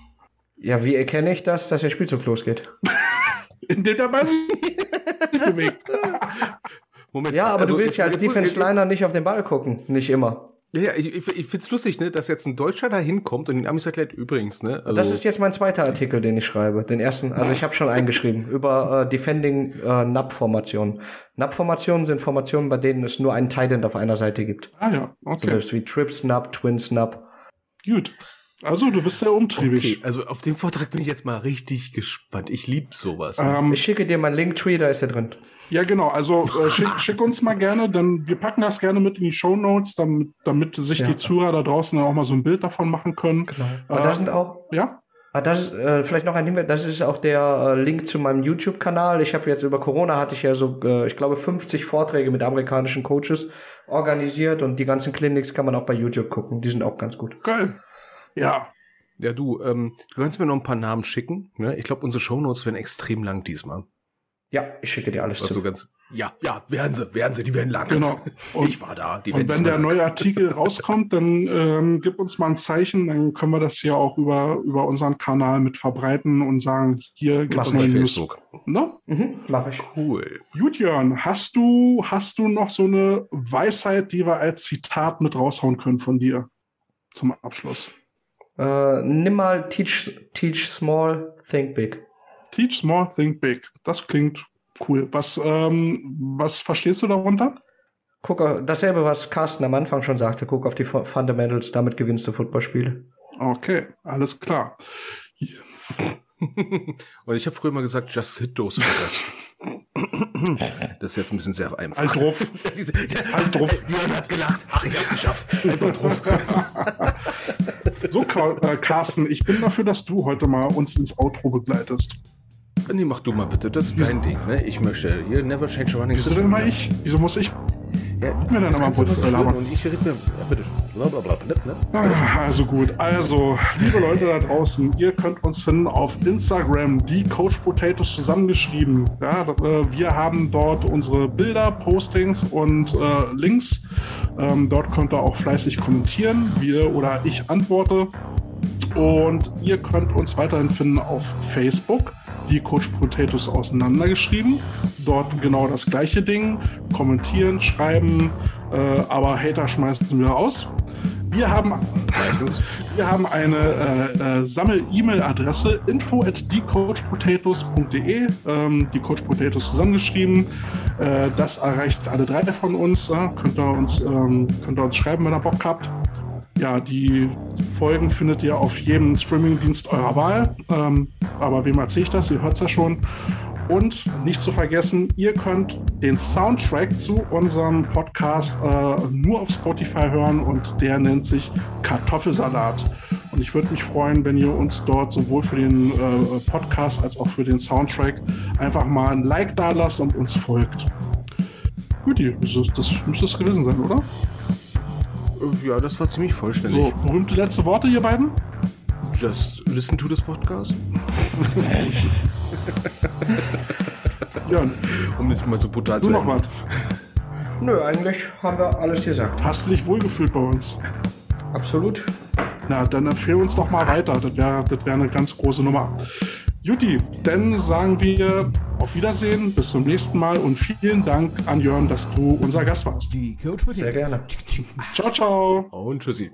Ja, wie erkenne ich das, dass der Spielzug losgeht? Indem der Ball sich bewegt. Moment. Ja, aber also, du willst ja als Defense-Liner nicht auf den Ball gucken. Nicht immer. Ja, ich, ich, ich finde es lustig, ne, dass jetzt ein Deutscher da hinkommt und den Amis erklärt übrigens, ne? Also das ist jetzt mein zweiter Artikel, den ich schreibe. Den ersten, also ich habe schon eingeschrieben über äh, Defending äh, NAP-Formationen. NAP-Formationen sind Formationen, bei denen es nur einen Titan auf einer Seite gibt. Ah ja, okay. So das ist wie Trip Snap, Twin Snap. Gut. Also du bist sehr umtriebig. Okay, also auf den Vortrag bin ich jetzt mal richtig gespannt. Ich lieb sowas. Ne? Ähm, ich schicke dir meinen Linktree, da ist er drin. Ja, genau. Also äh, schick, schick, uns mal gerne, dann wir packen das gerne mit in die Show Notes, damit, damit sich ja. die Zuhörer da draußen dann auch mal so ein Bild davon machen können. Genau. Aber äh, da sind auch. Ja. Ah, das ist äh, vielleicht noch ein Hinweis, das ist auch der äh, Link zu meinem YouTube-Kanal. Ich habe jetzt über Corona hatte ich ja so, äh, ich glaube, 50 Vorträge mit amerikanischen Coaches organisiert und die ganzen Clinics kann man auch bei YouTube gucken. Die sind auch ganz gut. Geil. Ja. Ja, du, ähm, du kannst mir noch ein paar Namen schicken. Ne? Ich glaube, unsere Shownotes werden extrem lang diesmal. Ja, ich schicke dir alles Was zu. so ganz, Ja, ja, werden sie, werden sie, die werden lang. Genau. Und, <laughs> ich war da. und wenn der neue Artikel rauskommt, dann ähm, gib uns mal ein Zeichen, dann können wir das hier auch über, über unseren Kanal mit verbreiten und sagen, hier gibt es neue News. Facebook. Ne? Mhm, mach ich. Cool. Gut, Jörn, hast du, hast du noch so eine Weisheit, die wir als Zitat mit raushauen können von dir zum Abschluss? Äh, nimm mal teach, teach small, think big. Teach small, think big. Das klingt Cool. Was, ähm, was verstehst du darunter? Guck, dasselbe, was Carsten am Anfang schon sagte. Guck auf die Fundamentals, damit gewinnst du Footballspiele. Okay, alles klar. <laughs> Und ich habe früher mal gesagt, just hit those fuckers. Das ist jetzt ein bisschen sehr einfach. Halt drauf. <laughs> halt drauf. Jörn hat gelacht. Ach, ich hab's geschafft. Einfach drauf. <laughs> so, äh, Carsten, ich bin dafür, dass du heute mal uns ins Outro begleitest. Nee, mach du mal bitte. Das ist dein Ding, ne? Ich möchte hier never change running Wieso denn immer ich? Wieso muss ich ja, mir dann nochmal Bullshit labern? Und ich rede mir, ja, bitte. Blablabla, ne? Ah, also gut. Also, liebe Leute da draußen, ihr könnt uns finden auf Instagram, die Coach Potatoes zusammengeschrieben. Ja, äh, wir haben dort unsere Bilder, Postings und äh, Links. Ähm, dort könnt ihr auch fleißig kommentieren, wir oder ich antworte. Und ihr könnt uns weiterhin finden auf Facebook die Coach Potatoes auseinandergeschrieben. Dort genau das gleiche Ding. Kommentieren, schreiben, äh, aber Hater schmeißen wir aus. Wir haben, <laughs> wir haben eine äh, äh, Sammel-E-Mail-Adresse info at thecoachpotatoes.de, ähm, die Coach Potatoes zusammengeschrieben. Äh, das erreicht alle drei von uns. Äh, könnt, ihr uns ähm, könnt ihr uns schreiben, wenn ihr Bock habt ja, die Folgen findet ihr auf jedem Streamingdienst eurer Wahl. Ähm, aber wem erzähle ich das? Ihr hört es ja schon. Und nicht zu vergessen, ihr könnt den Soundtrack zu unserem Podcast äh, nur auf Spotify hören und der nennt sich Kartoffelsalat. Und ich würde mich freuen, wenn ihr uns dort sowohl für den äh, Podcast als auch für den Soundtrack einfach mal ein Like da lasst und uns folgt. Gut, das müsste es gewesen sein, oder? Ja, das war ziemlich vollständig. So, berühmte letzte Worte, ihr beiden? Just listen to this podcast. <laughs> ja. Um nicht mal so brutal du zu noch was? Nö, eigentlich haben wir alles gesagt. Hast du dich wohlgefühlt bei uns? Absolut. Na, dann empfehle uns doch mal weiter. Das wäre das wär eine ganz große Nummer. Juti, dann sagen wir auf Wiedersehen, bis zum nächsten Mal und vielen Dank an Jörn, dass du unser Gast warst. Sehr gerne. Ciao, ciao. Und tschüssi.